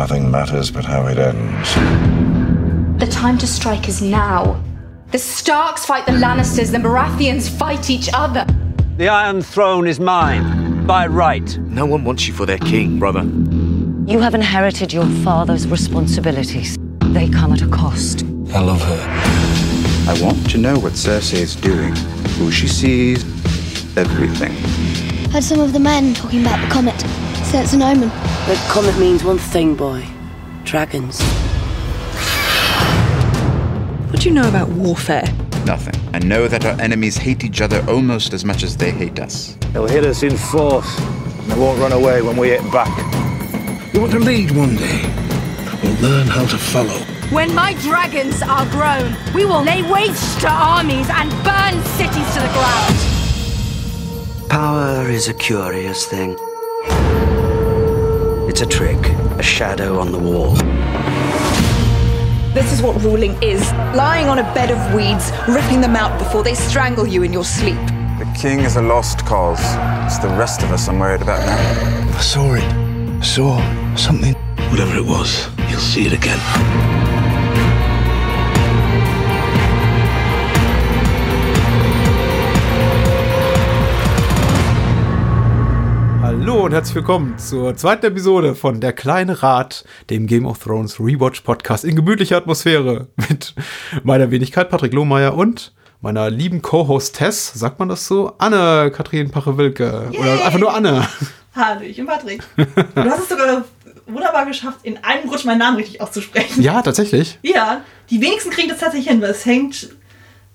Nothing matters but how it ends. The time to strike is now. The Starks fight the Lannisters, the Baratheons fight each other. The Iron Throne is mine, by right. No one wants you for their king, brother. You have inherited your father's responsibilities. They come at a cost. I love her. I want to know what Cersei is doing, who she sees, everything. Heard some of the men talking about the comet. Say it's an omen. That comet means one thing, boy. Dragons. What do you know about warfare? Nothing. I know that our enemies hate each other almost as much as they hate us. They'll hit us in force, and they won't run away when we hit back. You want to lead one day? We'll learn how to follow. When my dragons are grown, we will lay waste to armies and burn cities to the ground. Power is a curious thing. It's a trick, a shadow on the wall. This is what ruling is lying on a bed of weeds, ripping them out before they strangle you in your sleep. The king is a lost cause. It's the rest of us I'm worried about now. I saw it. I saw something. Whatever it was, you'll see it again. Hallo und herzlich willkommen zur zweiten Episode von Der kleine Rat, dem Game of Thrones Rewatch Podcast in gemütlicher Atmosphäre mit meiner Wenigkeit Patrick Lohmeier und meiner lieben Co-Hostess, sagt man das so? Anne Kathrin Pache-Wilke. Oder einfach nur Anne. Hallo, ich bin Patrick. Du hast es sogar wunderbar geschafft, in einem Rutsch meinen Namen richtig auszusprechen. Ja, tatsächlich. Ja, die wenigsten kriegen das tatsächlich hin, weil es hängt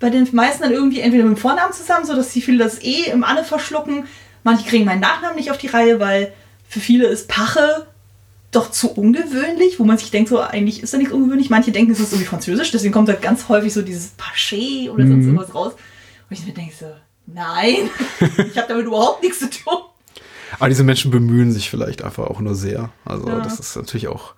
bei den meisten dann irgendwie entweder mit dem Vornamen zusammen, sodass sie viele das E im Anne verschlucken. Manche kriegen meinen Nachnamen nicht auf die Reihe, weil für viele ist Pache doch zu ungewöhnlich, wo man sich denkt, so eigentlich ist da nichts ungewöhnlich. Manche denken, es ist irgendwie französisch, deswegen kommt da ganz häufig so dieses Paché oder sonst Mhm. irgendwas raus. Und ich mir denke so, nein, ich habe damit überhaupt nichts zu tun. Aber diese Menschen bemühen sich vielleicht einfach auch nur sehr. Also Ja. das ist natürlich auch.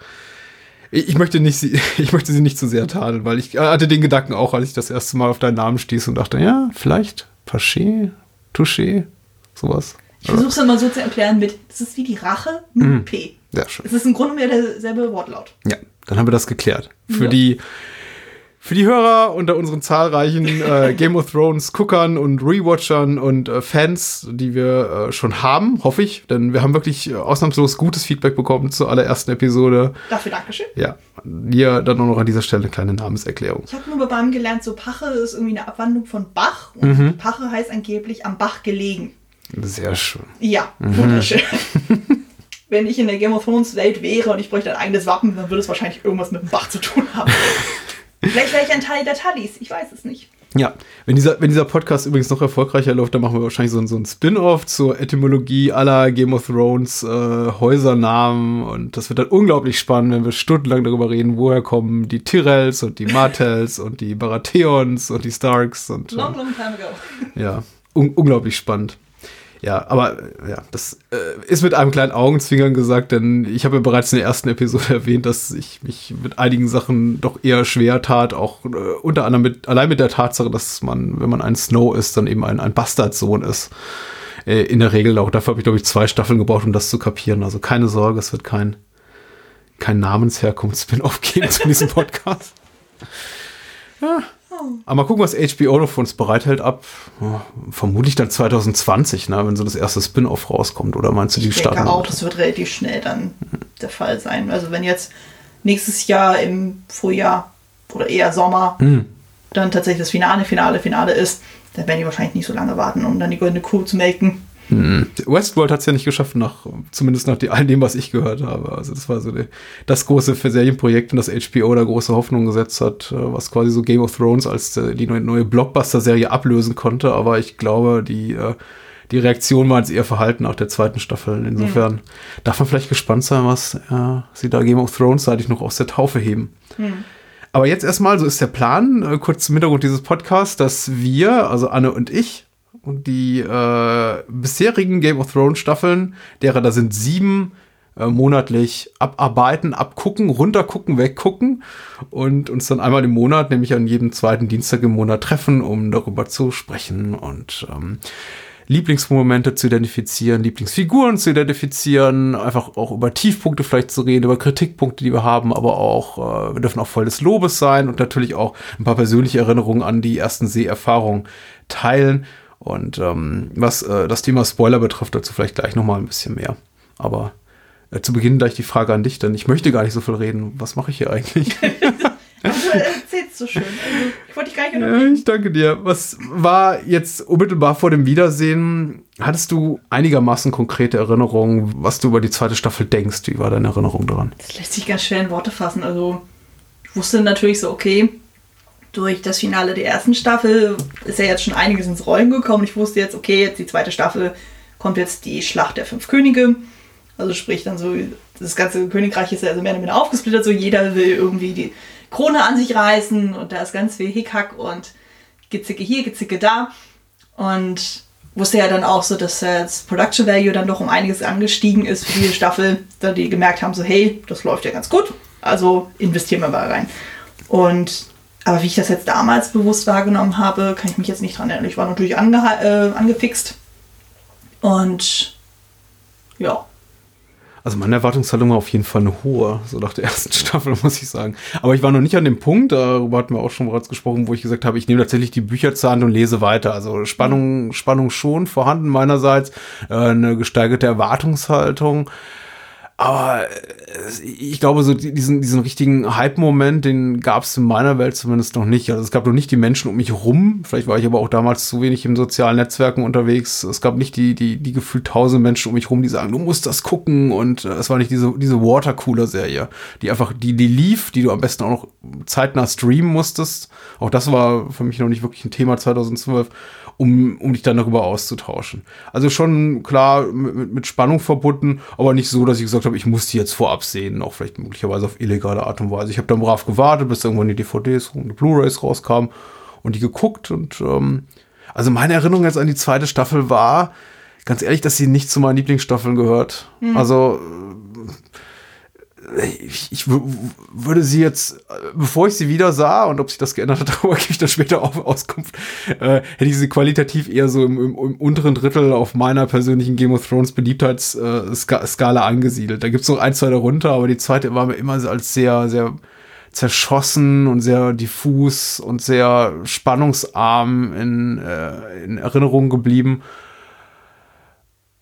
Ich ich möchte, nicht, sie- ich möchte sie nicht zu sehr tadeln, weil ich hatte den Gedanken auch, als ich das erste Mal auf deinen Namen stieß und dachte, ja, vielleicht Paché, Touché, sowas. Ich versuche es immer so zu erklären mit, es ist wie die Rache mit Mhm. P. Sehr schön. Es ist im Grunde mehr derselbe Wortlaut. Ja, dann haben wir das geklärt. Für Ja. die für die Hörer unter unseren zahlreichen äh, Game of Thrones Guckern und Rewatchern und äh, Fans, die wir äh, schon haben, hoffe ich, denn wir haben wirklich äh, ausnahmslos gutes Feedback bekommen zur allerersten Episode. Dafür Dankeschön. Ja, hier dann auch noch an dieser Stelle eine kleine Namenserklärung. Ich habe nur bei BAM gelernt, so Pache ist irgendwie eine Abwandlung von Bach und Mhm. Pache heißt angeblich am Bach gelegen. Sehr schön. Ja, Mhm. wunderschön. Wenn ich in der Game of Thrones Welt wäre und ich bräuchte ein eigenes Wappen, dann würde es wahrscheinlich irgendwas mit dem Bach zu tun haben. Vielleicht wäre ich ein Teil der Tallis, ich weiß es nicht. Ja, wenn dieser, wenn dieser Podcast übrigens noch erfolgreicher läuft, dann machen wir wahrscheinlich so, so ein Spin-off zur Etymologie aller Game of Thrones äh, Häusernamen und das wird dann unglaublich spannend, wenn wir stundenlang darüber reden, woher kommen die Tyrells und die Martells und die Baratheons und die Starks und Long, äh, long time ago. ja, un unglaublich spannend. Ja, aber äh, ja, das äh, ist mit einem kleinen Augenzwinkern gesagt, denn ich habe ja bereits in der ersten Episode erwähnt, dass ich mich mit einigen Sachen doch eher schwer tat, auch äh, unter anderem mit, allein mit der Tatsache, dass man, wenn man ein Snow ist, dann eben ein, ein Bastardsohn ist. Äh, in der Regel auch. Dafür habe ich, glaube ich, zwei Staffeln gebraucht, um das zu kapieren. Also keine Sorge, es wird kein, kein Namensherkunfts-Spin-off geben zu diesem Podcast. Ja. Aber mal gucken, was HBO noch für uns bereithält ab. Vermutlich dann 2020, ne, wenn so das erste Spin-off rauskommt. Oder meinst du, die Ich denke starten? auch, das wird relativ schnell dann der Fall sein. Also wenn jetzt nächstes Jahr im Frühjahr oder eher Sommer Hm. dann tatsächlich das Finale, Finale, Finale ist, dann werden die wahrscheinlich nicht so lange warten, um dann die goldene Kuh zu melken. Hm. Westworld hat es ja nicht geschafft, nach, zumindest nach all dem, was ich gehört habe. Also das war so die, das große Serienprojekt, in das HBO da große Hoffnung gesetzt hat, äh, was quasi so Game of Thrones als äh, die neue, Blockbuster-Serie ablösen konnte. Aber ich glaube, die, äh, die Reaktion war jetzt eher verhalten nach der zweiten Staffel. Insofern darf man vielleicht gespannt sein, was äh, sie da Game of Thrones seitig noch aus der Taufe heben. Hm. Aber jetzt erstmal, so ist der Plan, kurz zum Hintergrund dieses Podcasts, dass wir, also Anne und ich, die äh, bisherigen Game of Thrones Staffeln, derer da sind sieben, äh, monatlich abarbeiten, abgucken, runtergucken, weggucken und uns dann einmal im Monat, nämlich an jedem zweiten Dienstag im Monat treffen, um darüber zu sprechen. Und ähm, Lieblingsmomente zu identifizieren, Lieblingsfiguren zu identifizieren, einfach auch über Tiefpunkte vielleicht zu reden, über Kritikpunkte, die wir haben, aber auch, äh, wir dürfen auch voll des Lobes sein und natürlich auch ein paar persönliche Erinnerungen an die ersten Seherfahrungen teilen. Und ähm, was äh, das Thema Spoiler betrifft, dazu vielleicht gleich nochmal ein bisschen mehr. Aber äh, zu Beginn gleich die Frage an dich, denn ich möchte gar nicht so viel reden. Was mache ich hier eigentlich? du erzählst so schön. Also, ich wollte dich gar nicht ja, Ich danke dir. Was war jetzt unmittelbar vor dem Wiedersehen? Hattest du einigermaßen konkrete Erinnerungen, was du über die zweite Staffel denkst? Wie war deine Erinnerung daran? Das lässt sich ganz schwer in Worte fassen. Also, ich wusste natürlich so, okay, durch das Finale der ersten Staffel ist ja jetzt schon einiges ins Rollen gekommen. Ich wusste jetzt, okay, jetzt die zweite Staffel kommt jetzt die Schlacht der fünf Könige. Also sprich dann so, das ganze Königreich ist ja also mehr oder weniger aufgesplittert, so jeder will irgendwie die Krone an sich reißen und da ist ganz viel Hickhack und Gezicke hier, Gezicke da. Und wusste ja dann auch so, dass das Production Value dann doch um einiges angestiegen ist für die Staffel, da die gemerkt haben, so hey, das läuft ja ganz gut, also investieren wir mal rein. Und aber wie ich das jetzt damals bewusst wahrgenommen habe, kann ich mich jetzt nicht dran erinnern. Ich war natürlich äh, angefixt. Und ja, also meine Erwartungshaltung war auf jeden Fall eine hohe, so nach der ersten Staffel, muss ich sagen. Aber ich war noch nicht an dem Punkt, darüber hatten wir auch schon bereits gesprochen, wo ich gesagt habe, ich nehme tatsächlich die Bücher zur Hand und lese weiter. Also Spannung, Spannung schon vorhanden meinerseits, äh, eine gesteigerte Erwartungshaltung. Aber äh, ich glaube, so diesen, diesen richtigen Hype-Moment, den gab es in meiner Welt zumindest noch nicht. Also es gab noch nicht die Menschen um mich rum. Vielleicht war ich aber auch damals zu wenig in sozialen Netzwerken unterwegs. Es gab nicht die, die, die gefühlt tausend Menschen um mich rum, die sagen, du musst das gucken. Und äh, es war nicht diese, diese Watercooler-Serie, die einfach, die, die lief, die du am besten auch noch zeitnah streamen musstest. Auch das war für mich noch nicht wirklich ein Thema 2012 um, um dich dann darüber auszutauschen. Also schon klar mit, mit Spannung verbunden, aber nicht so, dass ich gesagt habe, ich muss die jetzt vorab sehen, auch vielleicht möglicherweise auf illegale Art und Weise. Ich habe dann brav gewartet, bis irgendwann die DVDs und die Blu-rays rauskamen und die geguckt und ähm, also meine Erinnerung jetzt an die zweite Staffel war, ganz ehrlich, dass sie nicht zu meinen Lieblingsstaffeln gehört. Mhm. Also ich, ich würde sie jetzt, bevor ich sie wieder sah und ob sich das geändert hat, darüber gebe ich dann später auch Auskunft, äh, hätte ich sie qualitativ eher so im, im, im, unteren Drittel auf meiner persönlichen Game of Thrones Beliebtheitsskala äh, angesiedelt. Da gibt es noch ein, zwei darunter, aber die zweite war mir immer als sehr, sehr zerschossen und sehr diffus und sehr spannungsarm in, äh, in Erinnerung geblieben.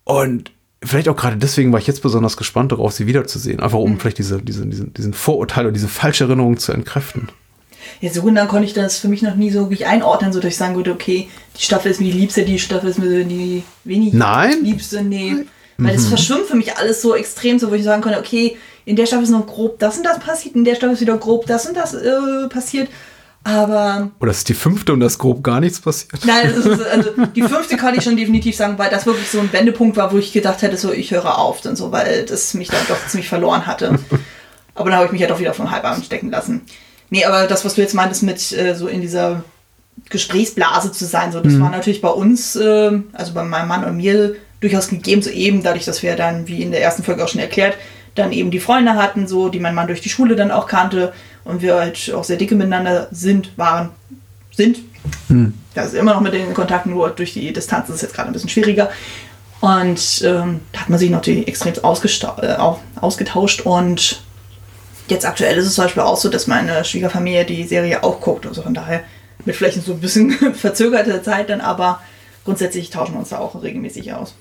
Und vielleicht auch gerade deswegen war ich jetzt besonders gespannt darauf, sie wiederzusehen. Einfach um mhm. vielleicht diese, diese, diesen, diesen Vorurteil oder diese falsche Erinnerung zu entkräften. Ja, so genau konnte ich das für mich noch nie so wirklich einordnen, so dass ich sagen würde, okay, die Staffel ist mir die liebste, die Staffel ist mir die wenig Nein? liebste. Nee. Weil mhm. das verschwimmt für mich alles so extrem, so wo ich sagen konnte, okay, in der Staffel ist noch grob das und das passiert, in der Staffel ist wieder grob das und das äh, passiert. Aber. Oder ist die fünfte und das grob gar nichts passiert? Nein, ist, also die fünfte kann ich schon definitiv sagen, weil das wirklich so ein Wendepunkt war, wo ich gedacht hätte, so ich höre auf, dann so, weil das mich dann doch ziemlich verloren hatte. Aber dann habe ich mich ja doch wieder vom Halbarm stecken lassen. Nee, aber das, was du jetzt meintest, mit äh, so in dieser Gesprächsblase zu sein, so, das mhm. war natürlich bei uns, äh, also bei meinem Mann und mir, durchaus gegeben, so eben, dadurch, dass wir dann, wie in der ersten Folge auch schon erklärt, dann eben die Freunde hatten, so, die mein Mann durch die Schule dann auch kannte und wir halt auch sehr dicke miteinander sind, waren, sind. Hm. Da ist immer noch mit den Kontakten, nur durch die Distanz ist es jetzt gerade ein bisschen schwieriger. Und ähm, da hat man sich natürlich extrem äh, ausgetauscht und jetzt aktuell ist es zum Beispiel auch so, dass meine Schwiegerfamilie die Serie auch guckt. Also von daher mit vielleicht so ein bisschen verzögerter Zeit dann, aber grundsätzlich tauschen wir uns da auch regelmäßig aus.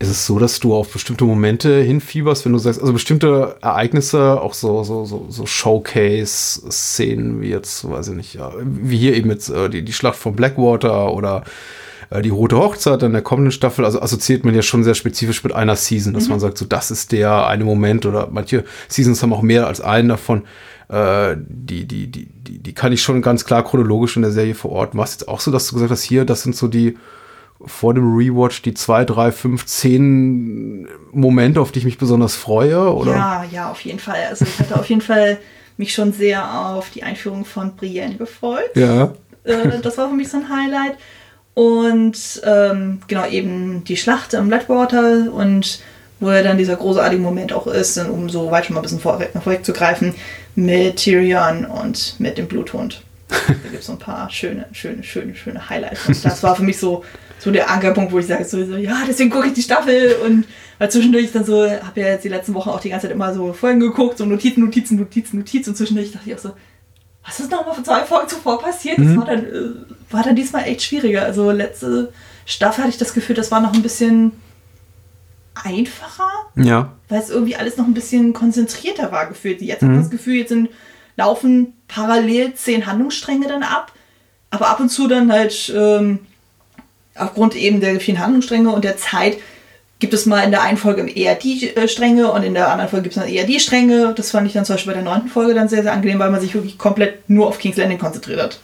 Ist es so, dass du auf bestimmte Momente hinfieberst, wenn du sagst, also bestimmte Ereignisse, auch so, so, so, so Showcase-Szenen, wie jetzt, weiß ich nicht, ja, wie hier eben jetzt äh, die, die Schlacht von Blackwater oder äh, die Rote Hochzeit in der kommenden Staffel, also assoziiert man ja schon sehr spezifisch mit einer Season, dass mhm. man sagt, so das ist der eine Moment oder manche Seasons haben auch mehr als einen davon. Äh, die, die, die, die, die kann ich schon ganz klar chronologisch in der Serie verorten. War es jetzt auch so, dass du gesagt hast, hier, das sind so die vor dem Rewatch die zwei, drei, fünf, zehn Momente, auf die ich mich besonders freue? Oder? Ja, ja, auf jeden Fall. Also ich hatte auf jeden Fall mich schon sehr auf die Einführung von Brienne gefreut. Ja. Äh, das war für mich so ein Highlight. Und ähm, genau eben die Schlacht am Blackwater und wo ja dann dieser großartige Moment auch ist, um so weit schon mal ein bisschen vorweg, vorwegzugreifen, mit Tyrion und mit dem Bluthund. da gibt es so ein paar schöne, schöne, schöne, schöne Highlights. Und das war für mich so, so der Ankerpunkt, wo ich sage, so, so ja, deswegen gucke ich die Staffel und weil zwischendurch dann so, habe ja jetzt die letzten Wochen auch die ganze Zeit immer so Folgen geguckt, so Notizen, Notizen, Notizen, Notizen und zwischendurch dachte ich auch so, was ist nochmal zwei Folgen zuvor passiert? Das Mhm. war dann, äh, war dann diesmal echt schwieriger. Also letzte Staffel hatte ich das Gefühl, das war noch ein bisschen einfacher, Ja. weil es irgendwie alles noch ein bisschen konzentrierter war gefühlt. Jetzt habe Mhm. ich das Gefühl, jetzt sind, laufen parallel zehn Handlungsstränge dann ab, aber ab und zu dann halt ähm, aufgrund eben der vielen Handlungsstränge und der Zeit gibt es mal in der einen Folge eher die äh, Stränge und in der anderen Folge gibt es dann eher die Stränge. Das fand ich dann zum Beispiel bei der neunten Folge dann sehr, sehr angenehm, weil man sich wirklich komplett nur auf King's Landing konzentriert hat.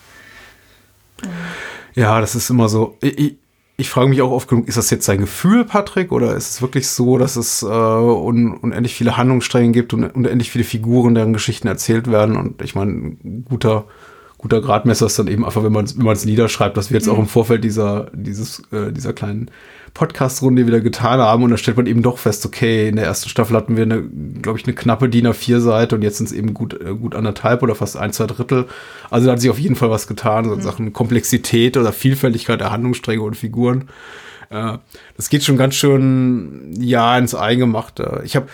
Ja, das ist immer so. Ich, ich, ich frage mich auch oft genug, ist das jetzt sein Gefühl, Patrick, oder ist es wirklich so, dass es äh, un, unendlich viele Handlungsstränge gibt und unendlich viele Figuren, deren Geschichten erzählt werden? Und ich meine, ein guter, guter Gradmesser ist dann eben einfach, wenn man es wenn man's niederschreibt, was wir jetzt Mhm. auch im Vorfeld dieser, dieses, äh, dieser kleinen Podcast-Runde wieder getan haben. Und da stellt man eben doch fest, okay, in der ersten Staffel hatten wir eine, glaube ich, eine knappe DIN A4-Seite und jetzt sind es eben gut, äh, gut anderthalb oder fast ein, zwei Drittel. Also da hat sich auf jeden Fall was getan, so in Sachen Komplexität oder Vielfältigkeit der Handlungsstränge und Figuren. Äh, das geht schon ganz schön, ja, ins Eingemachte. Ich habe,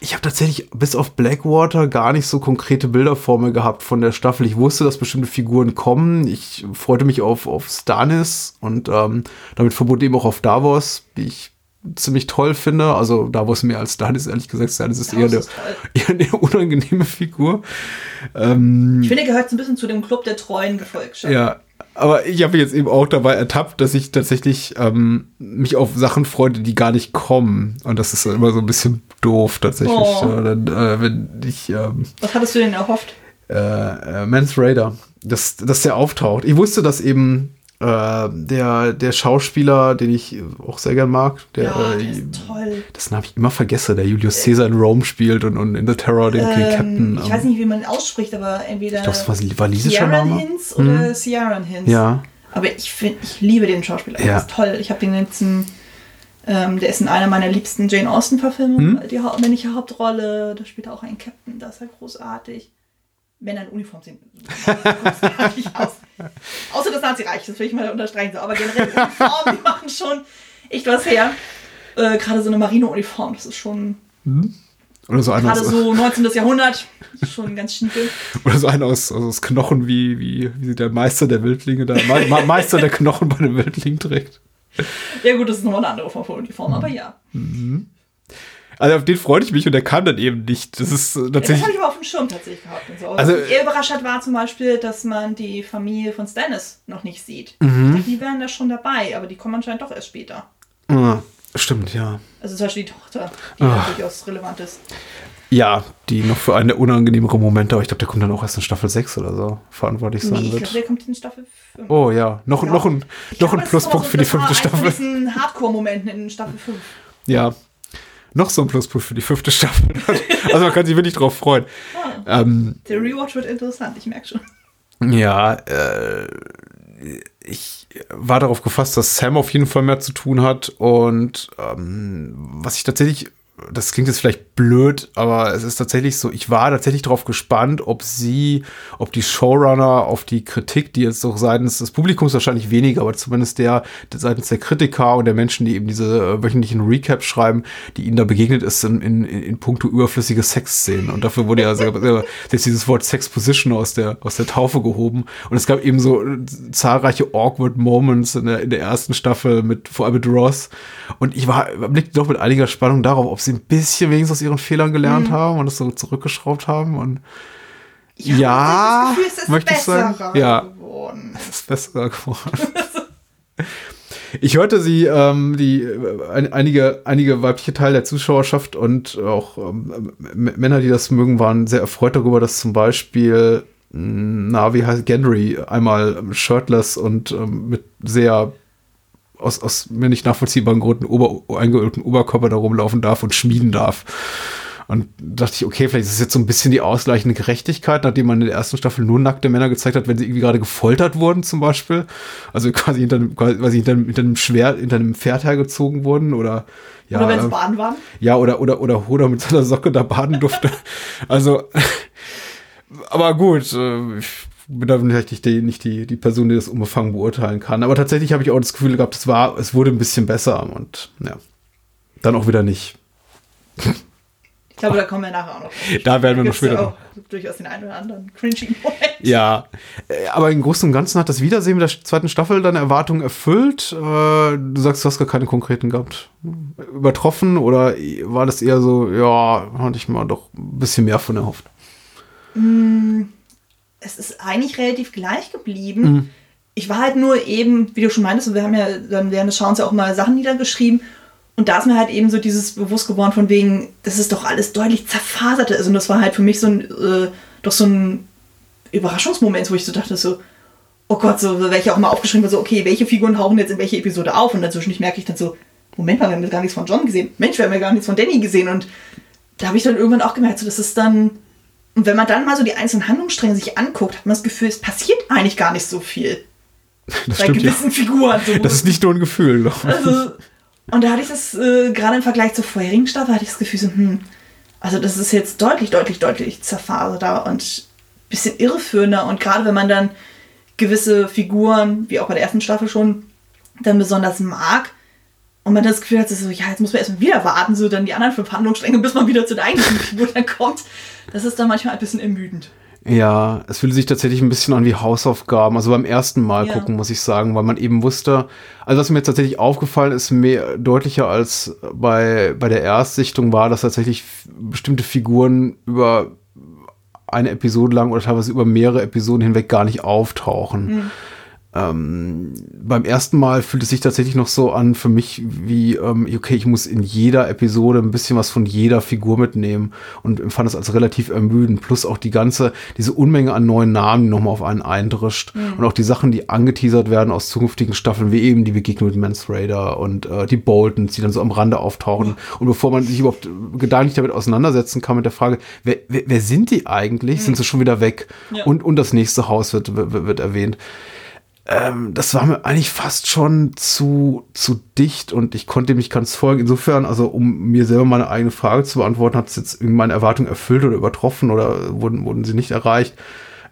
ich habe tatsächlich bis auf Blackwater gar nicht so konkrete Bilder vor mir gehabt von der Staffel. Ich wusste, dass bestimmte Figuren kommen. Ich freute mich auf, auf Stannis und ähm, damit verbunden eben auch auf Davos, die ich ziemlich toll finde. Also Davos mehr als Stannis, ehrlich gesagt. Stannis ist eher eine, eher eine unangenehme Figur. Ähm, Ich finde, er gehört so ein bisschen zu dem Club der treuen Gefolgschaft. ja, aber ich habe mich jetzt eben auch dabei ertappt, dass ich tatsächlich ähm, mich auf Sachen freue, die gar nicht kommen. Und das ist immer so ein bisschen doof tatsächlich. Oh. Ja, dann, äh, wenn ich ähm, Was hattest du denn erhofft? äh, äh, Mans Raider, dass, dass der auftaucht. Ich wusste, dass eben äh, der, der Schauspieler, den ich auch sehr gern mag, der, ja, äh, toll. das habe ich immer vergessen, der Julius Caesar in Rome spielt und, und in The Terror den Ähm, Captain. ich weiß nicht, wie man ihn ausspricht, aber entweder Ich glaub, das war walisischer Name. Hinz oder Mhm. Ciaran Hinz. Ja. Aber ich finde, ich liebe den Schauspieler. Ja. Der ist toll. Ich habe den letzten, ähm, der ist in einer meiner liebsten Jane Austen-Verfilmungen, Hm? die männliche Hauptrolle. Da spielt er auch einen Captain, da ist er großartig. Männer in Uniform sehen großartig aus. Außer das Nazireich, das will ich mal unterstreichen. So. Aber generell Uniformen, die machen schon echt was her. Äh, Gerade so eine Marineuniform, das ist schon Oder so einer gerade aus, so 19. Jahrhundert. Schon ganz schnieke. oder so einer aus, aus Knochen, wie, wie, wie der Meister der Wildlinge da, Me Me- Meister der Knochen bei den Wildlingen trägt. Ja gut, das ist nochmal eine andere Form von Uniform, aber ja. Also auf den freute ich mich und der kam dann eben nicht. Das ist äh, Das tatsächlich. habe ich aber auf dem Schirm tatsächlich gehabt. Und so. Also- Also, eher überrascht hat, war zum Beispiel, dass man die Familie von Stannis noch nicht sieht. Mhm. Ich dachte, die wären da schon dabei, aber die kommen anscheinend doch erst später. Ah, stimmt, ja. Also zum Beispiel die Tochter, die Ah. ja durchaus relevant ist. Ja, die noch für einen der unangenehmeren Momente, aber ich glaube, der kommt dann auch erst in Staffel 6 oder so verantwortlich sein Nee, ich wird. glaube, der kommt in Staffel 5. Oh ja, noch, noch ein, noch ein Pluspunkt für die fünfte Das war Staffel. eins von diesen Hardcore-Momenten in Staffel 5. Ja, noch so ein Pluspunkt für die fünfte Staffel. Also man kann sich wirklich drauf freuen. Ah. Ähm, Der Rewatch wird interessant, ich merke schon. Ja, äh, ich war darauf gefasst, dass Sam auf jeden Fall mehr zu tun hat und ähm, was ich tatsächlich, das klingt jetzt vielleicht blöd, aber es ist tatsächlich so, ich war tatsächlich darauf gespannt, ob sie, ob die Showrunner auf die Kritik, die jetzt doch seitens des Publikums wahrscheinlich weniger, aber zumindest der, seitens der Kritiker und der Menschen, die eben diese äh, wöchentlichen Recaps schreiben, die ihnen da begegnet ist in, in, in puncto überflüssige Sexszenen. Und dafür wurde ja jetzt dieses Wort Sexposition aus der, aus der Taufe gehoben. Und es gab eben so äh, zahlreiche awkward Moments in der, in der ersten Staffel mit, vor allem mit Ross. Und ich war, blickte doch mit einiger Spannung darauf, ob sie ein bisschen wenigstens ihren Fehlern gelernt Mhm. haben und es so zurückgeschraubt haben. Und ja, das Gefühl, es ist möchte ich sagen. Ja, geworden. es ist besser geworden. Ich hörte sie, ähm, die äh, ein, einige, einige weibliche Teile der Zuschauerschaft und auch ähm, Männer, die das mögen, waren sehr erfreut darüber, dass zum Beispiel, mh, na, wie heißt Gendry, einmal ähm, shirtless und ähm, mit sehr aus, aus mir nicht nachvollziehbaren Gründen ober, eingeölten Oberkörper da rumlaufen darf und schmieden darf. Und dachte ich, okay, vielleicht ist es jetzt so ein bisschen die ausgleichende Gerechtigkeit, nachdem man in der ersten Staffel nur nackte Männer gezeigt hat, wenn sie irgendwie gerade gefoltert wurden, zum Beispiel. Also quasi hinter einem, quasi hinter einem, hinter einem Schwert, hinter einem Pferd hergezogen wurden oder ja. Oder wenn äh, baden waren. ja, oder, oder, oder Hoda mit seiner Socke da baden durfte. also, aber gut, äh, ich bin da vielleicht nicht die, nicht die, die Person, die das unbefangen beurteilen kann. Aber tatsächlich habe ich auch das Gefühl gehabt, es war, es wurde ein bisschen besser und ja, dann auch wieder nicht. Ich glaube, da kommen wir nachher auch noch. Da werden wir noch später. Auch durchaus den einen oder anderen cringy Moment. Ja, äh, aber im Großen und Ganzen hat das Wiedersehen mit der zweiten Staffel deine Erwartungen erfüllt. Äh, du sagst, du hast gar keine konkreten gehabt. Übertroffen oder war das eher so, ja, hatte ich mal doch ein bisschen mehr von erhofft? Mm, es ist eigentlich relativ gleich geblieben. Mhm. Ich war halt nur eben, wie du schon meintest, wir haben ja dann während des Schauens ja auch mal Sachen niedergeschrieben und da ist mir halt eben so dieses bewusst geworden von wegen, das ist doch alles deutlich zerfasert ist. Und das war halt für mich so ein, äh, doch so ein Überraschungsmoment, wo ich so dachte so, oh Gott, so welche auch mal aufgeschrieben war, so, okay, welche Figuren tauchen jetzt in welche Episode auf? Und dazwischen merke ich dann so, Moment mal, wir haben gar nichts von John gesehen. Mensch, wir haben ja gar nichts von Danny gesehen. Und da habe ich dann irgendwann auch gemerkt, so, das ist dann, und wenn man dann mal so die einzelnen Handlungsstränge sich anguckt, hat man das Gefühl, es passiert eigentlich gar nicht so viel. Das bei gewissen ja. Figuren. So. Das ist nicht nur ein Gefühl. Doch. Also, und da hatte ich das, äh, gerade im Vergleich zur vorherigen Staffel, hatte ich das Gefühl so, hm, also das ist jetzt deutlich, deutlich, deutlich zerfaserter und ein bisschen irreführender. Und gerade wenn man dann gewisse Figuren, wie auch bei der ersten Staffel schon, dann besonders mag, und man das Gefühl hat, so, ja, jetzt muss man erstmal wieder warten, so dann die anderen fünf Handlungsstränge, bis man wieder zu der eigentlichen Figur dann kommt. Das ist dann manchmal ein bisschen ermüdend. Ja, es fühlt sich tatsächlich ein bisschen an wie Hausaufgaben. Also beim ersten Mal ja. gucken, muss ich sagen, weil man eben wusste, also was mir tatsächlich aufgefallen ist, mehr deutlicher als bei, bei der Erstsichtung war, dass tatsächlich bestimmte Figuren über eine Episode lang oder teilweise über mehrere Episoden hinweg gar nicht auftauchen. Mhm. Ähm, beim ersten Mal fühlt es sich tatsächlich noch so an für mich wie, ähm, okay, ich muss in jeder Episode ein bisschen was von jeder Figur mitnehmen und empfand es als relativ ermüdend. Plus auch die ganze, diese Unmenge an neuen Namen, die nochmal auf einen eindrischt. Mhm. Und auch die Sachen, die angeteasert werden aus zukünftigen Staffeln, wie eben die Begegnung mit Mans Raider und äh, die Boltons, die dann so am Rande auftauchen. Mhm. Und bevor man sich überhaupt gedanklich damit auseinandersetzen kann mit der Frage, wer, wer, wer sind die eigentlich? Mhm. Sind sie schon wieder weg? Ja. Und, und das nächste Haus wird, wird, wird erwähnt ähm, das war mir eigentlich fast schon zu, zu dicht und ich konnte dem nicht ganz folgen. Insofern, also um mir selber meine eigene Frage zu beantworten, hat es jetzt irgendwie meine Erwartung erfüllt oder übertroffen oder wurden, wurden sie nicht erreicht.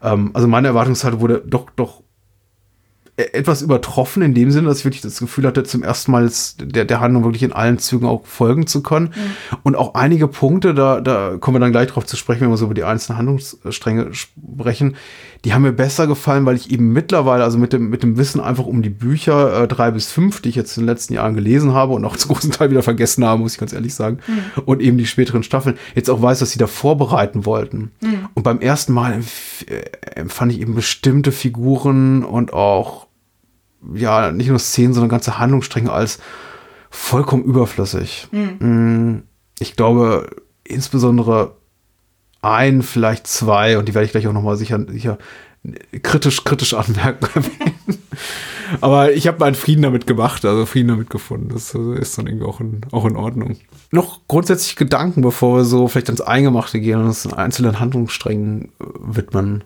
Ähm, also meine Erwartungshaltung wurde doch, doch etwas übertroffen in dem Sinne, dass ich wirklich das Gefühl hatte, zum ersten Mal der, der Handlung wirklich in allen Zügen auch folgen zu können. Mhm. Und auch einige Punkte, da, da kommen wir dann gleich drauf zu sprechen, wenn wir so über die einzelnen Handlungsstränge sprechen, die haben mir besser gefallen, weil ich eben mittlerweile, also mit dem, mit dem Wissen einfach um die Bücher äh, drei bis fünf, die ich jetzt in den letzten Jahren gelesen habe und auch zu großen Teil wieder vergessen habe, muss ich ganz ehrlich sagen, mhm. und eben die späteren Staffeln, jetzt auch weiß, dass sie da vorbereiten wollten. Mhm. Und beim ersten Mal empfand ich eben bestimmte Figuren und auch, ja, nicht nur Szenen, sondern ganze Handlungsstränge als vollkommen überflüssig. Mhm. Ich glaube, insbesondere ein, vielleicht zwei, und die werde ich gleich auch nochmal sicher, sicher kritisch, kritisch anmerken. Aber ich habe meinen Frieden damit gemacht, also Frieden damit gefunden. Das ist dann irgendwie auch in, auch in Ordnung. Noch grundsätzlich Gedanken, bevor wir so vielleicht ans Eingemachte gehen und uns einzelnen Handlungssträngen widmen.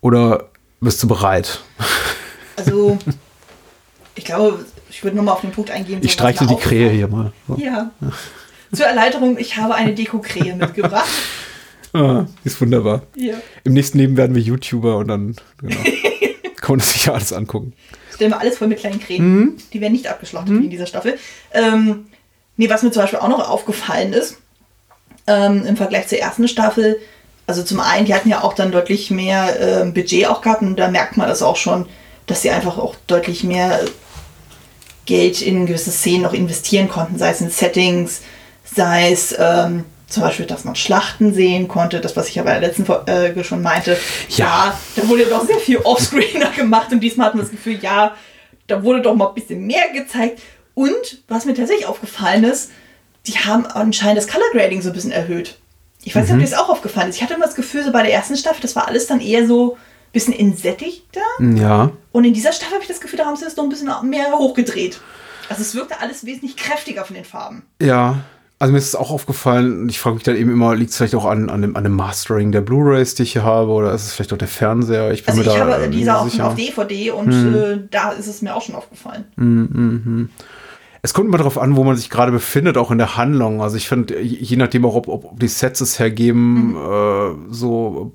Oder bist du bereit? Also, ich glaube, ich würde nochmal auf den Punkt eingehen. So ich streiche die Krähe hier mal. So. Ja. Zur Erleichterung, ich habe eine Deko-Krähe mitgebracht. Ah, ist wunderbar. Ja. Im nächsten Leben werden wir YouTuber und dann genau, kann man sich ja alles angucken. Stellen wir alles voll mit kleinen Krähen. Mhm. Die werden nicht abgeschlachtet mhm. wie in dieser Staffel. Ähm, nee, was mir zum Beispiel auch noch aufgefallen ist, ähm, im Vergleich zur ersten Staffel, also zum einen, die hatten ja auch dann deutlich mehr äh, Budget auch gehabt und da merkt man das auch schon, dass sie einfach auch deutlich mehr Geld in gewisse Szenen noch investieren konnten, sei es in Settings, sei es ähm, zum Beispiel, dass man Schlachten sehen konnte, das, was ich ja bei der letzten Folge schon meinte. Ja, ja da wurde ja doch sehr viel Offscreener gemacht und diesmal hat man das Gefühl, ja, da wurde doch mal ein bisschen mehr gezeigt. Und was mir tatsächlich aufgefallen ist, die haben anscheinend das Color Grading so ein bisschen erhöht. Ich weiß nicht, mhm. ob dir das auch aufgefallen ist. Ich hatte immer das Gefühl, so bei der ersten Staffel, das war alles dann eher so bisschen insättigter. Ja. Und in dieser Staffel habe ich das Gefühl, da haben sie das noch ein bisschen mehr hochgedreht. Also es wirkte alles wesentlich kräftiger von den Farben. Ja, also mir ist es auch aufgefallen, und ich frage mich dann eben immer, liegt es vielleicht auch an, an, dem, an dem Mastering der Blu-Rays, die ich hier habe, oder ist es vielleicht auch der Fernseher? Ich bin also mir ich da habe diese auch sicher. auf DVD und hm. äh, da ist es mir auch schon aufgefallen. Hm, hm, hm. Es kommt immer darauf an, wo man sich gerade befindet, auch in der Handlung. Also ich finde, je nachdem auch, ob, ob die Sets es hergeben, mhm. äh, so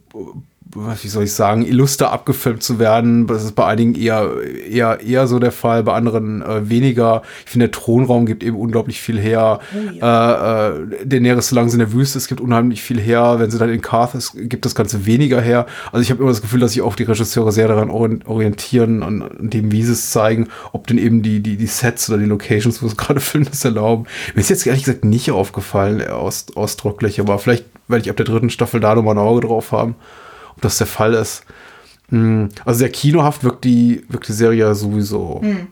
wie soll ich sagen, illuster abgefilmt zu werden. Das ist bei einigen eher, eher, eher so der Fall, bei anderen äh, weniger. Ich finde, der Thronraum gibt eben unglaublich viel her. Oh, ja. äh, äh, Daenerys, solange sie in der Wüste ist, gibt unheimlich viel her. Wenn sie dann in Karth ist, gibt das Ganze weniger her. Also ich habe immer das Gefühl, dass sich auch die Regisseure sehr daran orientieren und, und dem, wie sie es zeigen, ob denn eben die, die, die Sets oder die Locations, wo es gerade filmen, das erlauben. Mir ist jetzt ehrlich gesagt nicht aufgefallen, aus, ausdrücklich, aber vielleicht werde ich ab der dritten Staffel da nochmal ein Auge drauf haben ob das der Fall ist. Hm, also sehr kinohaft wirkt die, wirkt die Serie sowieso hm.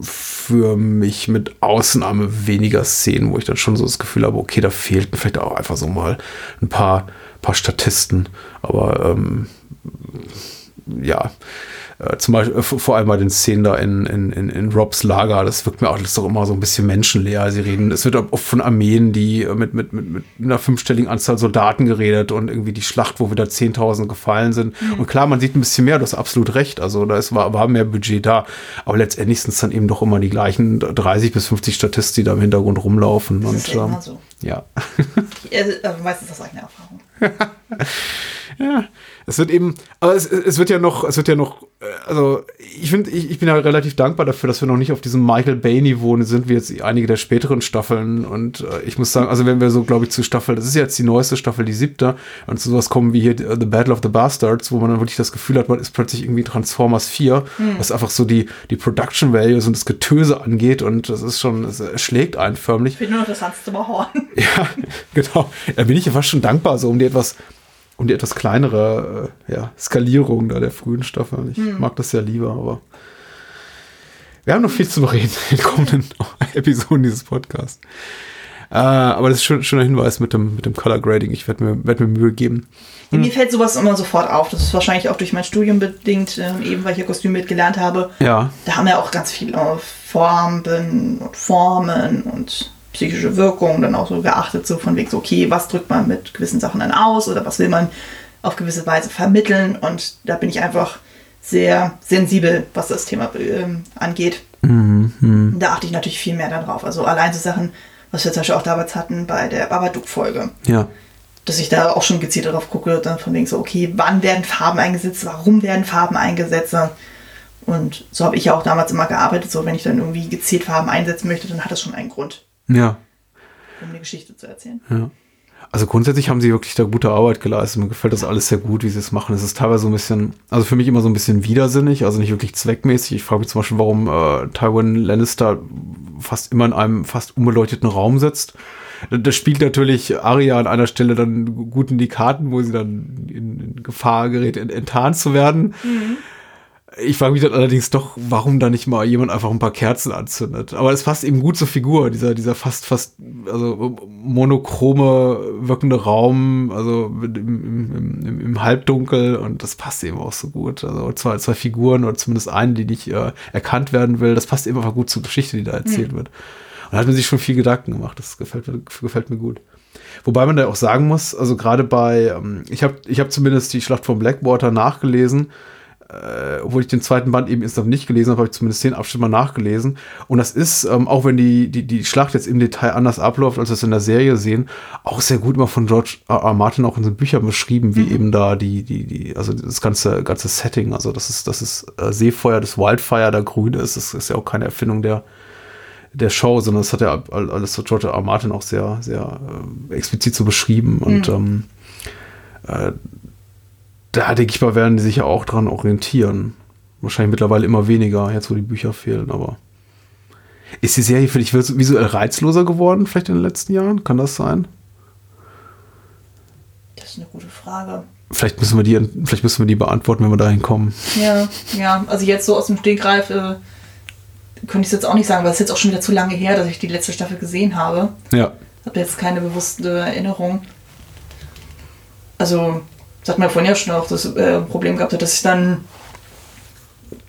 für mich mit Ausnahme weniger Szenen, wo ich dann schon so das Gefühl habe, okay, da fehlten vielleicht auch einfach so mal ein paar, paar Statisten. Aber ähm, ja, äh, zum Beispiel äh, vor allem bei den Szenen da in, in, in, in Robs Lager, das wirkt mir auch das ist doch immer so ein bisschen menschenleer. Sie reden, es wird oft von Armeen, die äh, mit, mit, mit, mit einer fünfstelligen Anzahl Soldaten geredet und irgendwie die Schlacht, wo wieder 10.000 gefallen sind. Mhm. Und klar, man sieht ein bisschen mehr, du hast absolut recht. Also da ist, war, war mehr Budget da. Aber letztendlich sind es dann eben doch immer die gleichen 30 bis 50 Statisten, die da im Hintergrund rumlaufen. Das und, ist ja ähm, immer so. Ja. also meistens aus eigener Erfahrung. ja. Es wird eben, aber es, es wird ja noch, es wird ja noch, äh, also ich finde, ich, ich bin ja relativ dankbar dafür, dass wir noch nicht auf diesem Michael Bay-Niveau sind, wie jetzt einige der späteren Staffeln. Und äh, ich muss sagen, also wenn wir so, glaube ich, zu Staffel, das ist jetzt die neueste Staffel, die siebte, und zu sowas kommen wie hier uh, The Battle of the Bastards, wo man dann wirklich das Gefühl hat, man ist plötzlich irgendwie Transformers 4, mhm. was einfach so die, die Production Values und das Getöse angeht. Und das ist schon, es schlägt einen förmlich. Ich bin nur noch das Hans Horn. Ja, genau. Da bin ich ja fast schon dankbar, so um die etwas und die etwas kleinere äh, ja, Skalierung da der frühen Staffel. Ich hm. mag das ja lieber, aber wir haben noch viel zu bereden in den kommenden Episoden dieses Podcasts. Äh, aber das ist schon, schon ein Hinweis mit dem, mit dem Color Grading. Ich werde mir, werd mir Mühe geben. Hm. Mir fällt sowas immer sofort auf. Das ist wahrscheinlich auch durch mein Studium bedingt, äh, eben weil ich ja Kostüm mitgelernt habe. Ja. Da haben wir auch ganz viel auf Farben und Formen und psychische Wirkung dann auch so geachtet, so von wegen so, okay, was drückt man mit gewissen Sachen dann aus oder was will man auf gewisse Weise vermitteln und da bin ich einfach sehr sensibel, was das Thema äh, angeht. Mhm. Da achte ich natürlich viel mehr darauf. Also allein so Sachen, was wir zum Beispiel auch damals hatten bei der Babadook-Folge. Ja. Dass ich da auch schon gezielt darauf gucke, dann von wegen so, okay, wann werden Farben eingesetzt, warum werden Farben eingesetzt? Und so habe ich ja auch damals immer gearbeitet, so wenn ich dann irgendwie gezielt Farben einsetzen möchte, dann hat das schon einen Grund. Ja. Um eine Geschichte zu erzählen. Ja. Also grundsätzlich haben sie wirklich da gute Arbeit geleistet. Mir gefällt das alles sehr gut, wie sie es machen. Es ist teilweise so ein bisschen, also für mich immer so ein bisschen widersinnig, also nicht wirklich zweckmäßig. Ich frage mich zum Beispiel, warum äh, Tywin Lannister fast immer in einem fast unbeleuchteten Raum sitzt. Das spielt natürlich Arya an einer Stelle dann gut in die Karten, wo sie dann in, in Gefahr gerät, enttarnt zu werden. Mhm. Ich frage mich dann allerdings doch, warum da nicht mal jemand einfach ein paar Kerzen anzündet. Aber es passt eben gut zur Figur, dieser, dieser fast, fast, also monochrome wirkende Raum, also im, im, im, Halbdunkel und das passt eben auch so gut. Also zwei, zwei Figuren oder zumindest eine, die nicht äh, erkannt werden will, das passt eben einfach gut zur Geschichte, die da erzählt mhm. wird. Und da hat man sich schon viel Gedanken gemacht. Das gefällt mir, gefällt mir gut. Wobei man da auch sagen muss, also gerade bei, ähm, ich habe ich hab zumindest die Schlacht von Blackwater nachgelesen äh, obwohl ich den zweiten Band eben insgesamt nicht gelesen habe, habe ich zumindest den Abschnitt mal nachgelesen. Und das ist, ähm, auch wenn die, die, die Schlacht jetzt im Detail anders abläuft, als wir es in der Serie sehen, auch sehr gut immer von George R. R. Martin auch in den Büchern beschrieben, wie mhm. eben da die, die, die, also das ganze, ganze Setting, also das ist, das ist äh, Seefeuer, das Wildfire da grün ist, das ist ja auch keine Erfindung der, der Show, sondern das hat ja alles so George R. R. Martin auch sehr, sehr äh, explizit so beschrieben. Und mhm. ähm, äh, da denke ich mal, werden die sich ja auch dran orientieren. Wahrscheinlich mittlerweile immer weniger, jetzt wo die Bücher fehlen, aber. Ist die Serie für dich visuell reizloser geworden, vielleicht in den letzten Jahren? Kann das sein? Das ist eine gute Frage. Vielleicht müssen wir die, vielleicht müssen wir die beantworten, wenn wir dahin kommen. Ja, ja. Also jetzt so aus dem Stegreif äh, könnte ich es jetzt auch nicht sagen, weil es ist jetzt auch schon wieder zu lange her, dass ich die letzte Staffel gesehen habe. Ja. Habe jetzt keine bewusste Erinnerung. Also das hat man vorhin ja schon auch das äh, Problem gehabt, dass ich dann,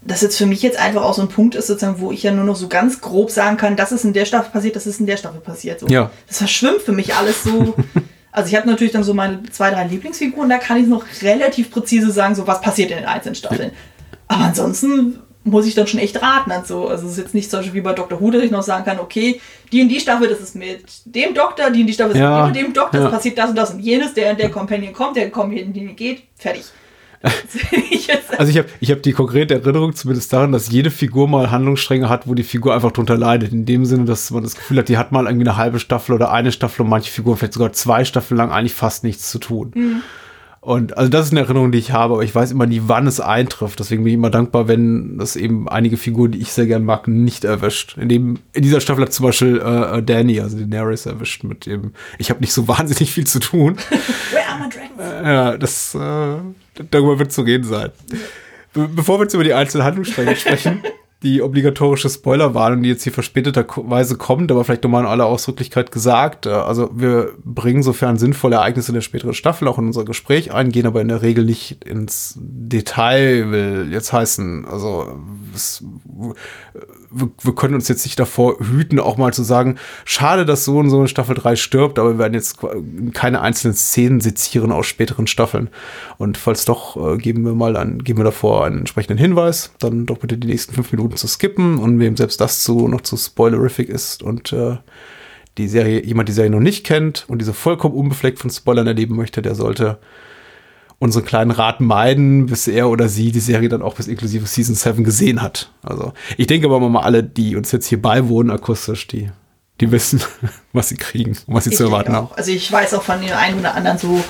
das jetzt für mich jetzt einfach auch so ein Punkt ist, sozusagen, wo ich ja nur noch so ganz grob sagen kann, das ist in der Staffel passiert, das ist in der Staffel passiert. So. Ja. Das verschwimmt für mich alles so. also ich habe natürlich dann so meine zwei, drei Lieblingsfiguren, da kann ich noch relativ präzise sagen, so was passiert in den einzelnen Staffeln. Aber ansonsten muss ich dann schon echt raten und so. Also es ist jetzt nicht so wie bei Dr. Who, dass ich noch sagen kann, okay, die und die Staffel, das ist mit dem Doktor, die und die Staffel ist Ja, mit dem und dem Doktor, ja. passiert das und das und jenes, der und der Companion kommt, der Companion geht, fertig. Ich Also ich habe ich hab die konkrete Erinnerung zumindest daran, dass jede Figur mal Handlungsstränge hat, wo die Figur einfach drunter leidet. In dem Sinne, dass man das Gefühl hat, die hat mal irgendwie eine halbe Staffel oder eine Staffel und manche Figuren vielleicht sogar zwei Staffeln lang eigentlich fast nichts zu tun. Mhm. Und also das ist eine Erinnerung, die ich habe, aber ich weiß immer nie, wann es eintrifft. Deswegen bin ich immer dankbar, wenn das eben einige Figuren, die ich sehr gern mag, nicht erwischt. In, dem, in dieser Staffel hat zum Beispiel äh, äh, Danny, also Daenerys, erwischt mit dem, ich habe nicht so wahnsinnig viel zu tun. Where are my dragons? Ja, das, äh, darüber wird zu reden sein. Be bevor wir jetzt über die einzelnen Handlungsstränge sprechen, die obligatorische Spoilerwarnung, die jetzt hier verspäteterweise kommt, aber vielleicht nochmal in aller Ausdrücklichkeit gesagt. Äh, Also wir bringen sofern sinnvolle Ereignisse der späteren Staffel auch in unser Gespräch ein, gehen aber in der Regel nicht ins Detail, will jetzt heißen, also es, wir, wir können uns jetzt nicht davor hüten, auch mal zu sagen, schade, dass so und so in Staffel 3 stirbt, aber wir werden jetzt keine einzelnen Szenen sezieren aus späteren Staffeln. Und falls doch, äh, geben wir mal an, geben wir davor einen entsprechenden Hinweis, dann doch bitte die nächsten fünf Minuten zu skippen und wem selbst das zu noch zu spoilerific ist und äh, die Serie, jemand die Serie noch nicht kennt und diese vollkommen unbefleckt von Spoilern erleben möchte, der sollte unseren kleinen Rat meiden, bis er oder sie die Serie dann auch bis inklusive Season 7 gesehen hat. Also ich denke aber mal alle, die uns jetzt hier beiwohnen akustisch, die, die wissen, was sie kriegen und was sie Ich zu erwarten haben. auch. Also ich weiß auch von den einen oder anderen so,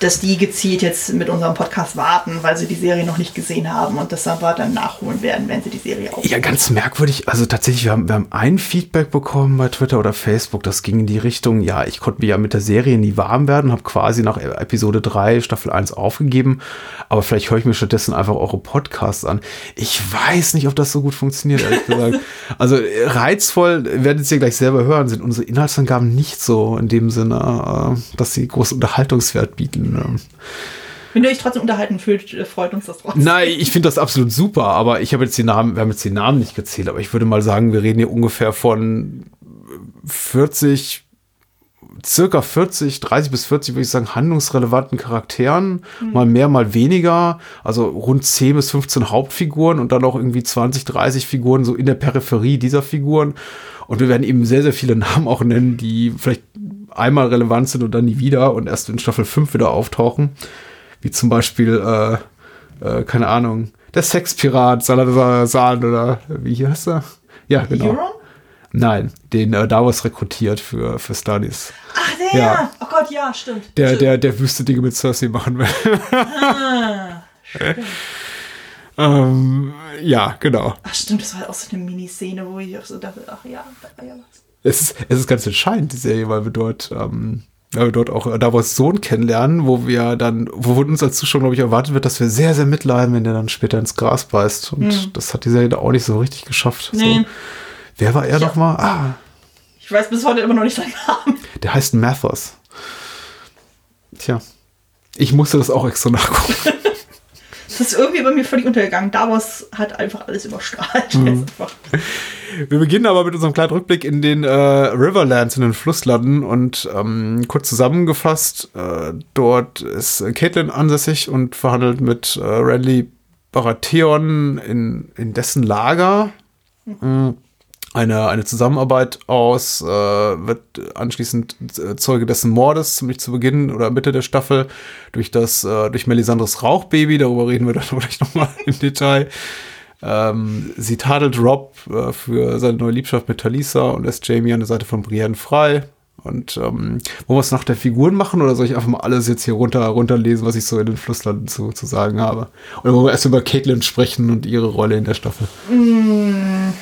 dass die gezielt jetzt mit unserem Podcast warten, weil sie die Serie noch nicht gesehen haben und das aber dann nachholen werden, wenn sie die Serie auch. Ja, ganz merkwürdig. Also tatsächlich, wir haben, wir haben ein Feedback bekommen bei Twitter oder Facebook. Das ging in die Richtung, ja, ich konnte mir ja mit der Serie nie warm werden, habe quasi nach Episode 3, Staffel 1 aufgegeben. Aber vielleicht höre ich mir stattdessen einfach eure Podcasts an. Ich weiß nicht, ob das so gut funktioniert, ehrlich gesagt. Also reizvoll, ihr werdet ja gleich selber hören, sind unsere Inhaltsangaben nicht so in dem Sinne, äh, dass sie großen Unterhaltungswert bieten. Ähm, Wenn ihr euch trotzdem unterhalten fühlt, freut uns das trotzdem. Nein, ich finde das absolut super, aber ich habe jetzt die Namen, wir haben jetzt die Namen nicht gezählt, aber ich würde mal sagen, wir reden hier ungefähr von 40, circa 40, 30 bis 40, würde ich sagen, handlungsrelevanten Charakteren, Mhm. mal mehr, mal weniger, also rund 10 bis 15 Hauptfiguren und dann auch irgendwie 20, 30 Figuren so in der Peripherie dieser Figuren. Und wir werden eben sehr, sehr viele Namen auch nennen, die vielleicht einmal relevant sind und dann nie wieder und erst in Staffel 5 wieder auftauchen. Wie zum Beispiel, äh, äh, keine Ahnung, der Sexpirat Salazar Sahn oder wie heißt er? Ja, genau. Euron? Nein, den äh, Davos rekrutiert für, für Studies. Ach, der! Ja. Oh Gott, ja, stimmt. Der, stimmt. der, der wüste Dinge mit Cersei machen will. Ah, stimmt. ähm, ja, genau. Ach, stimmt, das war auch so eine Miniszene, wo ich auch so dachte, ach ja, da war ja was. Es ist, es ist ganz entscheidend, die Serie, weil wir dort, ähm, weil wir dort auch Davos Sohn kennenlernen, wo wir dann, wo uns als Zuschauer, glaube ich, erwartet wird, dass wir sehr, sehr mitleiden, wenn der dann später ins Gras beißt. Und Hm. das hat die Serie da auch nicht so richtig geschafft. Nee. So. Wer war er noch mal? Ah, Ich weiß bis heute immer noch nicht seinen Namen. der heißt Mathos. Tja. Ich musste das auch extra nachgucken. Das ist irgendwie bei mir völlig untergegangen. Davos hat einfach alles überstrahlt. Mhm. Wir beginnen aber mit unserem kleinen Rückblick in den äh, Riverlands, in den Flusslanden und ähm, kurz zusammengefasst, äh, dort ist Caitlin ansässig und verhandelt mit äh, Renly Baratheon in, in dessen Lager. Mhm. Eine, eine Zusammenarbeit aus, äh, wird anschließend äh, Zeuge dessen Mordes, ziemlich zu Beginn oder Mitte der Staffel, durch das, äh, durch Melisandres Rauchbaby, darüber reden wir dann vielleicht nochmal im Detail. Ähm, sie tadelt Rob äh, für seine neue Liebschaft mit Talisa und lässt Jamie an der Seite von Brienne frei. Und ähm, wollen wir es nach der Figuren machen oder soll ich einfach mal alles jetzt hier runter, runterlesen, was ich so in den Flusslanden zu, zu sagen habe? Oder wollen wir erst über Caitlin sprechen und ihre Rolle in der Staffel? Mm.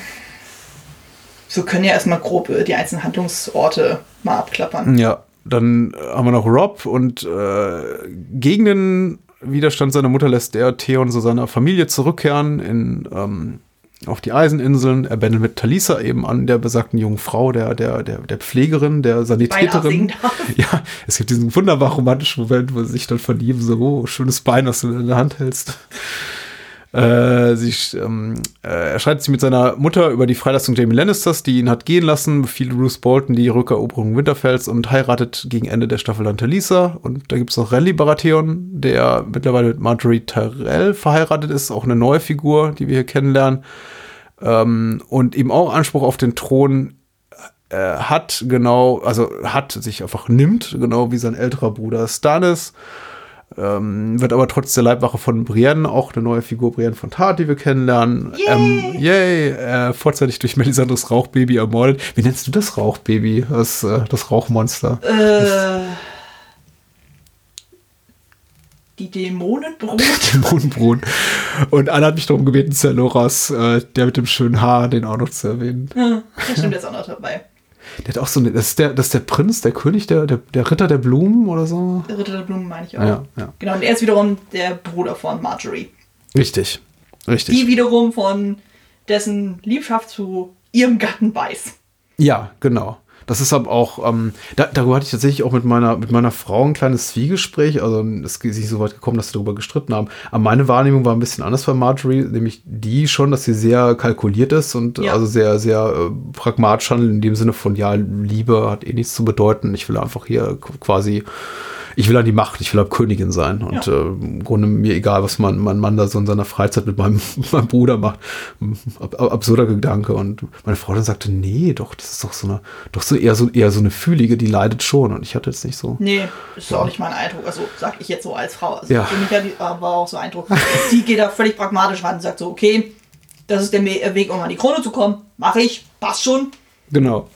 So können ja erstmal grob äh, die einzelnen Handlungsorte mal abklappern. Ja, dann haben wir noch Rob und äh, gegen den Widerstand seiner Mutter lässt er Theon zu seiner Familie zurückkehren in, ähm, auf die Eiseninseln. Er bändelt mit Talisa eben an der besagten jungen Frau, der, der, der, der Pflegerin, der Sanitäterin. Ja, es gibt diesen wunderbar romantischen Moment, wo sie sich dann verlieben, so, oh, schönes Bein, das du in der Hand hältst. Äh, sie, ähm, äh, er streitet sich mit seiner Mutter über die Freilassung Jamie Lannisters, die ihn hat gehen lassen, befiehlt Bruce Bolton die Rückeroberung Winterfells und heiratet gegen Ende der Staffel dann Talisa. Und da gibt es noch Renly Baratheon, der mittlerweile mit Marjorie Tyrell verheiratet ist, auch eine neue Figur, die wir hier kennenlernen. Ähm, und eben auch Anspruch auf den Thron äh, hat, genau, also hat, sich einfach nimmt, genau wie sein älterer Bruder Stannis. Ähm, wird aber trotz der Leibwache von Brienne auch eine neue Figur, Brienne von Tart, die wir kennenlernen. Yay! Ähm, yay äh, vorzeitig durch Melisandres Rauchbaby ermordet. Wie nennst du das Rauchbaby? Das, äh, das Rauchmonster? Äh, die Dämonenbrut. Dämonenbrut. Und Anna hat mich darum gebeten, Zerloras, äh, der mit dem schönen Haar, den auch noch zu erwähnen. Ja, das stimmt, der ist auch noch dabei. Der hat auch so eine, das ist der, das ist der Prinz, der König, der, der, der Ritter der Blumen oder so. Der Ritter der Blumen meine ich auch. Ja, ja. Genau, und er ist wiederum der Bruder von Marjorie. Richtig, richtig. Die wiederum von dessen Liebschaft zu ihrem Gatten weiß. Ja, genau. Das ist aber auch, ähm, da, darüber hatte ich tatsächlich auch mit meiner, mit meiner Frau ein kleines Zwiegespräch. Also es ist nicht so weit gekommen, dass wir darüber gestritten haben. Aber meine Wahrnehmung war ein bisschen anders bei Marjorie, nämlich die schon, dass sie sehr kalkuliert ist und ja. also sehr, sehr äh, pragmatisch handelt, in dem Sinne von, ja, Liebe hat eh nichts zu bedeuten. Ich will einfach hier quasi ich will an die Macht, ich will ab Königin sein. Und ja. äh, im Grunde mir egal, was mein, mein Mann da so in seiner Freizeit mit meinem, meinem Bruder macht. Ab, ab, absurder Gedanke. Und meine Frau dann sagte, nee, doch, das ist doch so eine, doch so eher so eher so eine Fühlige, die leidet schon. Und ich hatte jetzt nicht so. Nee, ist ja. auch nicht mein Eindruck. Also sag ich jetzt so als Frau. Also ja. Für mich war auch so Eindruck. Sie geht da völlig pragmatisch ran und sagt so, okay, das ist der Weg, um an die Krone zu kommen. Mache ich, passt schon. Genau.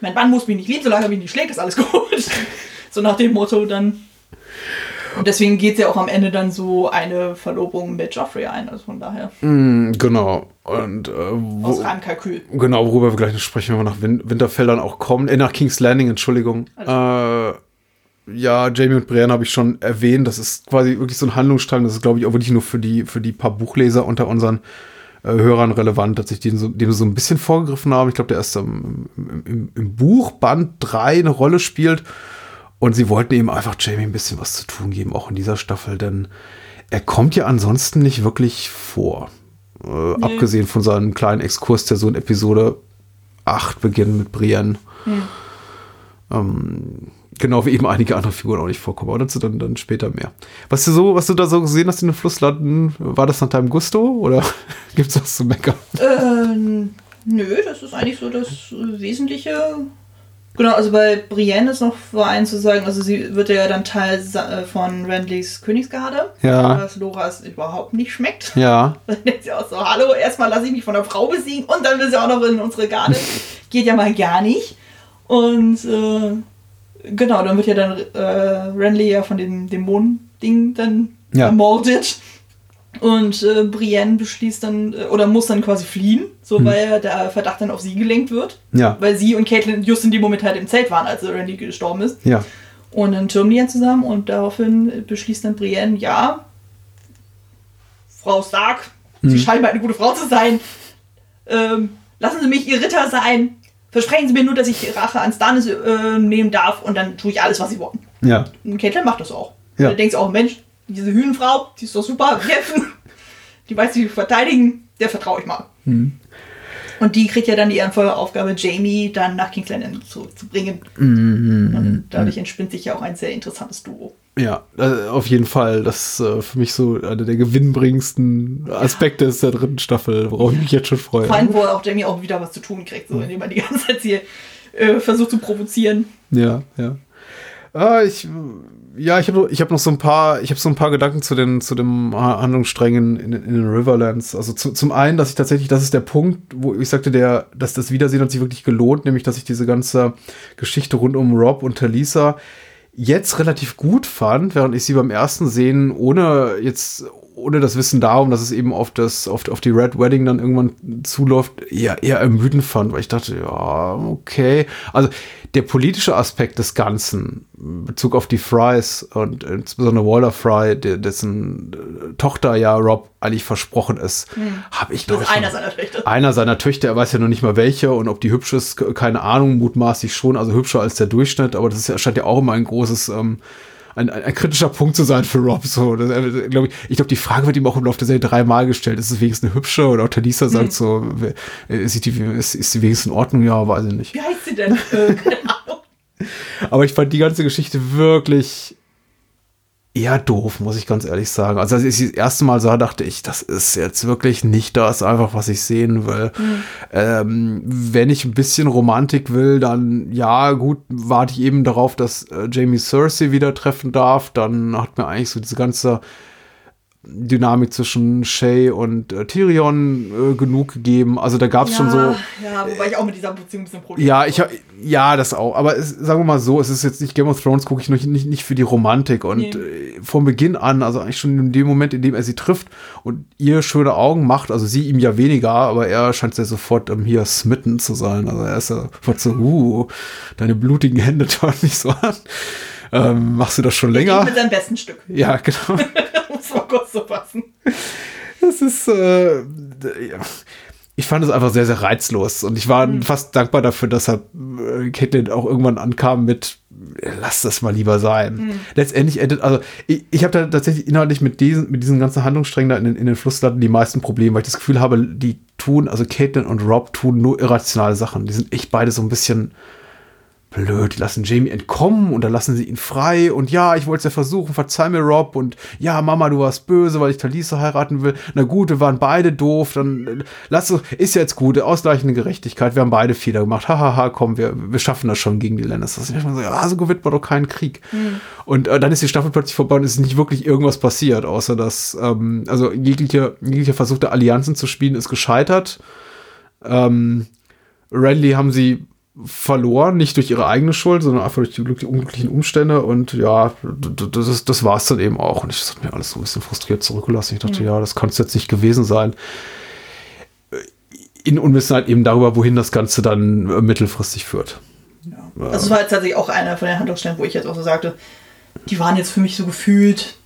Mein Mann muss mich nicht lieben, solange er mich nicht schlägt, ist alles gut. so nach dem Motto dann. Und deswegen geht ja auch am Ende dann so eine Verlobung mit Joffrey ein, also von daher. Mm, genau. Und, äh, wo, Aus reinem Kalkül. Genau, worüber wir gleich noch sprechen, wenn wir nach Win Winterfell dann auch kommen. Äh, nach King's Landing, Entschuldigung. Äh, ja, Jamie und Brienne habe ich schon erwähnt. Das ist quasi wirklich so ein Handlungsstrang. Das ist, glaube ich, auch wirklich nur für die, für die paar Buchleser unter unseren äh, Hörern relevant, dass ich den so, dem so ein bisschen vorgegriffen habe. Ich glaube, der erst im, im, im Buch Band 3 eine Rolle spielt. Und sie wollten eben einfach Jamie ein bisschen was zu tun geben, auch in dieser Staffel, denn er kommt ja ansonsten nicht wirklich vor. Äh, nee. Abgesehen von seinem kleinen Exkurs, der so in Episode 8 beginnt mit Brienne. Hm. Ähm, genau wie eben einige andere Figuren auch nicht vorkommen, aber dazu dann, dann später mehr. Was du so, was du da so gesehen hast in den Flusslanden, war das nach deinem Gusto oder gibt es was zu meckern? Ähm, nö, das ist eigentlich so das Wesentliche. Genau, also bei Brienne ist noch vor allem zu sagen, also sie wird ja dann Teil äh, von Randleys Königsgarde. Ja. Was Lora es überhaupt nicht schmeckt. Ja. Dann denkt sie auch so, hallo, erstmal lasse ich mich von einer Frau besiegen und dann will sie auch noch in unsere Garde. Geht ja mal gar nicht. Und äh, genau, dann wird ja dann äh, Renly ja von dem Dämonen-Ding dann ja. ermordet. Und äh, Brienne beschließt dann, äh, oder muss dann quasi fliehen, so hm. weil der Verdacht dann auf sie gelenkt wird. Ja. Weil sie und Caitlin just in dem Moment halt im Zelt waren, als Randy gestorben ist. Ja. Und dann türmen die dann zusammen und daraufhin beschließt dann Brienne, ja, Frau Stark, hm. sie scheint eine gute Frau zu sein. Ähm, lassen Sie mich Ihr Ritter sein. Versprechen Sie mir nur, dass ich Rache an Stannis äh, nehmen darf und dann tue ich alles, was Sie wollen. Ja. Und Caitlin macht das auch. Ja. Da denkst du auch, Mensch, diese Hühnenfrau, die ist doch super. Die weiß sich verteidigen, der vertraue ich mal. Mhm. Und die kriegt ja dann die ehrenvolle Aufgabe, Jamie dann nach King's Landing zurückzubringen. Mhm. Und dadurch entspinnt sich ja auch ein sehr interessantes Duo. Ja, äh, auf jeden Fall. Das ist äh, für mich so einer der gewinnbringendsten Aspekte ist der dritten Staffel, worauf ich mich jetzt schon freue. Vor allem, wo auch Jamie auch wieder was zu tun kriegt, so, indem er die ganze Zeit hier äh, versucht zu provozieren. Ja, ja. Ah, ich, ja, ich habe ich hab noch so ein paar, ich habe so ein paar Gedanken zu den, zu dem Handlungssträngen in, in, den Riverlands. Also zu, zum einen, dass ich tatsächlich, das ist der Punkt, wo ich sagte, der, dass das Wiedersehen hat sich wirklich gelohnt, nämlich, dass ich diese ganze Geschichte rund um Rob und Talisa jetzt relativ gut fand, während ich sie beim ersten Sehen ohne jetzt ohne das Wissen darum, dass es eben auf das auf, auf die Red Wedding dann irgendwann zuläuft, eher eher ermüdend fand, weil ich dachte, ja, okay. Also der politische Aspekt des Ganzen, Bezug auf die Fries und insbesondere Waller Fry, dessen äh, Tochter ja Rob eigentlich versprochen ist, hm. habe ich noch. Einer seiner Töchter. Einer seiner Töchter, er weiß ja noch nicht mal welche und ob die hübsch ist, keine Ahnung, mutmaßlich schon, also hübscher als der Durchschnitt, aber das ist, scheint ja auch immer ein großes ähm, ein, ein, ein, kritischer Punkt zu sein für Rob. So, das, äh, glaub ich ich glaube, die Frage wird ihm auch im Laufe der Serie dreimal gestellt. Ist es wenigstens eine hübsche? Oder auch Talisa sagt hm. so, ist, die, ist, ist die wenigstens in Ordnung? Ja, weiß ich nicht. Wie heißt sie denn? Aber ich fand die ganze Geschichte wirklich eher doof, muss ich ganz ehrlich sagen. Also als ich das erste Mal sah, dachte ich, das ist jetzt wirklich nicht das einfach, was ich sehen will. Mhm. Ähm, wenn ich ein bisschen Romantik will, dann ja, gut, warte ich eben darauf, dass äh, Jamie Cersei wieder treffen darf. Dann hat mir eigentlich so diese ganze Dynamik zwischen Shay und äh, Tyrion äh, genug gegeben. Also da gab es ja, schon so. Ja, wobei ich auch mit dieser Beziehung ein bisschen Probleme Ja, ich hab, ja, das auch. Aber es, sagen wir mal so, es ist jetzt nicht Game of Thrones, gucke ich nicht, nicht, nicht für die Romantik. Und nee. äh, von Beginn an, also eigentlich schon in dem Moment, in dem er sie trifft und ihr schöne Augen macht, also sie ihm ja weniger, aber er scheint ja sofort ähm, hier smitten zu sein. Also er ist ja sofort so, uh, deine blutigen Hände tun mich so an. Ähm, machst du das schon länger? Mit seinem besten Stück. Ja, genau. kurz so passen. Das ist, äh, ich fand es einfach sehr, sehr reizlos und ich war mhm. fast dankbar dafür, dass er äh, Caitlin auch irgendwann ankam mit lass das mal lieber sein. Mhm. Letztendlich endet, also ich, ich habe da tatsächlich inhaltlich mit diesen, mit diesen ganzen Handlungssträngen da in, in den Flussladen die meisten Probleme, weil ich das Gefühl habe, die tun, also Caitlin und Rob tun nur irrationale Sachen. Die sind echt beide so ein bisschen blöd, die lassen Jamie entkommen und dann lassen sie ihn frei und ja, ich wollte es ja versuchen, verzeih mir Rob und ja, Mama, du warst böse, weil ich Talisa heiraten will. Na gut, wir waren beide doof, dann äh, lass es, ist ja jetzt gut, ausgleichende Gerechtigkeit, wir haben beide Fehler gemacht, hahaha, ha, ha, komm, wir, wir schaffen das schon gegen die Lannisters. Ich so, ja, so gewinnt man doch keinen Krieg. Mhm. Und äh, dann ist die Staffel plötzlich vorbei und es ist nicht wirklich irgendwas passiert, außer dass, ähm, also jeglicher, jeglicher Versuch der Allianzen zu spielen ist gescheitert. Ähm, Renly haben sie verloren, nicht durch ihre eigene Schuld, sondern einfach durch die unglücklichen Umstände. Und ja, das, ist, das war es dann eben auch. Und ich habe mir alles so ein bisschen frustriert zurückgelassen. Ich dachte, mhm. ja, das kann es jetzt nicht gewesen sein. In Unwissenheit eben darüber, wohin das Ganze dann äh, mittelfristig führt. Ja. Also es war jetzt tatsächlich auch einer von den Handlungsstellen, wo ich jetzt auch so sagte, die waren jetzt für mich so gefühlt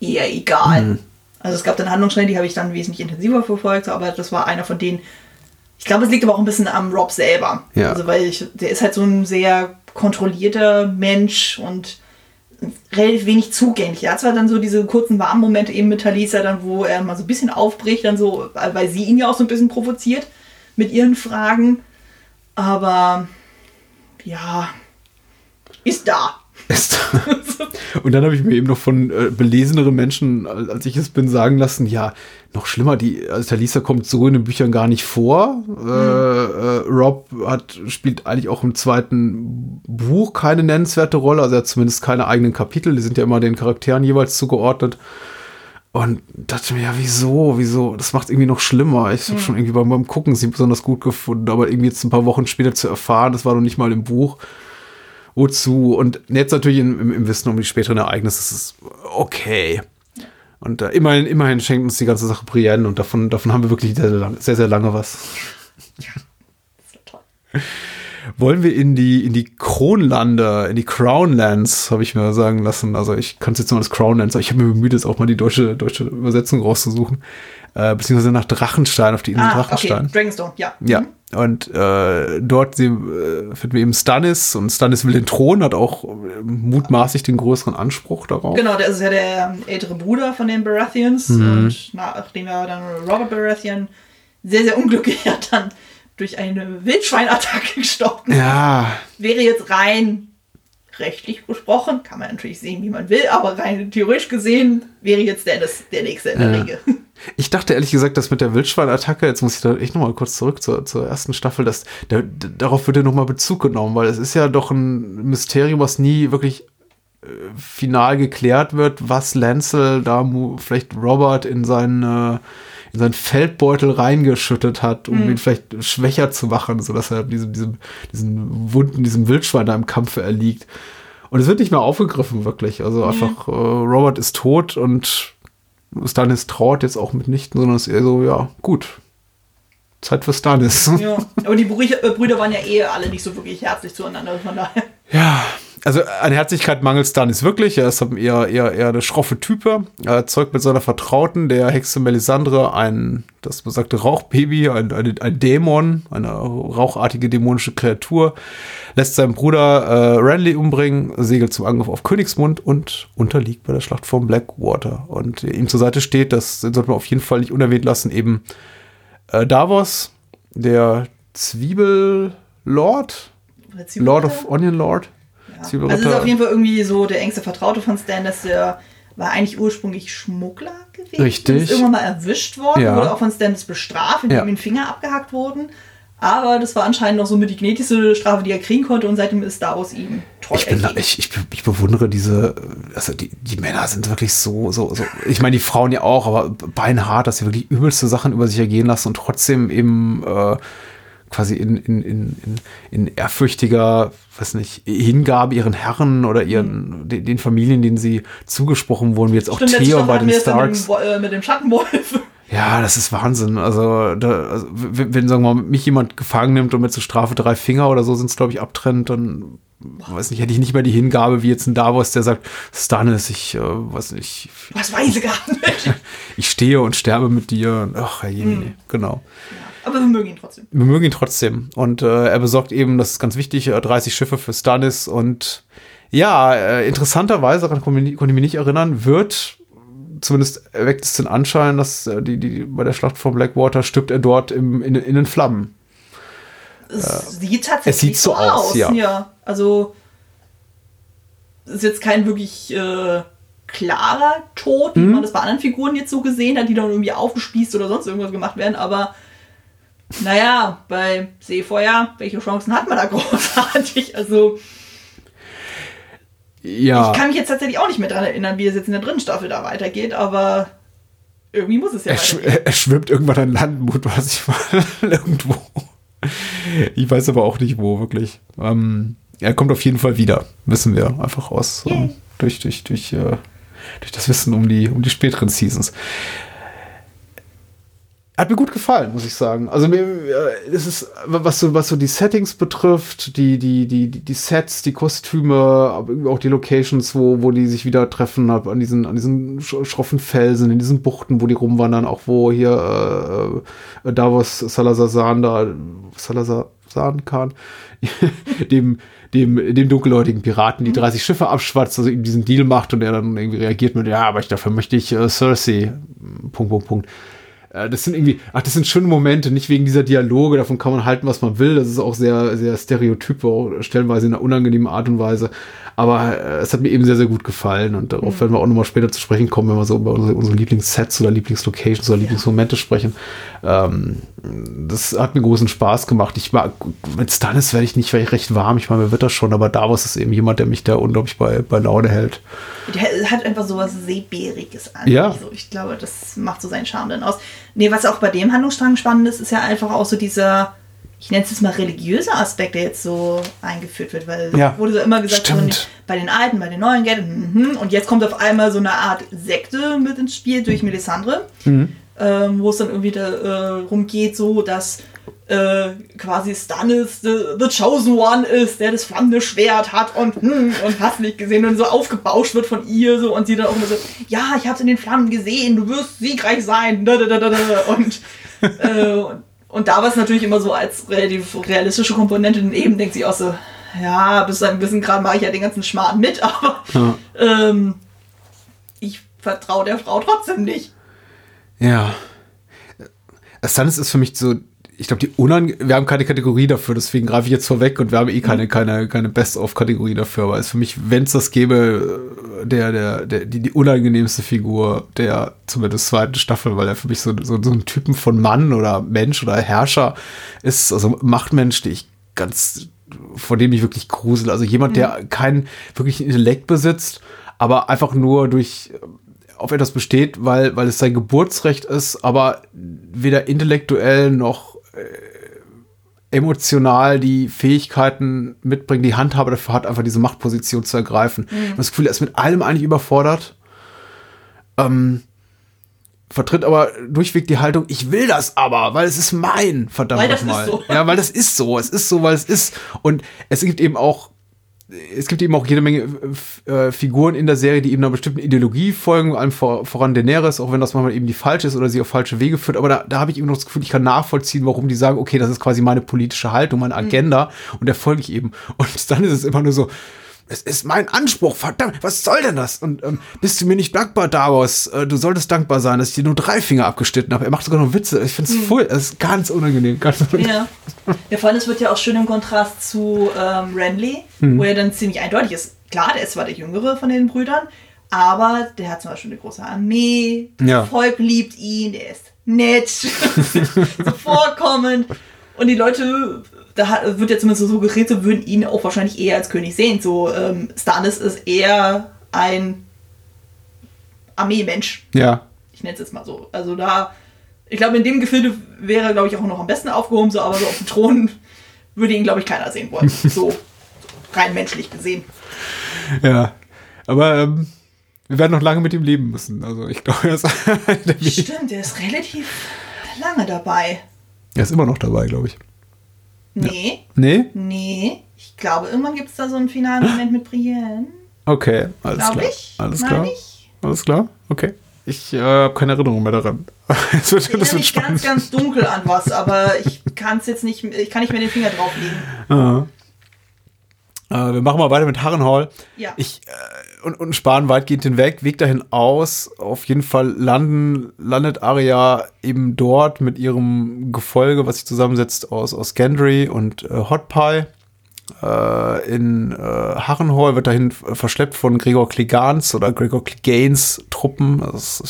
eher egal. Mhm. Also es gab dann Handlungsstellen, die habe ich dann wesentlich intensiver verfolgt, aber das war einer von denen, ich glaube, es liegt aber auch ein bisschen am Rob selber. Ja. Also, weil ich, der ist halt so ein sehr kontrollierter Mensch und relativ wenig zugänglich. Er hat zwar dann so diese kurzen warmen Momente eben mit Talisa, dann wo er mal so ein bisschen aufbricht, dann so, weil sie ihn ja auch so ein bisschen provoziert mit ihren Fragen. Aber ja, ist da. Ist. Und dann habe ich mir eben noch von äh, beleseneren Menschen, als ich es bin, sagen lassen, ja, noch schlimmer, die also Talisa kommt so in den Büchern gar nicht vor. Mhm. Äh, äh, Rob hat, spielt eigentlich auch im zweiten Buch keine nennenswerte Rolle, also er hat zumindest keine eigenen Kapitel, die sind ja immer den Charakteren jeweils zugeordnet. Und dachte mir, ja, wieso, wieso? Das macht irgendwie noch schlimmer. Ich habe mhm. schon irgendwie beim, beim Gucken sie besonders gut gefunden, aber irgendwie jetzt ein paar Wochen später zu erfahren, das war noch nicht mal im Buch wozu. Und jetzt natürlich im, im Wissen um die späteren Ereignisse ist es okay. Und äh, immerhin, immerhin schenkt uns die ganze Sache Brienne und davon, davon haben wir wirklich sehr, sehr, sehr lange was. Ja, das ist toll. Wollen wir in die, in die Kronlande, in die Crownlands, habe ich mir sagen lassen. Also ich kann es jetzt nur als Crownlands, aber ich habe mir bemüht, jetzt auch mal die deutsche, deutsche Übersetzung rauszusuchen äh, beziehungsweise nach Drachenstein, auf die Insel ah, Drachenstein. Okay. Dragonstone, ja. Ja. Mhm. Und äh, dort sie, äh, finden wir eben Stannis und Stannis will den Thron, hat auch äh, mutmaßlich den größeren Anspruch darauf. Genau, der ist ja der ältere Bruder von den Baratheons mhm. und nachdem er dann Robert Baratheon sehr, sehr unglücklich hat, dann durch eine Wildschweinattacke gestorben. Ja. Wäre jetzt rein rechtlich gesprochen, kann man natürlich sehen, wie man will, aber rein theoretisch gesehen wäre jetzt Dennis der Nächste in der ja. Regel. Ich dachte ehrlich gesagt, dass mit der Wildschweinattacke, jetzt muss ich da echt nochmal kurz zurück zur, zur ersten Staffel, dass der, darauf wird ja nochmal Bezug genommen, weil es ist ja doch ein Mysterium, was nie wirklich äh, final geklärt wird, was Lancel da vielleicht Robert in seinen, äh, in seinen Feldbeutel reingeschüttet hat, um mhm. ihn vielleicht schwächer zu machen, sodass er diesem, diesem, diesen Wunden, diesem Schwein da im Kampfe erliegt. Und es wird nicht mehr aufgegriffen, wirklich. Also mhm. einfach, äh, Robert ist tot und Stannis trauert jetzt auch mitnichten, sondern ist eher so, ja, gut. Zeit für Stannis. Ja, aber die Brüder, äh, Brüder waren ja eh alle nicht so wirklich herzlich zueinander, von daher. Ja, also an Herzlichkeit mangelt Stannis wirklich. Er ist eher, eher, eher eine schroffe Type. Er erzeugt mit seiner Vertrauten, der Hexe Melisandre, ein, das besagte Rauchbaby, ein, ein, ein Dämon, eine rauchartige dämonische Kreatur, lässt seinen Bruder äh, Renly umbringen, segelt zum Angriff auf Königsmund und unterliegt bei der Schlacht von Blackwater. Und ihm zur Seite steht, das sollte man auf jeden Fall nicht unerwähnt lassen, eben äh, Davos, der Zwiebellord, Lord of Onion Lord. Ja. Also ist auf jeden Fall irgendwie so der engste Vertraute von Stan, dass der war eigentlich ursprünglich Schmuggler gewesen. Richtig. Ist irgendwann mal erwischt worden, ja. wurde auch von Stannis bestraft, indem ja. ihm den Finger abgehackt wurden. Aber das war anscheinend noch so mit die gnädigste Strafe, die er kriegen konnte und seitdem ist Davos ihm treu. Ich, bin, ich, ich, ich, bewundere diese, also die, die Männer sind wirklich so, so, so, ich meine die Frauen ja auch, aber beinhart, dass sie wirklich übelste Sachen über sich ergehen lassen und trotzdem eben äh, quasi in, in, in, in, ehrfürchtiger, weiß nicht, Hingabe ihren Herren oder ihren, mhm. den, den, Familien, denen sie zugesprochen wurden, wie jetzt auch Stimmt, Theo bei den Starks. Mit dem, äh, mit dem Schattenwolf. Ja, das ist Wahnsinn. Also, da, also wenn, sagen wir mal, mich jemand gefangen nimmt und mit zur Strafe drei Finger oder so sind es, glaube ich, abtrennt, dann weiß nicht, hätte ich nicht mehr die Hingabe wie jetzt ein Davos, der sagt, Stannis, ich äh, weiß nicht. Was weiß ich gar nicht. ich stehe und sterbe mit dir. Ach, je, mhm. genau. Ja. Aber wir mögen ihn trotzdem. Wir mögen ihn trotzdem. Und äh, er besorgt eben, das ist ganz wichtig, 30 äh, Schiffe für Stannis. Und ja, äh, interessanterweise, daran konnte ich mich nicht erinnern, wird zumindest erweckt es den Anschein, dass äh, die, die, bei der Schlacht von Blackwater stirbt er dort im, in, in den Flammen. Es äh, sieht tatsächlich es sieht so aus, aus, ja. ja. Also es ist jetzt kein wirklich äh, klarer Tod, wie mhm. man das bei anderen Figuren jetzt so gesehen hat, die dann irgendwie aufgespießt oder sonst irgendwas gemacht werden, aber naja, bei Seefeuer, welche Chancen hat man da großartig? Also ja. Ich kann mich jetzt tatsächlich auch nicht mehr daran erinnern, wie es jetzt in der dritten Staffel da weitergeht, aber irgendwie muss es ja er, sch er schwimmt irgendwann an Land, mutmaßlich mal irgendwo. Ich weiß aber auch nicht wo, wirklich. Ähm, er kommt auf jeden Fall wieder, wissen wir einfach aus. Um, durch, durch, durch, äh, durch das Wissen um die, um die späteren Seasons. Hat mir gut gefallen, muss ich sagen. Also mir äh, es ist was so was so die Settings betrifft, die die die die Sets, die Kostüme, auch die Locations, wo wo die sich wieder treffen, an diesen an diesen schroffen Felsen, in diesen Buchten, wo die rumwandern, auch wo hier äh, äh Davos Salazar da Salazar Khan dem dem, dem dunkelhäutigen Piraten die 30 mhm. Schiffe abschwatzt, also ihm diesen Deal macht und er dann irgendwie reagiert mit, ja, aber ich dafür möchte ich äh, Cersei, Punkt, Punkt, Punkt. Äh, das sind irgendwie, ach, das sind schöne Momente, nicht wegen dieser Dialoge, davon kann man halten, was man will. Das ist auch sehr, sehr stereotyp, auch stellenweise in einer unangenehmen Art und Weise. Aber äh, es hat mir eben sehr, sehr gut gefallen und darauf mhm. werden wir auch nochmal später zu sprechen kommen, wenn wir so über unsere, unsere Lieblingssets oder Lieblingslocations oder Lieblingsmomente sprechen. Ähm, das hat mir großen Spaß gemacht. Ich war, mit Stannis werde ich nicht werde ich recht warm, ich meine, mir wird das schon, aber Davos ist eben jemand, der mich da unglaublich bei, bei Laune hält. Der hat einfach so was Seebäriges an. Ja. So, ich glaube, das macht so seinen Charme dann aus. Nee, was auch bei dem Handlungsstrang spannend ist, ist ja einfach auch so dieser ich nenne es jetzt mal religiöse Aspekt, der jetzt so eingeführt wird, weil ja, wurde so immer gesagt, so bei den Alten, bei den Neuen geht mhm. und jetzt kommt auf einmal so eine Art Sekte mit ins Spiel durch Melisandre, mhm. ähm, wo es dann irgendwie darum äh, geht, so dass äh, quasi Stannis the, the, Chosen One ist, der das flammende Schwert hat und hm, und hast nicht gesehen und so aufgebauscht wird von ihr so und sie dann auch immer so, ja, ich hab's in den Flammen gesehen, du wirst siegreich sein und äh, und da war es natürlich immer so als relativ realistische Komponente eben denkt sie auch so, ja, bis zu einem gewissen Grad mache ich ja den ganzen Schmarrn mit, aber ja. ähm, ich vertraue der Frau trotzdem nicht. Ja. Stannis ist für mich so ich glaube, die unang wir haben keine Kategorie dafür, deswegen greife ich jetzt vorweg und wir haben eh keine, keine, keine Best-of-Kategorie dafür, aber es ist für mich, wenn es das gäbe, der, der, der, die, die unangenehmste Figur der zumindest zweiten Staffel, weil er für mich so, so, so ein Typen von Mann oder Mensch oder Herrscher ist, also Machtmensch, den ich ganz, vor dem ich wirklich grusel. Also jemand, der mhm. keinen wirklichen Intellekt besitzt, aber einfach nur durch auf etwas besteht, weil, weil es sein Geburtsrecht ist, aber weder intellektuell noch äh, emotional die Fähigkeiten mitbringen, die Handhabe dafür hat, einfach diese Machtposition zu ergreifen. Mhm. Das Gefühl, er ist mit allem eigentlich überfordert. Ähm, vertritt aber durchweg die Haltung, ich will das aber, weil es ist mein, verdammt nochmal. So. Ja, weil das ist so. Es ist so, weil es ist. Und es gibt eben auch es gibt eben auch jede Menge äh, Figuren in der Serie, die eben einer bestimmten Ideologie folgen, allem vor, voran Daenerys, auch wenn das manchmal eben die falsche ist oder sie auf falsche Wege führt. Aber da, da habe ich eben noch das Gefühl, ich kann nachvollziehen, warum die sagen, okay, das ist quasi meine politische Haltung, meine mhm. Agenda mhm. und der folge ich eben. Und dann ist es immer nur so, es ist mein Anspruch, verdammt, was soll denn das? Und ähm, bist du mir nicht dankbar, Davos? Äh, du solltest dankbar sein, dass ich dir nur drei Finger abgeschnitten habe. Er macht sogar noch Witze. Ich finde es hm. voll, es ist ganz unangenehm. Ganz unangenehm. Ja. ja, vor allem, es wird ja auch schön im Kontrast zu ähm, Renly, hm. wo er dann ziemlich eindeutig ist. Klar, der ist zwar der Jüngere von den Brüdern, aber der hat zum Beispiel eine große Armee, ja. das Volk liebt ihn, der ist nett, zuvorkommend. Und die Leute da wird ja zumindest so geredet, so würden ihn auch wahrscheinlich eher als König sehen. So, ähm, Stannis ist eher ein Armeemensch. Ja. Ich nenne es jetzt mal so. Also da, ich glaube, in dem Gefilde wäre, glaube ich, auch noch am besten aufgehoben, so, aber so auf dem Thron würde ihn, glaube ich, keiner sehen wollen. So rein menschlich gesehen. Ja. Aber ähm, wir werden noch lange mit ihm leben müssen. Also ich glaube, er ist Stimmt, der ist relativ lange dabei. Er ist immer noch dabei, glaube ich. Nee. Nee? Nee. Ich glaube, irgendwann gibt es da so einen finalen Moment mit Brienne. Okay, alles Glaub klar. Ich, alles klar. Ich? Alles klar? Okay. Ich äh, habe keine Erinnerung mehr daran. das wird, das wird ganz, ganz dunkel an was, aber ich kann es jetzt nicht, ich kann nicht mehr den Finger drauflegen. Ah. Äh, wir machen mal weiter mit Harrenhal. Ja. Ich, äh, und, und sparen weitgehend den Weg, dahin aus. Auf jeden Fall landen, landet Arya eben dort mit ihrem Gefolge, was sich zusammensetzt aus, aus Gendry und äh, Hot Pie. Äh, in äh, Harrenhal wird dahin verschleppt von Gregor Clegans oder Gregor Clegans Truppen. Also,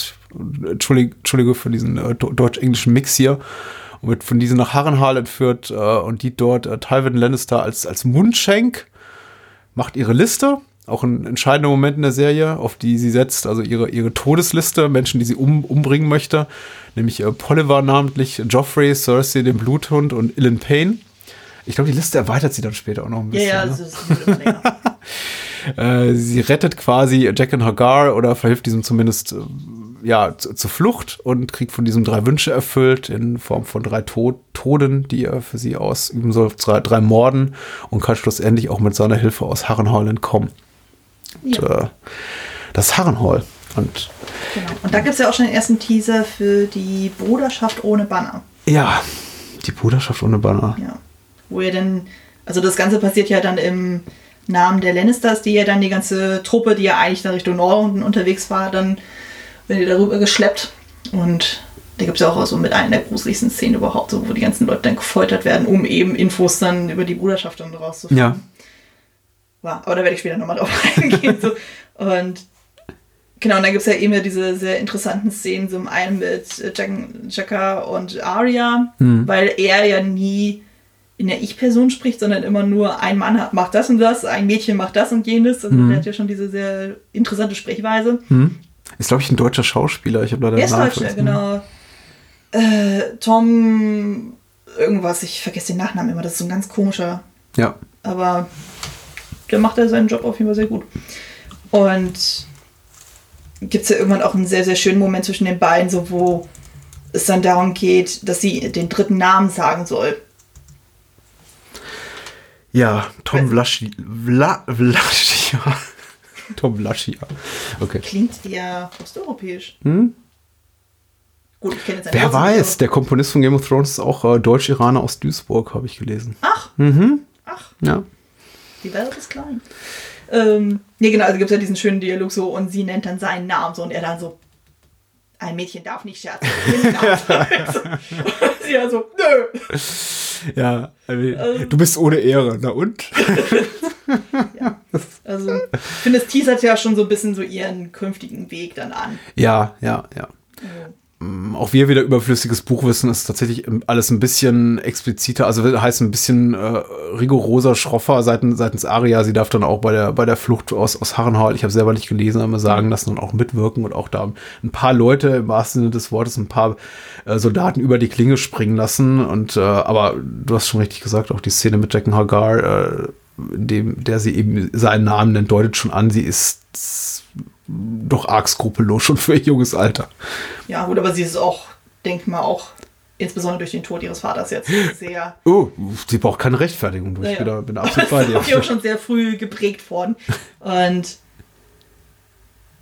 Entschuldige, Entschuldige für diesen äh, deutsch-englischen Mix hier und wird von diesen nach Harrenhal entführt äh, und die dort äh, Tywin Lannister als, als Mundschenk macht ihre Liste, auch ein entscheidender Moment in der Serie, auf die sie setzt, also ihre, ihre Todesliste, Menschen, die sie um, umbringen möchte, nämlich äh, Polliver namentlich, Joffrey, Cersei, den Bluthund und Ilyn Payne. Ich glaube, die Liste erweitert sie dann später auch noch ein bisschen. Ja, ja, ne? ist äh, Sie rettet quasi Jack and Hagar oder verhilft diesem zumindest äh, ja, zur Flucht und kriegt von diesem drei Wünsche erfüllt in Form von drei Tod Toden, die er für sie ausüben soll, drei, drei Morden und kann schlussendlich auch mit seiner Hilfe aus Harrenhal entkommen. Ja. Äh, das Harrenhal. Und, genau. und da gibt es ja auch schon den ersten Teaser für die Bruderschaft ohne Banner. Ja, die Bruderschaft ohne Banner. Ja. Wo er dann, also das Ganze passiert ja dann im Namen der Lannisters, die ja dann die ganze Truppe, die ja eigentlich dann Richtung Norden unterwegs war, dann werden die darüber geschleppt. Und da gibt es ja auch so mit einer der gruseligsten Szenen überhaupt, so, wo die ganzen Leute dann gefoltert werden, um eben Infos dann über die Bruderschaft dann rauszufinden. Ja. Ja aber da werde ich später nochmal drauf eingehen. so. Und genau, und dann gibt es ja eben diese sehr interessanten Szenen, so einen mit Jack, Jacka und Arya, mhm. weil er ja nie in der Ich-Person spricht, sondern immer nur ein Mann macht das und das, ein Mädchen macht das und jenes. Also mhm. der hat ja schon diese sehr interessante Sprechweise. Mhm. Ist, glaube ich, ein deutscher Schauspieler. Ich habe leider den Namen Deutscher, genau. Äh, Tom irgendwas, ich vergesse den Nachnamen immer, das ist so ein ganz komischer. Ja. Aber macht ja seinen Job auf jeden Fall sehr gut. Und gibt es ja irgendwann auch einen sehr, sehr schönen Moment zwischen den beiden, so wo es dann darum geht, dass sie den dritten Namen sagen soll. Ja, Tom Vlaschi. Vla, Vlaschi, ja. Tom Vlaschi, ja. Okay. Klingt eher osteuropäisch. Hm? Gut, ich kenne jetzt Wer weiß, der Komponist von Game of Thrones ist auch äh, Deutsch-Iraner aus Duisburg, habe ich gelesen. Ach. Mhm. Ach. Ja. Die Welt ist klein. Ähm, nee, genau, also gibt es ja diesen schönen Dialog so und sie nennt dann seinen Namen so und er dann so, ein Mädchen darf nicht scherzen. sie ja so, nö. Ja, also, du bist ohne Ehre, na und? ja. Also, ich finde, es teasert ja schon so ein bisschen so ihren künftigen Weg dann an. Ja, ja, ja. Mhm auch wir wieder überflüssiges Buchwissen ist tatsächlich alles ein bisschen expliziter, also heißt ein bisschen äh, rigoroser, schroffer seitens, seitens Aria. Sie darf dann auch bei der, bei der Flucht aus, aus Harrenhal, ich habe selber nicht gelesen, aber sagen lassen und auch mitwirken und auch da ein paar Leute im wahrsten Sinne des Wortes, ein paar äh, Soldaten über die Klinge springen lassen. Und äh, aber du hast schon richtig gesagt, auch die Szene mit Jacken Hagar, äh, dem, der sie eben seinen Namen nennt, deutet schon an, sie ist doch arg skrupellos schon für ihr junges Alter. Ja, gut, aber sie ist auch, denk mal, auch insbesondere durch den Tod ihres Vaters jetzt sehr. Oh, sie braucht keine Rechtfertigung. Ich Naja. bin, bin absolut bei dir. Ja auch schon sehr früh geprägt worden. Und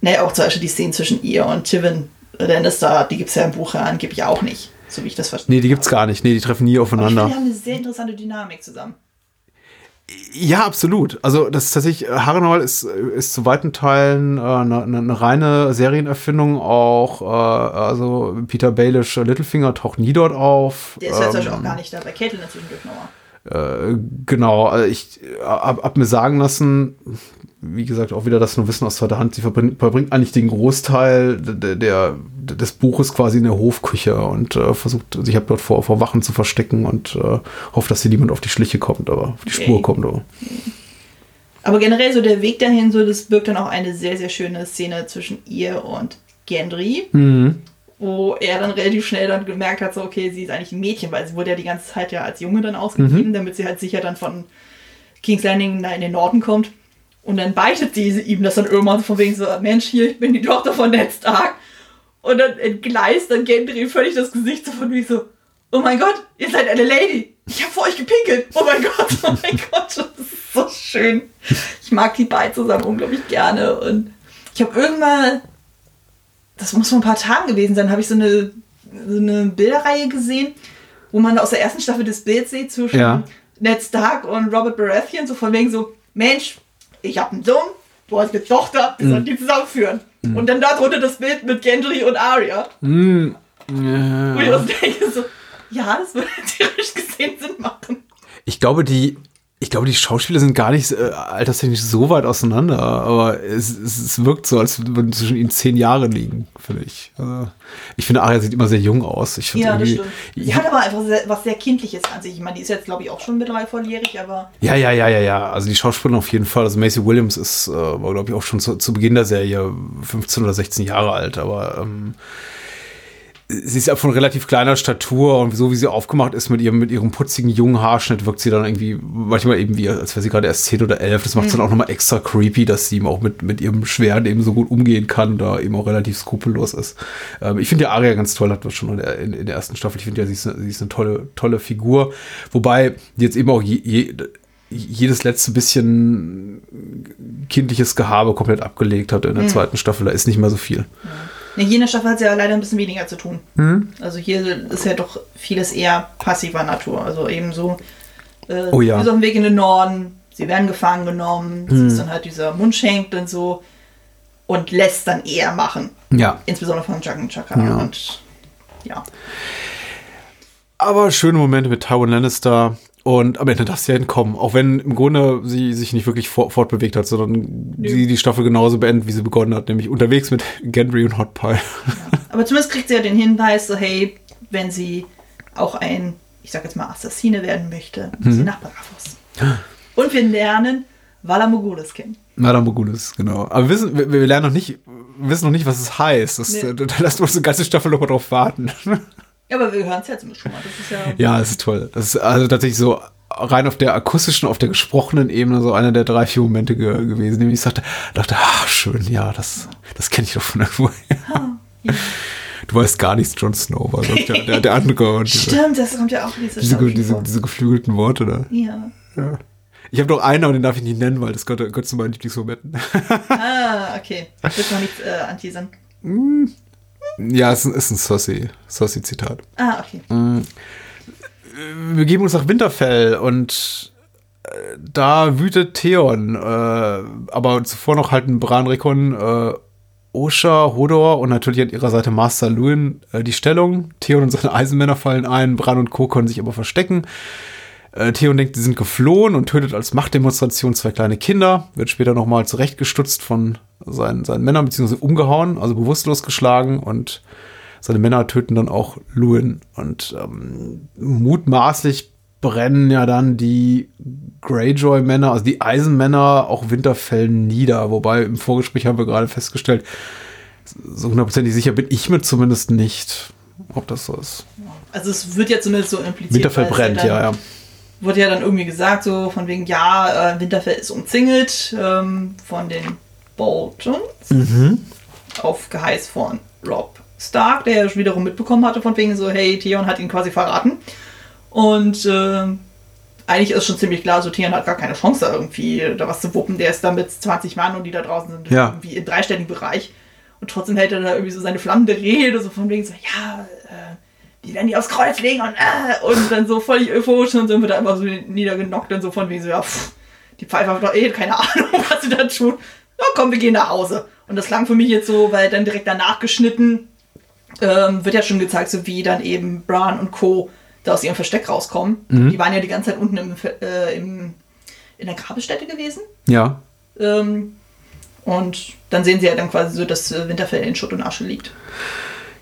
naja, auch zum Beispiel die Szenen zwischen ihr und Tivin Lannister, die gibt es ja im Buch ja angeblich auch nicht, so wie ich das verstehe. Nee, die gibt's gar nicht. Nee, die treffen nie Aber ich finde, aufeinander. die haben eine sehr interessante Dynamik zusammen. Ja, absolut. Also das ist tatsächlich, äh, Harrenhal ist, ist zu weiten Teilen äh, eine, eine, eine reine Serienerfindung. Auch, äh, also Peter Baelish, äh, Littlefinger taucht nie dort auf. Der ist ja Ähm, auch gar nicht da bei Caitlin zwischendurch nochmal. Äh, genau, also ich habe hab mir sagen lassen, wie gesagt, auch wieder das nur Wissen aus zweiter Hand, sie verbringt, verbringt eigentlich den Großteil der, der, des Buches quasi in der Hofküche und äh, versucht sich hab dort vor, vor Wachen zu verstecken und äh, hofft, dass hier niemand auf die Schliche kommt, aber auf die Okay. Spur kommt. Aber. Aber generell so der Weg dahin, so das birgt dann auch eine sehr, sehr schöne Szene zwischen ihr und Gendry, Mhm. Wo er dann relativ schnell dann gemerkt hat, so okay, sie ist eigentlich ein Mädchen, weil sie wurde ja die ganze Zeit ja als Junge dann ausgegeben, Mhm. damit sie halt sicher dann von King's Landing da in den Norden kommt. Und dann beichtet sie ihm das dann irgendwann von wegen so, Mensch, hier, ich bin die Tochter von Ned Stark. Und dann entgleist dann Gendry völlig das Gesicht so von wie so, oh mein Gott, ihr seid eine Lady. Ich habe vor euch gepinkelt. Oh mein Gott, oh mein Gott, das ist so schön. Ich mag die beiden zusammen unglaublich gerne. Und ich habe irgendwann, das muss vor ein paar Tagen gewesen sein, habe ich so eine, so eine Bilderreihe gesehen, wo man aus der ersten Staffel das Bild sieht zwischen Ja. Ned Stark und Robert Baratheon, so von wegen so, Mensch, ich habe einen Sohn, du hast eine Tochter, wir Mhm. sollten die zusammenführen. Und dann darunter das Bild mit Gendry und Arya. Mhm. Wo ich Ja. denke so, ja, das würde theoretisch gesehen Sinn machen. Ich glaube, die, ich glaube, die Schauspieler sind gar nicht äh, alterstechnisch so weit auseinander, aber es, es, es wirkt so, als würden zwischen ihnen zehn Jahre liegen, finde ich. Also, ich finde, Arya sieht immer sehr jung aus. Ich Ja, das stimmt. Sie hat aber einfach sehr, was sehr Kindliches an sich. Ich meine, die ist jetzt, glaube ich, auch schon mittlerweile volljährig, aber Ja, ja, ja, ja, ja. Also die Schauspielerin auf jeden Fall. Also Macy Williams ist, äh, war, glaube ich, auch schon zu, zu Beginn der Serie 15 oder 16 Jahre alt, aber ähm, sie ist ja von relativ kleiner Statur und so wie sie aufgemacht ist mit ihrem, mit ihrem putzigen jungen Haarschnitt, wirkt sie dann irgendwie manchmal eben wie, als wäre sie gerade erst 10 oder 11. Das macht es dann Mhm. auch nochmal extra creepy, dass sie eben auch mit, mit ihrem Schwert eben so gut umgehen kann, da eben auch relativ skrupellos ist. Ähm, ich finde ja Aria ganz toll, hat das schon in der, in, in der ersten Staffel. Ich finde ja, sie ist, eine, sie ist eine tolle, tolle Figur. Wobei jetzt eben auch je, je, jedes letzte bisschen kindliches Gehabe komplett abgelegt hat in der Mhm. zweiten Staffel. Da ist nicht mehr so viel. Ne, hier in der Staffel hat sie ja leider ein bisschen weniger zu tun. Mhm. Also hier ist ja doch vieles eher passiver Natur. Also eben so, äh, Oh ja. auf dem Weg in den Norden, sie werden gefangen genommen, sie Mhm. ist dann halt dieser Mundschenk und so und lässt dann eher machen. Ja. Insbesondere von Jack und Chaka. Ja. Und ja. Aber schöne Momente mit Tywin Lannister. Und am Ende darf sie ja entkommen. Auch wenn im Grunde sie sich nicht wirklich fort, fortbewegt hat, sondern sie die Staffel genauso beendet, wie sie begonnen hat, nämlich unterwegs mit Gendry und Hot Pie. Aber zumindest kriegt sie ja den Hinweis, so hey, wenn sie auch ein, ich sag jetzt mal, Assassine werden möchte, muss sie Mhm. nach Bravos. Und wir lernen Vala Mogulis kennen. Madame Mogulis, genau. Aber wir, wissen, wir, wir lernen noch nicht, wissen noch nicht, was es heißt. Das, Nee. Da, da lassen wir uns eine ganze Staffel noch mal drauf warten. Ja, aber wir hören es ja zumindest schon mal. Das ist ja. Ja, es ist toll. Das ist also tatsächlich so rein auf der akustischen, auf der gesprochenen Ebene so einer der drei, vier Momente ge gewesen, nämlich ich sagte, dachte, ach, schön, ja, das, das kenne ich doch von irgendwo. Du weißt gar nichts, Jon Snow war der, der, der andere. Und diese, Stimmt, das kommt ja auch in diese diese, diese, diese geflügelten Worte da. Ja. Ja. Ich habe noch einen, aber den darf ich nicht nennen, weil das gehört, gehört zu meinen Lieblingsmomenten. Ah, okay. Ich will noch nicht äh, anteasern. Ja, es ist, ein- Saucy, Saucy Zitat. Ah, okay. Mm. Wir geben uns nach Winterfell und äh, da wütet Theon, äh, aber zuvor noch halten Bran Rickon, äh, Osha, Hodor und natürlich an ihrer Seite Master Luin äh, die Stellung. Theon und seine Eisenmänner fallen ein, Bran und Co. können sich aber verstecken. Äh, Theon denkt, sie sind geflohen und tötet als Machtdemonstration zwei kleine Kinder, wird später nochmal zurechtgestutzt von seinen, seinen Männern, beziehungsweise umgehauen, also bewusstlos geschlagen und seine Männer töten dann auch Luin und ähm, mutmaßlich brennen ja dann die Greyjoy-Männer, also die Eisenmänner, auch Winterfell nieder. Wobei im Vorgespräch haben wir gerade festgestellt, so hundertprozentig sicher bin ich mir zumindest nicht, ob das so ist. Also es wird ja zumindest so impliziert. Winterfell brennt, dann, ja, ja. Wurde ja dann irgendwie gesagt, so von wegen, ja, äh, Winterfell ist umzingelt ähm, von den Boltons Mhm. auf Geheiß von Rob Stark, der ja wiederum mitbekommen hatte, von wegen so, hey, Theon hat ihn quasi verraten. Und äh, eigentlich ist schon ziemlich klar, so Theon hat gar keine Chance, da irgendwie da was zu wuppen. Der ist da mit 20 Mann und die da draußen sind Ja. irgendwie im dreistelligen Bereich. Und trotzdem hält er da irgendwie so seine flammende Rede, so von wegen so, ja, äh, die werden die aufs Kreuz legen und, äh, und dann so völlig euphorisch und dann wird er einfach so niedergenockt und so von wegen so, ja, pff, die Pfeife hat doch eh keine Ahnung, was sie da tun. Ja, komm, wir gehen nach Hause. Und das klang für mich jetzt so, weil dann direkt danach geschnitten ähm, wird ja schon gezeigt, so wie dann eben Bran und Co. da aus ihrem Versteck rauskommen. Mhm. Die waren ja die ganze Zeit unten im, äh, im, in der Grabesstätte gewesen. Ja. Ähm, und dann sehen sie ja dann quasi so, dass äh, Winterfell in Schutt und Asche liegt.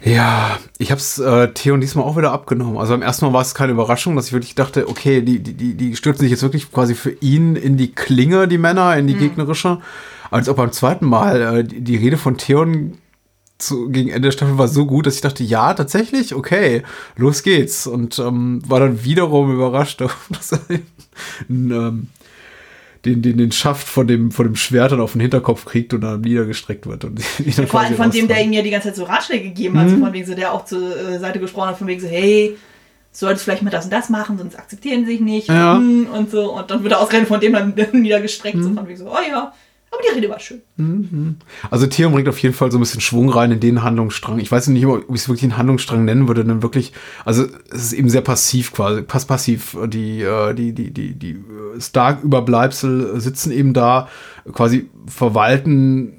Ja, ich hab's äh, Theon diesmal auch wieder abgenommen. Also beim ersten Mal war es keine Überraschung, dass ich wirklich dachte, okay, die, die, die, die stürzen sich jetzt wirklich quasi für ihn in die Klinge, die Männer, in die gegnerische. Als auch beim zweiten Mal, äh, die, die Rede von Theon zu, gegen Ende der Staffel war so gut, dass ich dachte, ja, tatsächlich, okay, los geht's. Und ähm, war dann wiederum überrascht, dass er den, ähm, den, den, den Schaft von dem, von dem Schwert dann auf den Hinterkopf kriegt und dann niedergestreckt wird. Und dann Vor allem von dem, der ihm ja die ganze Zeit so Ratschläge gegeben hat, Mhm. von wegen so, der auch zur äh, Seite gesprochen hat, von wegen so, hey, solltest vielleicht mal das und das machen, sonst akzeptieren sie sich nicht Ja. hm, und so. Und dann wird er ausgerechnet von dem dann niedergestreckt, so von wegen so, oh ja, aber die Rede war schön. Mhm. Also Theon bringt auf jeden Fall so ein bisschen Schwung rein in den Handlungsstrang. Ich weiß nicht, ob ich es wirklich einen Handlungsstrang nennen würde, denn wirklich, also es ist eben sehr passiv quasi, pass passiv. Die, äh, die, die, die, die äh, Stark-Überbleibsel sitzen eben da, quasi verwalten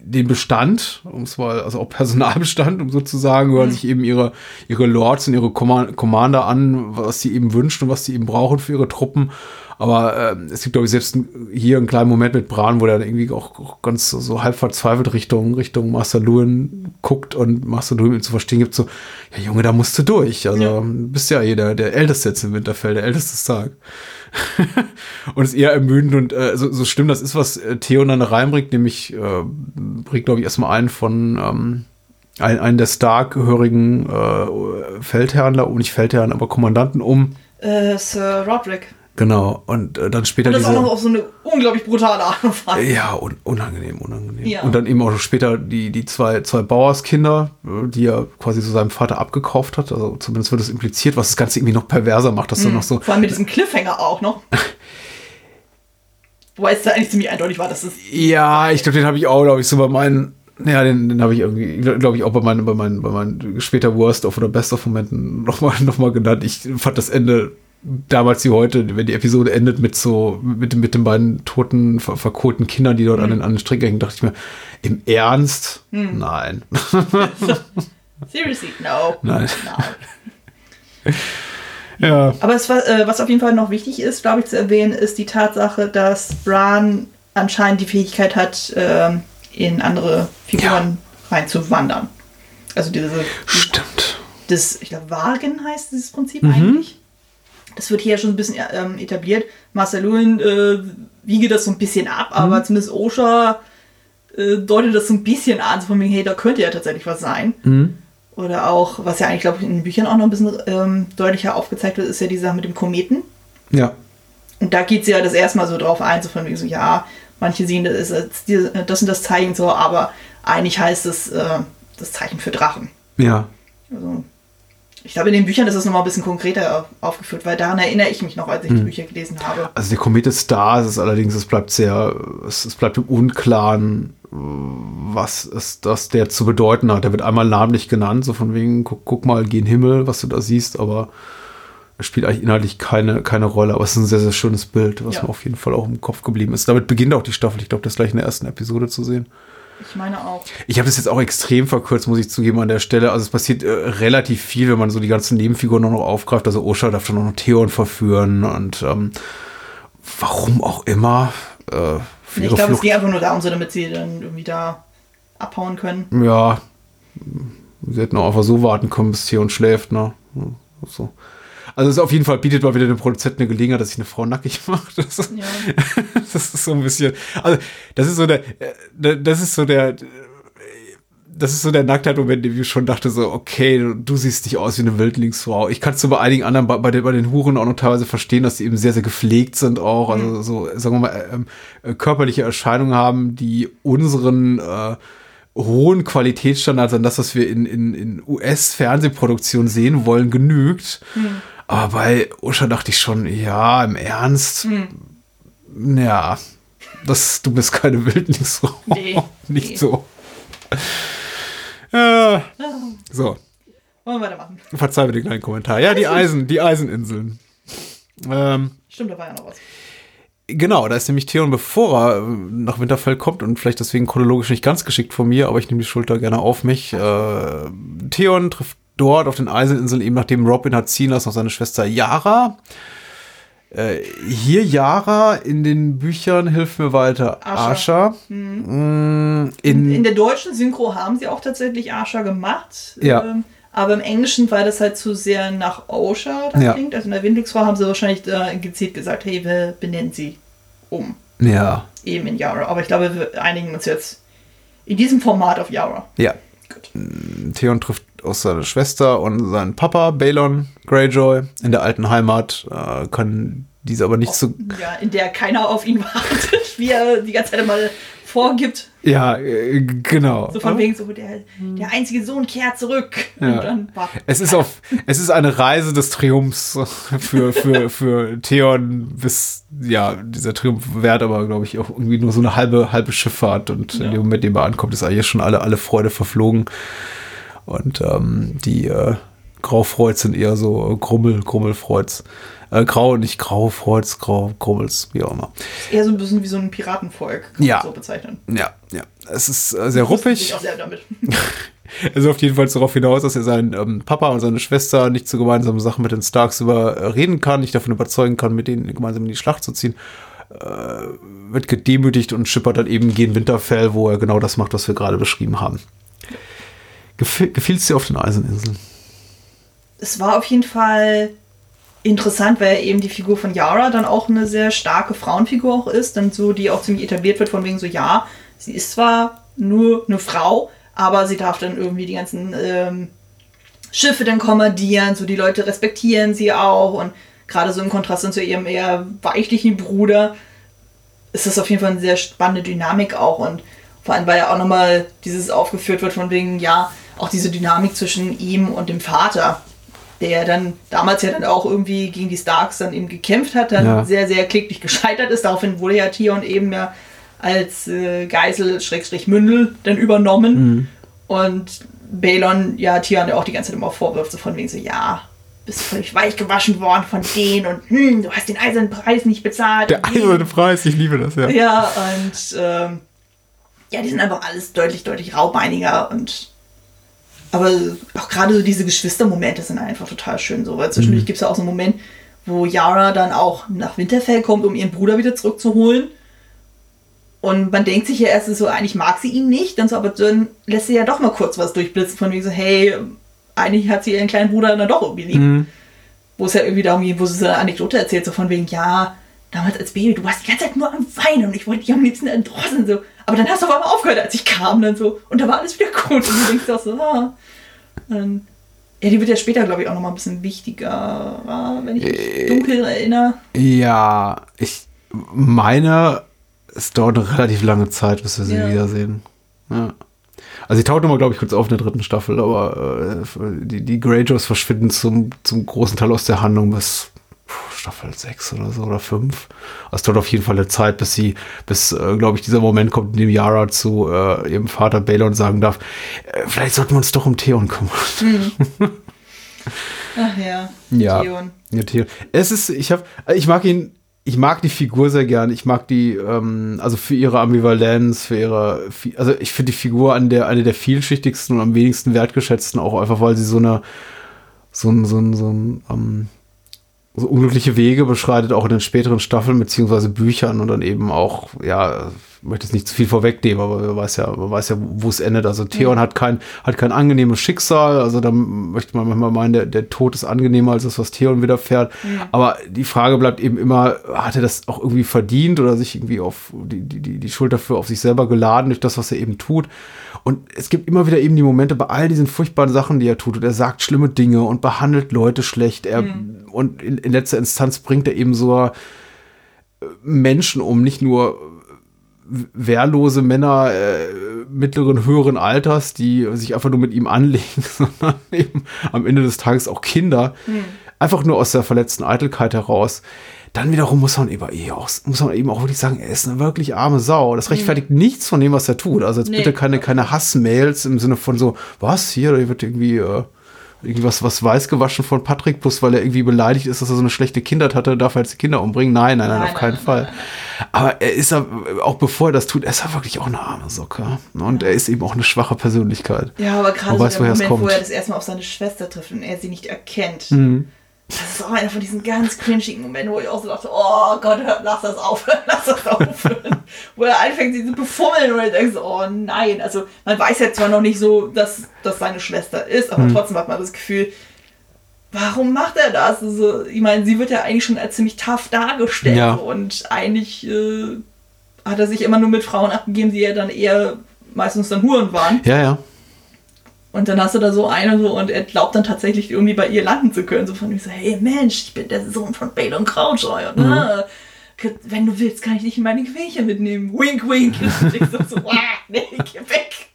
den Bestand, um es mal, also auch Personalbestand, um sozusagen, hören sich eben ihre, ihre Lords und ihre Comma- Commander an, was sie eben wünschen und was sie eben brauchen für ihre Truppen. Aber äh, es gibt, glaube ich, selbst hier einen kleinen Moment mit Bran, wo der irgendwie auch, auch ganz so, so halb verzweifelt Richtung, Richtung Master Lewin guckt und Master Lewin ihm zu verstehen gibt, so, ja Junge, da musst du durch. Also du bist ja eh der, der Älteste jetzt im Winterfell, der älteste Stark. und ist eher ermüdend und äh, so, so schlimm das ist, was äh, Theon dann reinbringt, nämlich äh, bringt, glaube ich, erstmal einen von ähm, ein, einen der Stark-gehörigen äh, Feldherren da, um nicht Feldherren, aber Kommandanten um. Äh, Sir Roderick. Genau. Und äh, dann später Und das auch noch diese. auf so eine unglaublich brutale Art und Weise. Ja, un unangenehm, unangenehm. Ja. Und dann eben auch später die, die zwei, zwei Bauerskinder, äh, die er quasi so seinem Vater abgekauft hat. Also zumindest wird es impliziert, was das Ganze irgendwie noch perverser macht, dass Hm, dann noch so. Vor allem mit diesem Cliffhanger auch noch. Wobei es da eigentlich ziemlich eindeutig war, dass es. Ja, ich glaube, den habe ich auch, glaube ich, so bei meinen, ja, den, den habe ich irgendwie, glaube ich, auch bei meinen, bei meinen, bei meinen später Worst of oder Best of Momenten nochmal noch mal genannt. Ich fand das Ende damals wie heute, wenn die Episode endet mit so, mit, mit den beiden toten, ver verkohlten Kindern, die dort an, den, an den Strick hängen, dachte ich mir, im Ernst? Hm. Nein. Seriously, no. Nein. No. Ja. Aber es, äh, was auf jeden Fall noch wichtig ist, glaube ich, zu erwähnen, ist die Tatsache, dass Bran anscheinend die Fähigkeit hat, ähm, in andere Figuren reinzuwandern. Also diese. Stimmt. Das, ich glaube, Wagen heißt dieses Prinzip Mhm. eigentlich. Das wird hier schon ein bisschen ähm, etabliert. Marcel Lewin äh, wiege das so ein bisschen ab, aber zumindest Osha äh, deutet das so ein bisschen an, so von mir, hey, da könnte ja tatsächlich was sein. Mhm. Oder auch, was ja eigentlich, glaube ich, in den Büchern auch noch ein bisschen ähm, deutlicher aufgezeigt wird, ist ja die Sache mit dem Kometen. Ja. Und da geht sie ja das erste Mal so drauf ein, so von wegen so, ja, manche sehen das, ist die- das und das Zeichen so, aber eigentlich heißt es äh, das Zeichen für Drachen. Ja. Also, ich glaube, in den Büchern ist es nochmal ein bisschen konkreter aufgeführt, weil daran erinnere ich mich noch, als ich die Hm. Bücher gelesen habe. Also der Komet ist da, es ist allerdings, es bleibt sehr, es, es bleibt im Unklaren, was es das der zu bedeuten hat. Der wird einmal namentlich genannt, so von wegen, guck, guck mal, geh in den Himmel, was du da siehst, aber er spielt eigentlich inhaltlich keine, keine Rolle. Aber es ist ein sehr, sehr schönes Bild, was Ja. mir auf jeden Fall auch im Kopf geblieben ist. Damit beginnt auch die Staffel. Ich glaube, das ist gleich in der ersten Episode zu sehen. Ich meine auch. Ich habe das jetzt auch extrem verkürzt, muss ich zugeben, an der Stelle. Also es passiert äh, relativ viel, wenn man so die ganzen Nebenfiguren noch, noch aufgreift. Also Osha darf dann noch Theon verführen und ähm, warum auch immer. Äh, Ich glaube, es ging einfach nur darum, so damit sie dann irgendwie da abhauen können. Ja, sie hätten auch einfach so warten können, bis Theon schläft, ne? So. Also es ist auf jeden Fall bietet mal wieder dem Produzenten eine Gelegenheit, dass sich eine Frau nackig macht. Das, ist- das ist so ein bisschen. Also das ist so der, äh, das ist so der, das ist so der Nacktheit-Moment, in dem ich schon dachte so, okay, du, du siehst nicht aus wie eine Wildlingsfrau. Ich kann es so bei einigen anderen, bei, bei, den, bei den Huren auch noch teilweise verstehen, dass die eben sehr, sehr gepflegt sind auch. Also so, sagen wir mal, ähm, äh, körperliche Erscheinungen haben, die unseren äh, hohen Qualitätsstandards an das, was wir in, in, in US-Fernsehproduktionen sehen wollen, genügt. Hm. Aber bei Usha dachte ich schon, ja, im Ernst, hm. ja, das, du bist keine Wildnis. Nee, Nicht nee. so. Äh, so. Wollen wir weitermachen? Verzeih mir den kleinen Kommentar. Ja, die Eisen, die Eiseninseln. Ähm, Stimmt, da war ja noch was. Genau, da ist nämlich Theon, bevor er nach Winterfell kommt und vielleicht deswegen chronologisch nicht ganz geschickt von mir, aber ich nehme die Schulter gerne auf mich. Äh, Theon trifft dort auf den Eiseninseln eben nachdem Robin hat ziehen lassen auf seine Schwester Yara. Äh, hier Yara in den Büchern hilft mir weiter Asha. Mhm. Mm, in, in, der deutschen Synchro haben sie auch tatsächlich Asha gemacht. Ja. Ähm, aber im Englischen, weil das halt zu sehr nach Osha ja. klingt, also in der Windungsfrau haben sie wahrscheinlich äh, gezielt gesagt, hey, wir benennen sie um. Ja. Eben in Yara. Aber ich glaube, wir einigen uns jetzt in diesem Format auf Yara. Ja. Gut. Theon trifft aus seiner Schwester und seinen Papa, Balon Greyjoy, in der alten Heimat, äh, können diese aber nicht so. Ja, in der keiner auf ihn wartet, wie er die ganze Zeit mal vorgibt. Ja, äh, genau. So von wegen so, der, der einzige Sohn kehrt zurück. Ja. Es, ist auf, es ist eine Reise des Triumphs für, für, für Theon, bis, ja, dieser Triumph währt aber, glaube ich, auch irgendwie nur so eine halbe, halbe Schifffahrt und ja. in dem Moment, in dem er ankommt, ist eigentlich schon alle, alle Freude verflogen. Und ähm, die äh, Graufreuds sind eher so Grummel, Grummelfreuds. Äh, grau, nicht grau, Freuds, grau, Grummels, wie auch immer. Ist eher so ein bisschen wie so ein Piratenvolk, kann ja. so bezeichnen. Ja, ja. Es ist äh, sehr ruppig. Auch sehr damit. er ist auf jeden Fall darauf hinaus, dass er seinen ähm, Papa und seine Schwester nicht zu gemeinsamen Sachen mit den Starks überreden äh, kann, nicht davon überzeugen kann, mit denen gemeinsam in die Schlacht zu ziehen. Äh, wird gedemütigt und schippert dann eben gegen Winterfell, wo er genau das macht, was wir gerade beschrieben haben. Gefiel es dir auf den Eiseninseln? Es war auf jeden Fall interessant, weil eben die Figur von Yara dann auch eine sehr starke Frauenfigur auch ist, dann so, die auch ziemlich etabliert wird, von wegen so, ja, sie ist zwar nur eine Frau, aber sie darf dann irgendwie die ganzen ähm, Schiffe dann kommandieren, so die Leute respektieren sie auch und gerade so im Kontrast zu ihrem eher weichlichen Bruder ist das auf jeden Fall eine sehr spannende Dynamik auch und vor allem, weil ja auch nochmal dieses aufgeführt wird von wegen, ja, auch diese Dynamik zwischen ihm und dem Vater, der dann damals ja dann auch irgendwie gegen die Starks dann eben gekämpft hat, dann ja. sehr, sehr kläglich gescheitert ist. Daraufhin wurde ja Theon eben ja als äh, Geisel, Schrägstrich Mündel, dann übernommen. Mhm. Und Balon ja Theon ja auch die ganze Zeit immer vorwirft, so von wegen so, ja, bist völlig weich gewaschen worden von denen und hm, du hast den eisernen Preis nicht bezahlt. Der eiserne Preis, ich liebe das, ja. Ja, und ähm, ja, die sind einfach alles deutlich, deutlich raubeiniger und aber auch gerade so diese Geschwistermomente sind einfach total schön so, weil zwischendurch mhm. gibt es ja auch so einen Moment, wo Yara dann auch nach Winterfell kommt, um ihren Bruder wieder zurückzuholen. Und man denkt sich ja erst so, eigentlich mag sie ihn nicht, dann so, aber dann lässt sie ja doch mal kurz was durchblitzen, von wegen so, hey, eigentlich hat sie ihren kleinen Bruder dann doch irgendwie lieb. Mhm. Wo es ja irgendwie darum geht, wo sie so eine Anekdote erzählt, so von wegen, ja, damals als Baby, du warst die ganze Zeit nur am Weinen und ich wollte dich am liebsten erdrosseln, so. Aber dann hast du auf einmal aufgehört, als ich kam, dann so. Und da war alles wieder gut. Und du denkst auch so, ah. Dann, ja, die wird ja später, glaube ich, auch nochmal ein bisschen wichtiger, wenn ich mich äh, dunkel erinnere. Ja, ich meine, es dauert eine relativ lange Zeit, bis wir sie ja. wiedersehen. Ja. Also sie taucht nochmal, glaube ich, kurz auf in der dritten Staffel, aber äh, die, die Greyjoys verschwinden zum, zum großen Teil aus der Handlung bis Staffel 6 oder so oder 5. Also es dauert auf jeden Fall eine Zeit, bis sie, bis, äh, glaube ich, dieser Moment kommt, in dem Yara zu äh, ihrem Vater Balon sagen darf, äh, vielleicht sollten wir uns doch um Theon kümmern. Mhm. Ach ja, ja. Theon. Ja, Theon. Es ist, ich habe, ich mag ihn, ich mag die Figur sehr gern. Ich mag die, ähm, also für ihre Ambivalenz, für ihre, also ich finde die Figur an der, eine der vielschichtigsten und am wenigsten wertgeschätzten, auch einfach, weil sie so eine, so ein, so ein, so ein, ähm, so unglückliche Wege beschreitet, auch in den späteren Staffeln beziehungsweise Büchern und dann eben auch, ja, möchte jetzt nicht zu viel vorwegnehmen, aber man weiß ja, man weiß ja, wo es endet. Also Theon mhm. hat kein, hat kein angenehmes Schicksal, also da möchte man manchmal meinen, der, der Tod ist angenehmer als das, was Theon widerfährt. Mhm. Aber die Frage bleibt eben immer, hat er das auch irgendwie verdient oder sich irgendwie auf die, die, die Schuld dafür auf sich selber geladen durch das, was er eben tut? Und es gibt immer wieder eben die Momente bei all diesen furchtbaren Sachen, die er tut. Und er sagt schlimme Dinge und behandelt Leute schlecht. Er, mhm. Und in, in, letzter Instanz bringt er eben so äh, Menschen um, nicht nur wehrlose Männer, äh, mittleren, höheren Alters, die sich einfach nur mit ihm anlegen, sondern eben am Ende des Tages auch Kinder. Hm. Einfach nur aus der verletzten Eitelkeit heraus. Dann wiederum muss man, eben auch, muss man eben auch wirklich sagen, er ist eine wirklich arme Sau. Das rechtfertigt mhm. nichts von dem, was er tut. Also jetzt nee. bitte keine, keine Hassmails im Sinne von so, was, hier, da wird irgendwie äh, irgendwas was weiß gewaschen von Patrick, bloß weil er irgendwie beleidigt ist, dass er so eine schlechte Kindheit hatte, darf er jetzt die Kinder umbringen. Nein, nein, nein, nein auf keinen nein, Fall. Nein, Aber er ist ja, auch bevor er das tut, er ist ja wirklich auch eine arme Socke. Und er ist eben auch eine schwache Persönlichkeit. Ja, aber gerade so der Moment, wo er das erstmal auf seine Schwester trifft und er sie nicht erkennt. Mhm. Das ist auch einer von diesen ganz cringigen Momenten, wo ich auch so dachte, oh Gott, hör, lass das aufhören, lass das aufhören. wo er anfängt, sie zu befummeln und er denkt so, oh nein. Also man weiß ja zwar noch nicht so, dass das seine Schwester ist, aber mhm. trotzdem hat man das Gefühl, warum macht er das? Also, ich meine, sie wird ja eigentlich schon als ziemlich tough dargestellt ja. und eigentlich äh, hat er sich immer nur mit Frauen abgegeben, die ja dann eher meistens dann Huren waren. Ja, ja. Und dann hast du da so eine so und er glaubt dann tatsächlich irgendwie bei ihr landen zu können. So von mir so, hey Mensch, ich bin der Sohn von Bale und Crouchroy. Und, mhm. ah, wenn du willst, kann ich dich in meine Quäche mitnehmen. Wink, wink. Und ich so, so wow, nee, geh weg.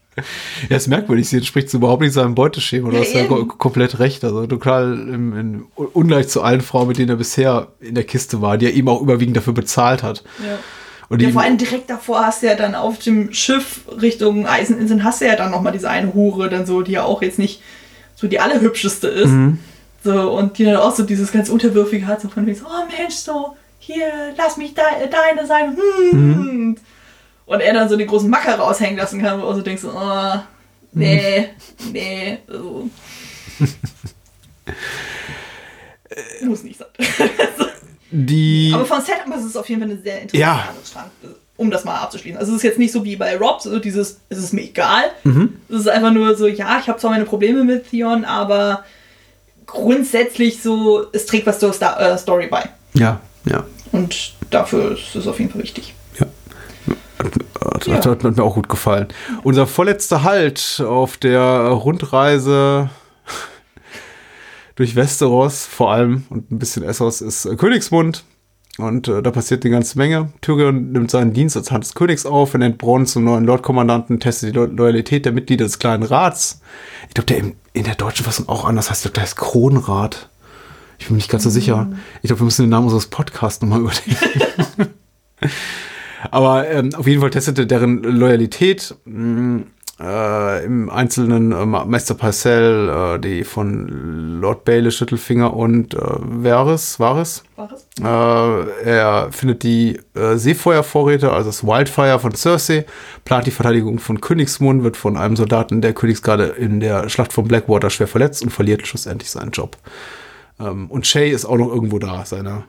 Ja, ist merkwürdig, sie entspricht so überhaupt nicht seinem Beuteschema. Du ja, hast ja komplett recht. Also total im, im, ungleich zu allen Frauen, mit denen er bisher in der Kiste war, die er eben auch überwiegend dafür bezahlt hat. Ja. Und ja, vor allem direkt davor hast du ja dann auf dem Schiff Richtung Eiseninseln hast du ja dann nochmal diese eine Hure, dann so, die ja auch jetzt nicht so die allerhübscheste ist. Mhm. So, und die dann auch so dieses ganz Unterwürfige hat, so von wegen so, oh Mensch, so, hier, lass mich de deine sein. Hm. Mhm. Und er dann so den großen Macker raushängen lassen kann, wo du so denkst, oh, nee, mhm. nee, also. Muss nicht sein. Die Aber von Setup ist es auf jeden Fall eine sehr interessante ja. Strang, um das mal abzuschließen. Also es ist jetzt nicht so wie bei Rob, so dieses, es ist mir egal. Mhm. Es ist einfach nur so, ja, ich habe zwar meine Probleme mit Theon, aber grundsätzlich so, es trägt was zur Star äh, Story bei. Ja, ja. Und dafür ist es auf jeden Fall wichtig. Ja. Das ja. hat mir auch gut gefallen. Unser vorletzter Halt auf der Rundreise durch Westeros vor allem und ein bisschen Essos ist äh, Königsmund. Und äh, da passiert eine ganze Menge. Tyrion nimmt seinen Dienst als Hand des Königs auf, er nennt Bronn zum neuen Lordkommandanten, testet die Lo Loyalität der Mitglieder des kleinen Rats. Ich glaube, der in, in, der deutschen Fassung auch anders heißt. Ich glaube, der heißt Kronrat. Ich bin mir nicht ganz so sicher. Ich glaube, wir müssen den Namen unseres Podcasts nochmal überdenken. Aber ähm, auf jeden Fall testete deren Loyalität. Mh, mm, äh, im Einzelnen äh, Meister Parcell, äh, die von Lord Baelish Schüttelfinger und äh, Varys. Varys? Äh, er findet die äh, Seefeuervorräte, also das Wildfire von Cersei, plant die Verteidigung von Königsmund, wird von einem Soldaten der Königsgarde in der Schlacht von Blackwater schwer verletzt und verliert schlussendlich seinen Job. Ähm, und Shay ist auch noch irgendwo da, seine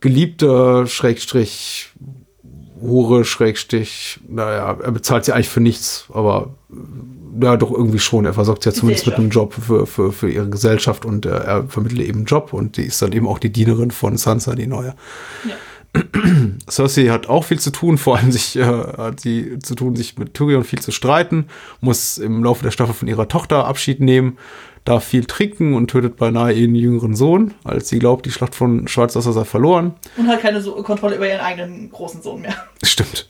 geliebte, Schrägstrich, Hure, Schrägstich, naja, er bezahlt sie eigentlich für nichts, aber ja, doch irgendwie schon. Er versorgt sie ja zumindest mit einem Job für, für, für ihre Gesellschaft und er, er vermittelt eben einen Job und die ist dann eben auch die Dienerin von Sansa, die neue. Ja. Cersei hat auch viel zu tun, vor allem sich, äh, hat sie zu tun, sich mit Tyrion viel zu streiten, muss im Laufe der Staffel von ihrer Tochter Abschied nehmen, darf viel trinken und tötet beinahe ihren jüngeren Sohn, als sie glaubt, die Schlacht von Schwarzwasser sei verloren. Und hat keine so Kontrolle über ihren eigenen großen Sohn mehr. Stimmt.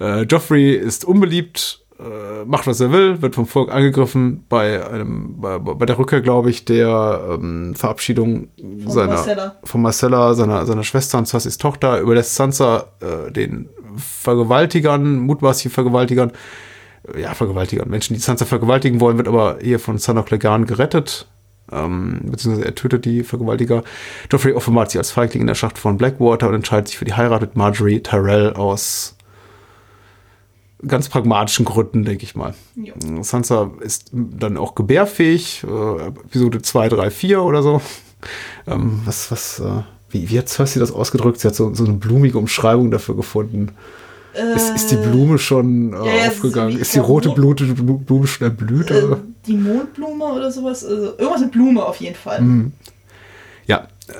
Äh, Joffrey ist unbeliebt, äh, macht was er will, wird vom Volk angegriffen. Bei einem, bei, bei der Rückkehr, glaube ich, der ähm, Verabschiedung von seiner, Marcella. von Marcella, seiner, seiner Schwester und Sassis Tochter, überlässt Sansa äh, den Vergewaltigern, mutmaßlichen Vergewaltigern, ja, Vergewaltiger, Menschen, die Sansa vergewaltigen wollen, wird aber hier von Sanok Legan gerettet. Ähm, beziehungsweise er tötet die Vergewaltiger. Joffrey offenbart sie als Feigling in der Schacht von Blackwater und entscheidet sich für die Heirat mit Marjorie Tyrell aus ganz pragmatischen Gründen, denke ich mal. Ja. Sansa ist dann auch gebärfähig, äh, Episode 2, 3, 4 oder so. Ähm, was, was, äh, wie, wie hat Cersei das ausgedrückt? Sie hat so, so eine blumige Umschreibung dafür gefunden. Äh, ist, ist, die Blume schon äh, ja, aufgegangen? Ist, die rote Blute, Blume schon erblüht? Äh, die Mondblume oder sowas? Also irgendwas mit Blume auf jeden Fall. Mhm. Ja. Äh,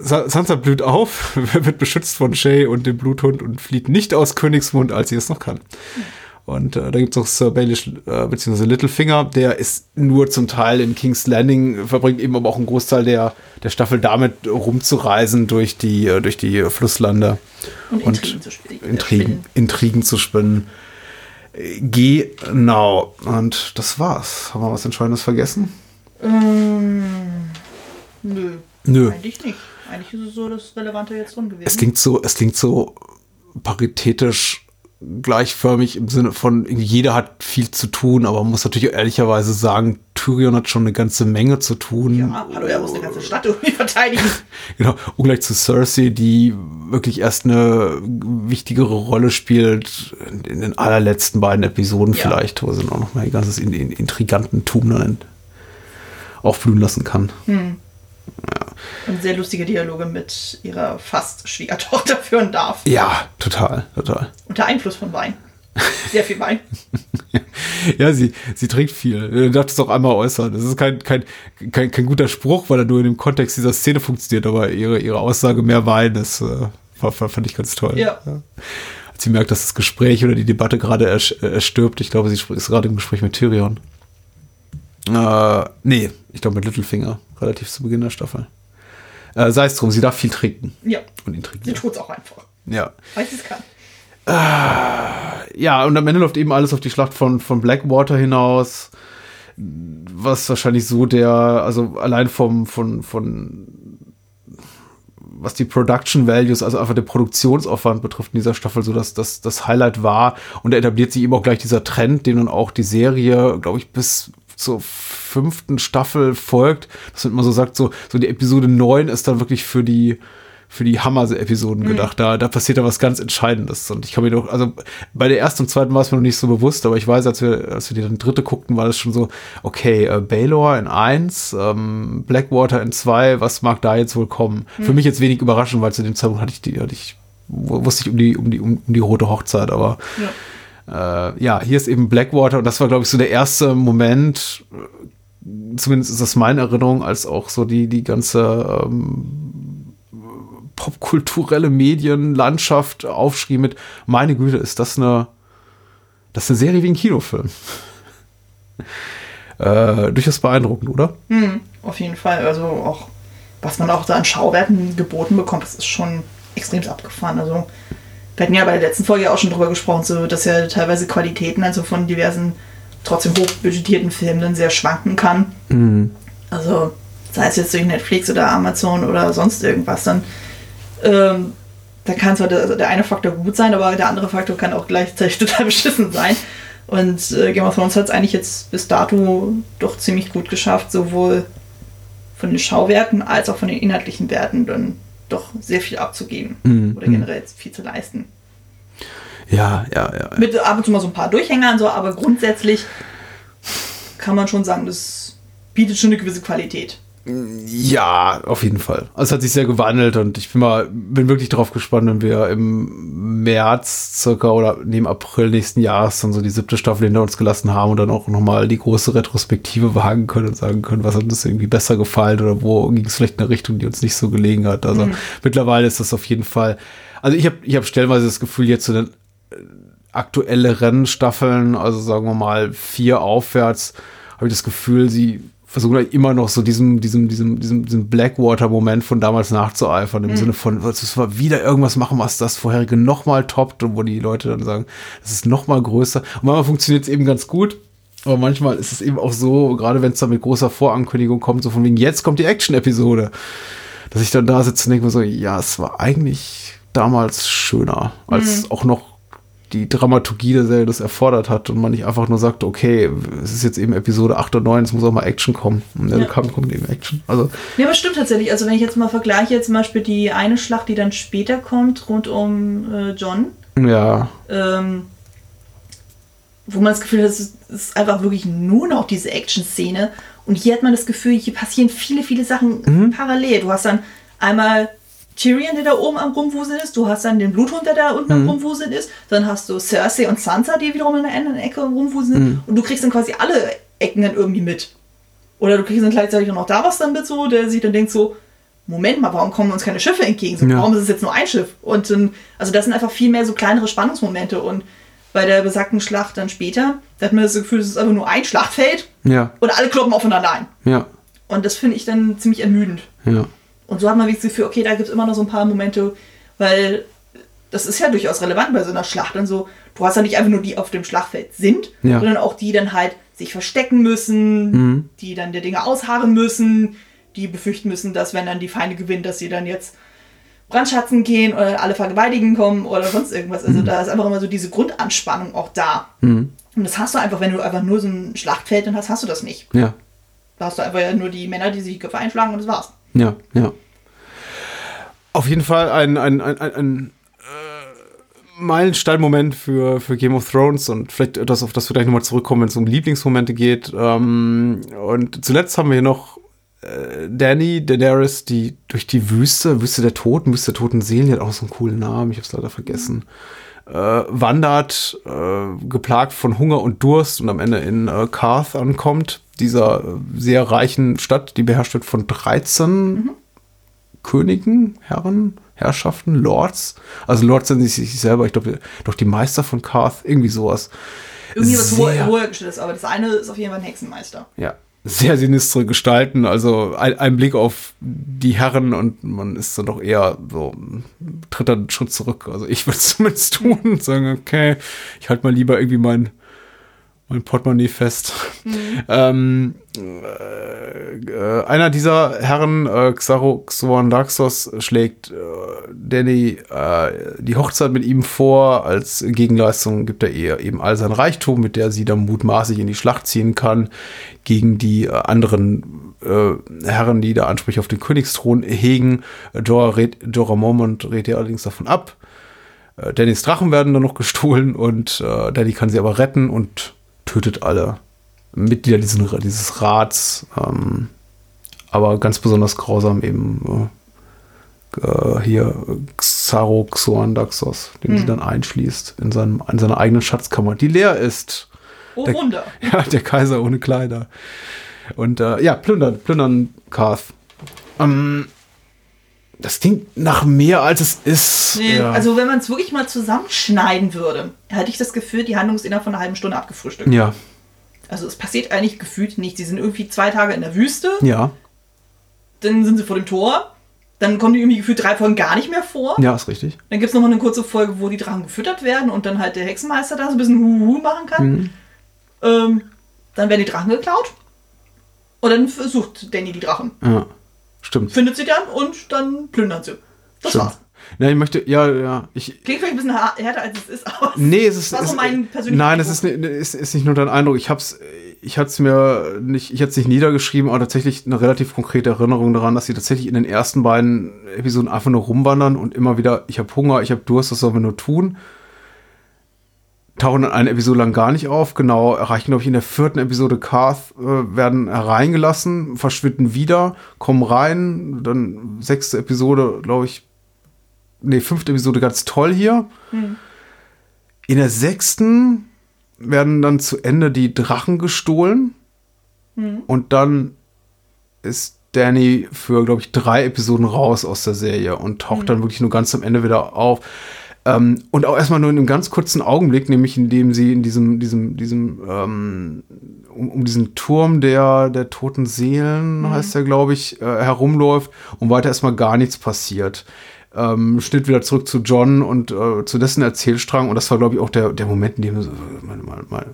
Sansa blüht auf, wird beschützt von Shay und dem Bluthund und flieht nicht aus Königsmund, als sie es noch kann. Mhm. Und äh, da gibt es noch Sir Baelish äh, bzw. Littlefinger, der ist nur zum Teil in King's Landing, verbringt eben aber auch einen Großteil der, der Staffel damit rumzureisen durch die, äh, durch die Flusslande und, und Intrigen, zu. Intrigen, Intrigen zu spinnen. Genau. Und das war's. Haben wir was Entscheidendes vergessen? Ähm, nö. Nö. Eigentlich nicht. Eigentlich ist es so das Relevante jetzt drin gewesen. Es klingt so, es klingt so paritätisch gleichförmig im Sinne von, jeder hat viel zu tun, aber man muss natürlich ehrlicherweise sagen, Tyrion hat schon eine ganze Menge zu tun. Ja, hallo, er muss eine ganze Stadt irgendwie verteidigen. genau, ungleich zu Cersei, die wirklich erst eine wichtigere Rolle spielt in den allerletzten beiden Episoden ja. vielleicht, wo sie auch noch mal ihr ganzes Intrigantentum dann aufblühen lassen kann. Hm. Ja. Und sehr lustige Dialoge mit ihrer fast Schwiegertochter führen darf. Ja, total, total. Unter Einfluss von Wein. Sehr viel Wein. ja, sie, sie trinkt viel. Du darfst es auch einmal äußern. Das ist kein, kein, kein, kein guter Spruch, weil er nur in dem Kontext dieser Szene funktioniert, aber ihre, ihre Aussage mehr Wein, das äh, fand ich ganz toll. Ja. ja. Als sie merkt, dass das Gespräch oder die Debatte gerade erstirbt, ich glaube, sie ist gerade im Gespräch mit Tyrion. Äh, nee, ich glaube mit Littlefinger, relativ zu Beginn der Staffel. Äh, Sei es drum, sie darf viel trinken. Ja. Und ihn trinken. Sie tut es auch einfach. Ja. Weil sie es kann. Äh, ja, und am Ende läuft eben alles auf die Schlacht von, von Blackwater hinaus. Was wahrscheinlich so der, also allein vom, von, von, was die Production Values, also einfach der Produktionsaufwand betrifft in dieser Staffel, so dass das, das Highlight war. Und da etabliert sich eben auch gleich dieser Trend, den dann auch die Serie, glaube ich, bis zur fünften Staffel folgt, dass man immer so sagt, so, so die Episode 9 ist dann wirklich für die, für die Hammer-Episoden mhm. gedacht. Da, da passiert da was ganz Entscheidendes. Und ich kann mir doch, also bei der ersten und zweiten war es mir noch nicht so bewusst, aber ich weiß, als wir, als wir die dann dritte guckten, war das schon so, okay, äh, Baylor in eins, ähm, Blackwater in zwei, was mag da jetzt wohl kommen? Mhm. Für mich jetzt wenig überraschend, weil zu dem Zeitpunkt hatte ich die, hatte ich, wusste ich um die, um die, um, um die rote Hochzeit, aber ja äh, ja, hier ist eben Blackwater und das war, glaube ich, so der erste Moment, zumindest ist das meine Erinnerung, als auch so die, die ganze ähm, popkulturelle Medienlandschaft aufschrieb mit, meine Güte, ist das eine, das ist eine Serie wie ein Kinofilm. äh, durchaus beeindruckend, oder? Hm, auf jeden Fall. Also auch, was man auch da an Schauwerten geboten bekommt, das ist schon extrem abgefahren. Also wir hatten ja bei der letzten Folge auch schon drüber gesprochen, so dass ja teilweise Qualitäten also von diversen trotzdem hochbudgetierten Filmen dann sehr schwanken kann. Mhm. Also sei es jetzt durch Netflix oder Amazon oder sonst irgendwas, dann ähm, da kann zwar der, der, eine Faktor gut sein, aber der andere Faktor kann auch gleichzeitig total beschissen sein. Und äh, Game of Thrones hat es eigentlich jetzt bis dato doch ziemlich gut geschafft, sowohl von den Schauwerten als auch von den inhaltlichen Werten dann doch sehr viel abzugeben mhm. oder generell viel zu leisten. Ja, ja, ja. Mit ab und zu mal so ein paar Durchhängern, so, aber grundsätzlich kann man schon sagen, das bietet schon eine gewisse Qualität. Ja, auf jeden Fall. Also es hat sich sehr gewandelt und ich bin mal, bin wirklich darauf gespannt, wenn wir im März circa oder neben April nächsten Jahres dann so die siebte Staffel hinter uns gelassen haben und dann auch nochmal die große Retrospektive wagen können und sagen können, was hat uns irgendwie besser gefallen oder wo ging es vielleicht in eine Richtung, die uns nicht so gelegen hat. Also mhm. mittlerweile ist das auf jeden Fall, also ich habe ich hab stellenweise das Gefühl, jetzt so eine aktuelle Rennstaffeln, also sagen wir mal vier aufwärts, habe ich das Gefühl, sie versuchen halt immer noch so diesem, diesem, diesem, diesem, diesem Blackwater-Moment von damals nachzueifern, im mhm. Sinne von, es war wieder irgendwas machen, was das vorherige nochmal toppt und wo die Leute dann sagen, es ist nochmal größer. Und manchmal funktioniert es eben ganz gut. Aber manchmal ist es eben auch so, gerade wenn es dann mit großer Vorankündigung kommt, so von wegen, jetzt kommt die Action-Episode, dass ich dann da sitze und denke mir so, ja, es war eigentlich damals schöner, als mhm. auch noch die Dramaturgie der Serie das erfordert hat und man nicht einfach nur sagt, okay, es ist jetzt eben Episode 8 und 9, es muss auch mal Action kommen. Und dann ja. kam, kommt eben Action. Also, ja, aber stimmt tatsächlich. Also wenn ich jetzt mal vergleiche, zum Beispiel die eine Schlacht, die dann später kommt, rund um äh, John. Ja. Ähm, wo man das Gefühl hat, es ist einfach wirklich nur noch diese Action-Szene. Und hier hat man das Gefühl, hier passieren viele, viele Sachen mhm. parallel. Du hast dann einmal Tyrion, der da oben am Rumwuseln ist, du hast dann den Bluthund, der da unten mhm. am Rumwuseln ist, dann hast du Cersei und Sansa, die wiederum in der anderen Ecke rumwuseln mhm. und du kriegst dann quasi alle Ecken dann irgendwie mit. Oder du kriegst dann gleichzeitig auch noch da was dann mit so, der sich dann denkt so, Moment mal, warum kommen uns keine Schiffe entgegen? So, ja. Warum ist es jetzt nur ein Schiff? Und dann, also das sind einfach viel mehr so kleinere Spannungsmomente und bei der besagten Schlacht dann später, da hat man das Gefühl, es ist einfach nur ein Schlachtfeld ja. und alle kloppen aufeinander ein. Ja. Und das finde ich dann ziemlich ermüdend. Ja. Und so hat man das Gefühl, okay, da gibt es immer noch so ein paar Momente, weil das ist ja durchaus relevant bei so einer Schlacht und so. Du hast ja nicht einfach nur die auf dem Schlachtfeld sind, Ja. sondern auch die dann halt sich verstecken müssen, Mhm. die dann der Dinge ausharren müssen, die befürchten müssen, dass wenn dann die Feinde gewinnen, dass sie dann jetzt brandschatzen gehen oder alle vergewaltigen kommen oder sonst irgendwas. Also Mhm. da ist einfach immer so diese Grundanspannung auch da. Mhm. Und das hast du einfach, wenn du einfach nur so ein Schlachtfeld dann hast, hast du das nicht. Ja, Da hast du einfach ja nur die Männer, die sich die Köpfe einschlagen und das war's. Ja, ja. Auf jeden Fall ein, ein, ein, ein, ein äh, Meilensteinmoment für, für Game of Thrones und vielleicht das, auf das wir gleich nochmal zurückkommen, wenn es um Lieblingsmomente geht. Ähm, und zuletzt haben wir hier noch äh, Danny, Daenerys, die durch die Wüste, Wüste der Toten, Wüste der Toten Seelen, die hat auch so einen coolen Namen, ich habe es leider vergessen, äh, wandert, äh, geplagt von Hunger und Durst und am Ende in äh, Karth ankommt, dieser äh, sehr reichen Stadt, die beherrscht wird von 13 Königen, Herren, Herrschaften, Lords. Also Lords sind sich selber, ich glaube, doch die Meister von Karth, irgendwie sowas. Irgendwie was Sehr- hoher gestellt ist, aber das eine ist auf jeden Fall ein Hexenmeister. ja, sehr sinistre Gestalten. Also ein, ein Blick auf die Herren und man ist dann doch eher so, tritt dann einen Schritt zurück. Also ich würde es zumindest tun und sagen, okay, ich halte mal lieber irgendwie mein, mein Portemonnaie fest. Ähm, äh, äh, einer dieser Herren, äh, Xaro Xoandaxos, schlägt äh, Danny äh, die Hochzeit mit ihm vor. Als Gegenleistung gibt er ihr eben all sein Reichtum, mit der sie dann mutmaßlich in die Schlacht ziehen kann, gegen die äh, anderen äh, Herren, die da Ansprüche auf den Königsthron hegen. Jorah, rät, Jorah Mormont rät ihr allerdings davon ab. Dannys Drachen werden dann noch gestohlen und Danny kann sie aber retten und tötet alle Mitglieder diesen, dieses Rats. Ähm, aber ganz besonders grausam eben äh, hier Xaro Xoandaxos, den Hm. sie dann einschließt in, seinem, in seiner eigenen Schatzkammer, die leer ist. Oh, Der- Wunder. Ja, der Kaiser ohne Kleider. Und äh, ja, plündern, plündern Karth. Ähm, das klingt nach mehr als es ist. Nee, ja. Also wenn man es wirklich mal zusammenschneiden würde, hätte ich das Gefühl, die Handlung ist innerhalb von einer halben Stunde abgefrühstückt. ja, Also es passiert eigentlich gefühlt nicht. Sie sind irgendwie zwei Tage in der Wüste, ja, dann sind sie vor dem Tor, dann kommen die irgendwie gefühlt drei Folgen gar nicht mehr vor. ja, ist richtig. Dann gibt es nochmal eine kurze Folge, wo die Drachen gefüttert werden und dann halt der Hexenmeister da so ein bisschen Huhu machen kann. Mhm. Ähm, dann werden die Drachen geklaut. Und dann versucht Danny die Drachen. Ja, stimmt. Findet sie dann und dann plündern sie. Das stimmt. war's. Ja, ich möchte, ja, ja, ich, Klingt vielleicht ein bisschen härter, als es ist, aber Nee, es ist, war so mein persönlicher nein, es ist, ist, ist nicht nur dein Eindruck. Ich hab's, ich hatte es mir nicht, ich hatte es nicht niedergeschrieben, aber tatsächlich eine relativ konkrete Erinnerung daran, dass sie tatsächlich in den ersten beiden Episoden einfach nur rumwandern und immer wieder, ich habe Hunger, ich habe Durst, was sollen wir nur tun? Tauchen dann eine Episode lang gar nicht auf, genau, erreichen, glaube ich, in der vierten Episode Karth, äh, werden hereingelassen, verschwinden wieder, kommen rein, dann sechste Episode, glaube ich, nee, fünfte Episode ganz toll hier. Hm. In der sechsten werden dann zu Ende die Drachen gestohlen. Hm. Und dann ist Danny für, glaube ich, drei Episoden raus aus der Serie und taucht Hm. dann wirklich nur ganz am Ende wieder auf. Ähm, und auch erstmal nur in einem ganz kurzen Augenblick, nämlich indem sie in diesem, diesem, diesem, ähm, um, um diesen Turm der, der toten Seelen, Mhm. heißt der, glaube ich, äh, herumläuft und weiter erstmal gar nichts passiert. Ähm, Schnitt wieder zurück zu John und äh, zu dessen Erzählstrang. Und das war, glaube ich, auch der, der Moment, in dem so, meine, meine,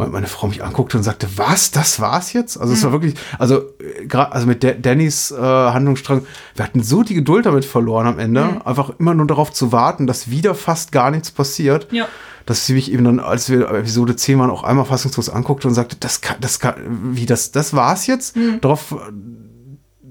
meine, meine Frau mich anguckte und sagte, was, das war's jetzt? Also es war wirklich, also äh, gerade also mit Da- Dannys äh, Handlungsstrang, wir hatten so die Geduld damit verloren am Ende, Mhm. einfach immer nur darauf zu warten, dass wieder fast gar nichts passiert. Ja. Dass sie mich eben dann, als wir Episode 10 waren, auch einmal fassungslos anguckte und sagte, das kann, das kann, wie, das, das war's jetzt? Mhm. Darauf,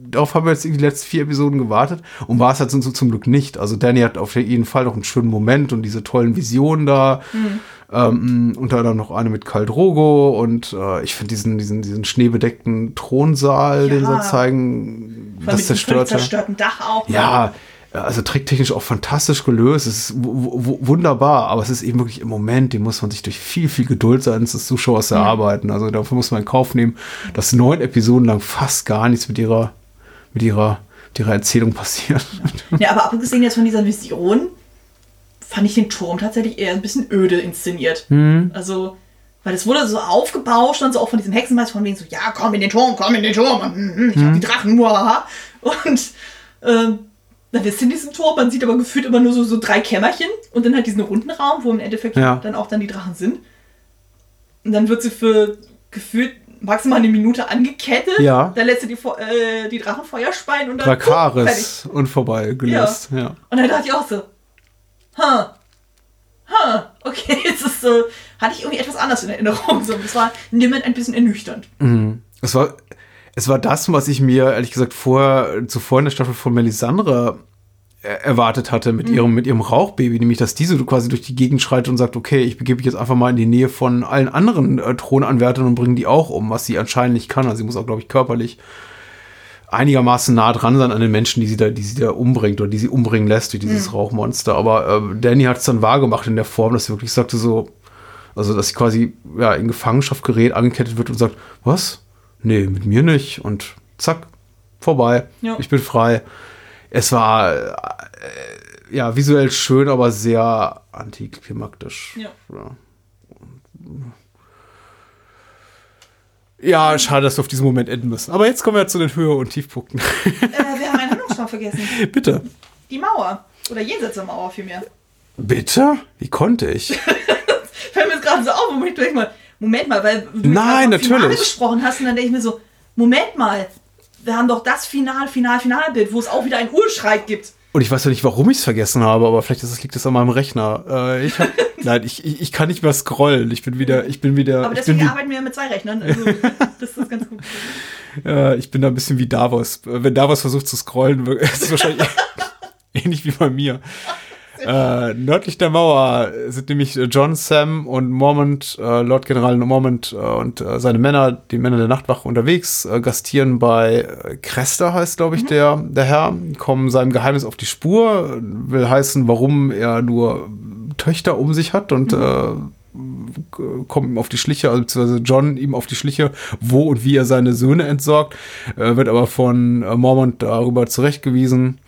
darauf haben wir jetzt die letzten vier Episoden gewartet und war es halt so, so zum Glück nicht. Also Danny hat auf jeden Fall noch einen schönen Moment und diese tollen Visionen da. Mhm. Ähm, unter anderem noch eine mit Karl Drogo und äh, ich finde diesen, diesen, diesen schneebedeckten Thronsaal, den Ja. sie zeigen, Vor das zerstörte. zerstörten Dach auch. ne? Ja, also tricktechnisch auch fantastisch gelöst. Es ist wu- wu- wunderbar, aber es ist eben wirklich im Moment, den muss man sich durch viel, viel Geduld seitens des Zuschauers erarbeiten. Also dafür muss man in Kauf nehmen, dass neun Episoden lang fast gar nichts mit ihrer, mit ihrer, mit ihrer Erzählung passiert. Ja, aber abgesehen jetzt von dieser Vision, fand ich den Turm tatsächlich eher ein bisschen öde inszeniert. Mhm. Also, weil es wurde so aufgebauscht und so auch von diesem Hexenmeister von wegen so, ja, komm in den Turm, komm in den Turm, und, hm, hm, ich hab Mhm. die Drachen, muahaha. Und ähm, dann bist du in diesem Tor, man sieht aber gefühlt immer nur so, so drei Kämmerchen und dann halt diesen runden Raum, wo im Endeffekt Ja. dann auch dann die Drachen sind. Und dann wird sie für gefühlt maximal eine Minute angekettet. Ja. Dann lässt sie die, äh, die Drachen Feuer speien und dann. Drakaris und vorbei gelöst. Ja. Und dann dachte ich auch so, ha, ha, okay, jetzt ist so, hatte ich irgendwie etwas anders in Erinnerung. So, das war niemand ein bisschen ernüchternd. Mhm. Es war, es war das, was ich mir ehrlich gesagt vorher, zuvor in der Staffel von Melisandre erwartet hatte mit Mhm. ihrem, mit ihrem Rauchbaby, nämlich, dass diese quasi durch die Gegend schreitet und sagt, okay, ich begebe mich jetzt einfach mal in die Nähe von allen anderen äh, Thronanwärtern und bringe die auch um, was sie anscheinend nicht kann. Also sie muss auch, glaube ich, körperlich einigermaßen nah dran sein an den Menschen, die sie da, die sie da umbringt oder die sie umbringen lässt durch dieses Mhm. Rauchmonster. Aber äh, Danny hat es dann wahrgemacht in der Form, dass sie wirklich sagte so, also dass sie quasi ja, in Gefangenschaft gerät, angekettet wird und sagt, was? Nee, mit mir nicht. Und zack, vorbei. Ja. Ich bin frei. Es war äh, ja visuell schön, aber sehr antiklimaktisch. Ja. Ja. Ja, schade, dass wir auf diesen Moment enden müssen. Aber jetzt kommen wir zu den Höhe- und Tiefpunkten. äh, wir haben einen Handlungsstrang vergessen. Bitte. Die Mauer. Oder jenseits der Mauer vielmehr. Bitte? Wie konnte ich? Fällt mir jetzt gerade so auf, Moment, ich mal, Moment mal, weil du Nein, natürlich. gesprochen hast und dann denke ich mir so, Moment mal, wir haben doch das Final, Final, Finalbild, wo es auch wieder einen Urschrei gibt. Und ich weiß ja nicht, warum ich es vergessen habe, aber vielleicht es, liegt es an meinem Rechner. Äh, ich hab, nein, ich, ich, ich kann nicht mehr scrollen. Ich bin wieder, ich bin wieder, Aber deswegen arbeiten wir mit zwei Rechnern. Also, das ist ganz gut. äh, ich bin da ein bisschen wie Davos. Wenn Davos versucht zu scrollen, ist es wahrscheinlich ähnlich wie bei mir. Äh, nördlich der Mauer sind nämlich äh, John, Sam und Mormont, äh, Lord General Mormont äh, und äh, seine Männer, die Männer der Nachtwache unterwegs, äh, gastieren bei Cresta, heißt glaube ich der, der Herr, kommen seinem Geheimnis auf die Spur, will heißen, warum er nur Töchter um sich hat und äh, kommt ihm auf die Schliche, also beziehungsweise John ihm auf die Schliche, wo und wie er seine Söhne entsorgt, äh, wird aber von äh, Mormont darüber zurechtgewiesen,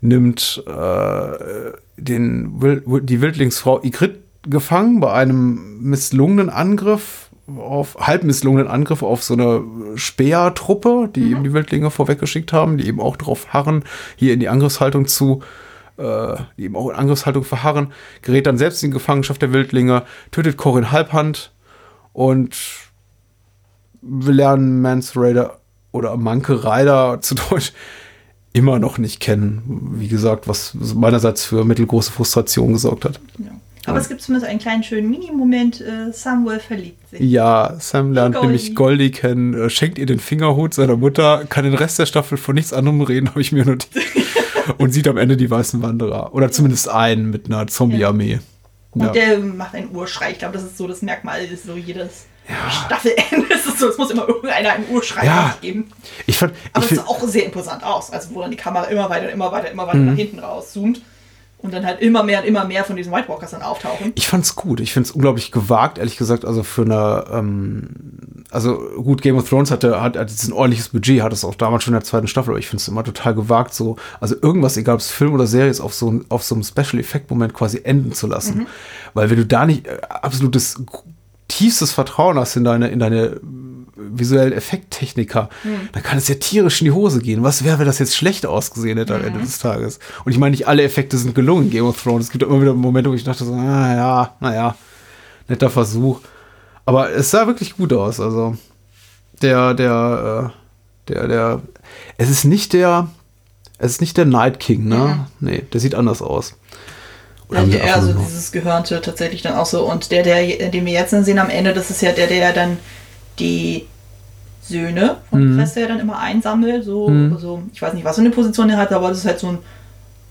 nimmt äh, den, die Wildlingsfrau Ygritte gefangen bei einem misslungenen Angriff auf halb misslungenen Angriff auf so eine Speertruppe, die eben die Wildlinge vorweggeschickt haben, die eben auch darauf harren, hier in die Angriffshaltung zu äh, die eben auch in Angriffshaltung verharren, gerät dann selbst in Gefangenschaft der Wildlinge, tötet Corin Halbhand und wir lernen Mans Raider oder Manke Rider zu Deutsch immer noch nicht kennen. Wie gesagt, was meinerseits für mittelgroße Frustration gesorgt hat. Aber es gibt zumindest einen kleinen schönen Mini-Moment. Äh, Samuel verliebt sich. Ja, Sam lernt Goldie. nämlich Goldie kennen, äh, schenkt ihr den Fingerhut seiner Mutter, kann den Rest der Staffel von nichts anderem reden, habe ich mir notiert. und sieht am Ende die weißen Wanderer. Oder zumindest einen mit einer Zombie-Armee. Und Ja. der macht einen Urschrei. Ich glaube, das ist so das Merkmal, ist so jedes Staffelende. Es ist so, es muss immer irgendeiner einen Urschrei Ja. geben. Ich fand, Aber es sah auch sehr imposant aus. Also, wo dann die Kamera immer weiter, immer weiter, immer weiter Mhm. nach hinten rauszoomt. Und dann halt immer mehr und immer mehr von diesen White Walkers dann auftauchen. Ich fand's gut. Ich find's unglaublich gewagt, ehrlich gesagt. Also für eine, ähm, also gut, Game of Thrones hatte, hat, hat jetzt ein ordentliches Budget, hat es auch damals schon in der zweiten Staffel, aber ich find's immer total gewagt, so, also irgendwas, egal ob es Film oder Serie ist, auf so, auf so einem Special-Effekt-Moment quasi enden zu lassen. Mhm. Weil wenn du da nicht äh, absolutes tiefstes Vertrauen hast in deine, in deine äh, visuellen Effekttechniker, Mhm. dann kann es ja tierisch in die Hose gehen. Was wäre, wenn das jetzt schlecht ausgesehen hätte am Mhm. Ende des Tages? Und ich meine, nicht alle Effekte sind gelungen in Game of Thrones. Es gibt immer wieder Momente, wo ich dachte so, ah, ja, naja, netter Versuch. Aber es sah wirklich gut aus. Also der, der, äh, der, der, es ist nicht der, es ist nicht der Night King, ne? Nee, der sieht anders aus. Oder Ja, sie der, einfach also nur- dieses Gehörnte tatsächlich dann auch so. Und der, der, den wir jetzt dann sehen am Ende, das ist ja der, der dann die Söhne von Mhm. Cresta ja dann immer einsammelt. So, Mhm. also, ich weiß nicht, was für eine Position er hat, aber das ist halt so ein,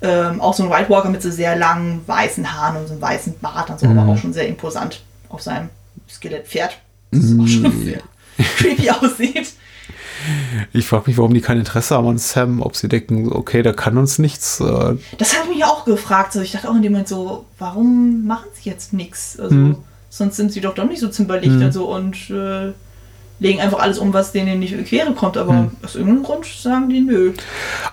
ähm, auch so ein White Walker mit so sehr langen weißen Haaren und so einem weißen Bart und so, Mhm. aber auch schon sehr imposant auf seinem Skelettpferd. Das auch schon Mhm. sehr creepy aussieht. Ich frage mich, warum die kein Interesse haben an Sam, ob sie denken, okay, der kann uns nichts. Äh, Das habe ich mich auch gefragt. So, ich dachte auch in dem Moment so, warum machen sie jetzt nichts? Also, Mhm. sonst sind sie doch doch nicht so zimperlich Mhm. und so und äh, legen einfach alles um, was denen nicht in Quere kommt. Aber Mhm. aus irgendeinem Grund sagen die nö.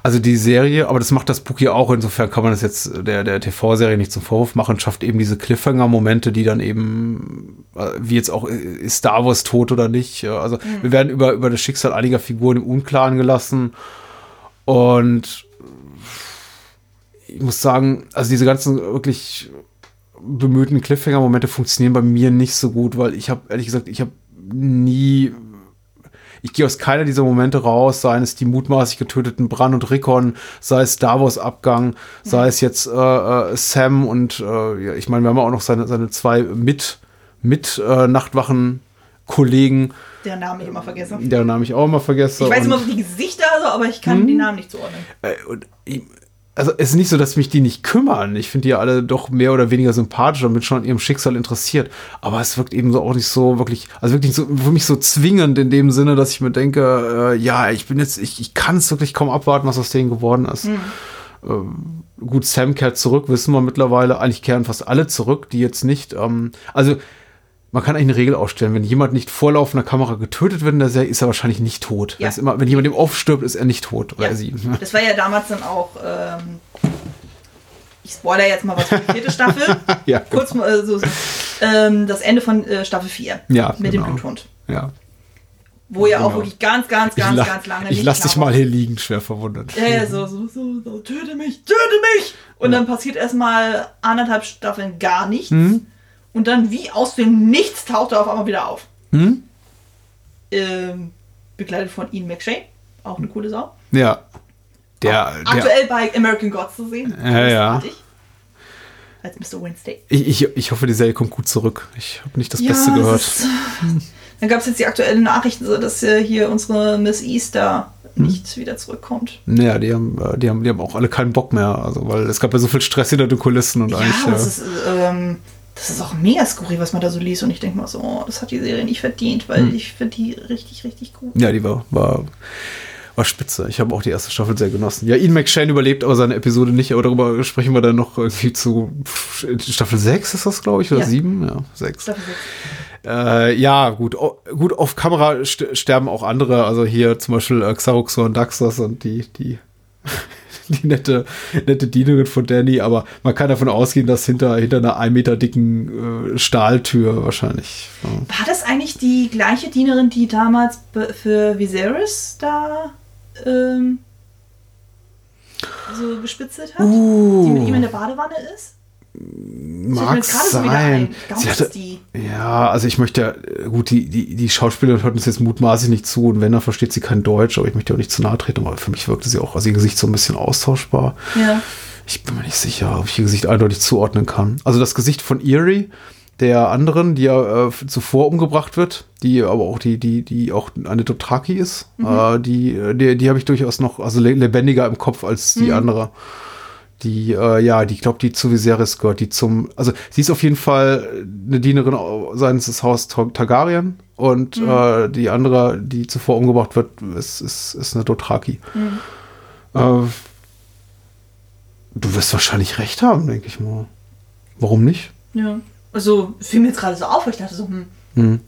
Also die Serie, aber das macht das Buch ja auch, insofern kann man das jetzt der, der TV-Serie nicht zum Vorwurf machen, schafft eben diese Cliffhanger-Momente, die dann eben, äh, wie jetzt auch, äh, ist Star Wars tot oder nicht? Also Mhm. wir werden über, über das Schicksal einiger Figuren im Unklaren gelassen und ich muss sagen, also diese ganzen wirklich bemühten Cliffhanger-Momente funktionieren bei mir nicht so gut, weil ich habe, ehrlich gesagt, ich habe nie ich gehe aus keiner dieser Momente raus, seien es die mutmaßlich getöteten Bran und Rickon, sei es Davos Abgang, sei mhm. es jetzt äh, äh, Sam und äh, ich meine, wir haben auch noch seine, seine zwei mit, mit äh, Nachtwachen Kollegen. Der Name ich immer vergessen. Der Name ich auch immer vergesse. Ich weiß immer die Gesichter, also, aber ich kann hm? die Namen nicht zuordnen. Äh, und ich, also es ist nicht so, dass mich die nicht kümmern. Ich finde die alle doch mehr oder weniger sympathisch und bin schon an ihrem Schicksal interessiert. Aber es wirkt eben so auch nicht so wirklich, also wirklich so, für mich so zwingend in dem Sinne, dass ich mir denke, äh, ja, ich bin jetzt, ich, ich kann es wirklich kaum abwarten, was aus denen geworden ist. Mhm. Ähm, gut, Sam kehrt zurück, wissen wir mittlerweile. Eigentlich kehren fast alle zurück, die jetzt nicht, ähm, also man kann eigentlich eine Regel aufstellen, wenn jemand nicht vor laufender Kamera getötet wird in der Serie, ist er wahrscheinlich nicht tot. Ja. Immer, wenn jemand dem aufstirbt, ist er nicht tot. Ja. sie. Das war ja damals dann auch, ähm, ich spoilere jetzt mal was für die vierte Staffel. ja, Kurz genau. mal so, so ähm, das Ende von äh, Staffel 4 ja, mit genau. dem Bluthund. Ja. Wo ja genau. auch wirklich ganz, ganz, ganz, ganz lange Ich lass dich mal hier liegen, schwer verwundert. Ja, ja, so, so, so, so, töte mich, töte mich! Und ja. dann passiert erstmal anderthalb Staffeln gar nichts. Mhm und dann wie aus dem Nichts taucht er auf einmal wieder auf. Hm? Ähm, begleitet von Ian McShane, auch eine coole Sau. Ja. Der, der aktuell bei American Gods zu sehen. Ja, ja. Als Mr. Wednesday. Ich, ich, ich hoffe, die Serie kommt gut zurück. Ich habe nicht das ja, Beste gehört. Ist, dann gab es jetzt die aktuellen Nachrichten, dass hier unsere Miss Easter hm? nicht wieder zurückkommt. Naja, die haben, äh, die, haben, die haben auch alle keinen Bock mehr. Also, weil es gab ja so viel Stress hinter den Kulissen und ja, eigentlich. Das ja, ist, ähm, das ist auch mega skurril, was man da so liest. Und ich denke mal so, oh, das hat die Serie nicht verdient, weil hm. ich finde die richtig, richtig gut. Ja, die war, war, war spitze. Ich habe auch die erste Staffel sehr genossen. Ja, Ian McShane überlebt aber seine Episode nicht, aber darüber sprechen wir dann noch irgendwie zu Staffel 6 ist das, glaube ich, oder ja. 7? Ja, 6. Staffel 6. Äh, ja, gut, gut, auf Kamera sterben auch andere, also hier zum Beispiel äh, Xaroxor und Daxos und die, die die nette, nette Dienerin von Danny, aber man kann davon ausgehen, dass hinter, hinter einer ein Meter dicken äh, Stahltür wahrscheinlich. Ja. War das eigentlich die gleiche Dienerin, die damals für Viserys da ähm, so bespitzelt hat? Uh. Die mit ihm in der Badewanne ist? Mag sein. So hatte, ja, also ich möchte, gut, die, die, die Schauspielerin hört uns jetzt mutmaßlich nicht zu und wenn, dann versteht sie kein Deutsch, aber ich möchte auch nicht zu nahe treten, aber für mich wirkte sie auch, also ihr Gesicht so ein bisschen austauschbar. Ja. Ich bin mir nicht sicher, ob ich ihr Gesicht eindeutig zuordnen kann. Also das Gesicht von Erie, der anderen, die ja äh, zuvor umgebracht wird, die aber auch die, die, die auch eine Dothraki ist, mhm. äh, die, die, die habe ich durchaus noch, also lebendiger im Kopf als die mhm. andere die, äh, ja, die, glaube die zu Viserys gehört, die zum, also sie ist auf jeden Fall eine Dienerin seines des Haus Targaryen und mhm. äh, die andere, die zuvor umgebracht wird, ist, ist, ist eine Dothraki. Mhm. Äh, du wirst wahrscheinlich recht haben, denke ich mal. Warum nicht? Ja, also fiel mir jetzt gerade so auf, weil ich dachte so, hm, mhm.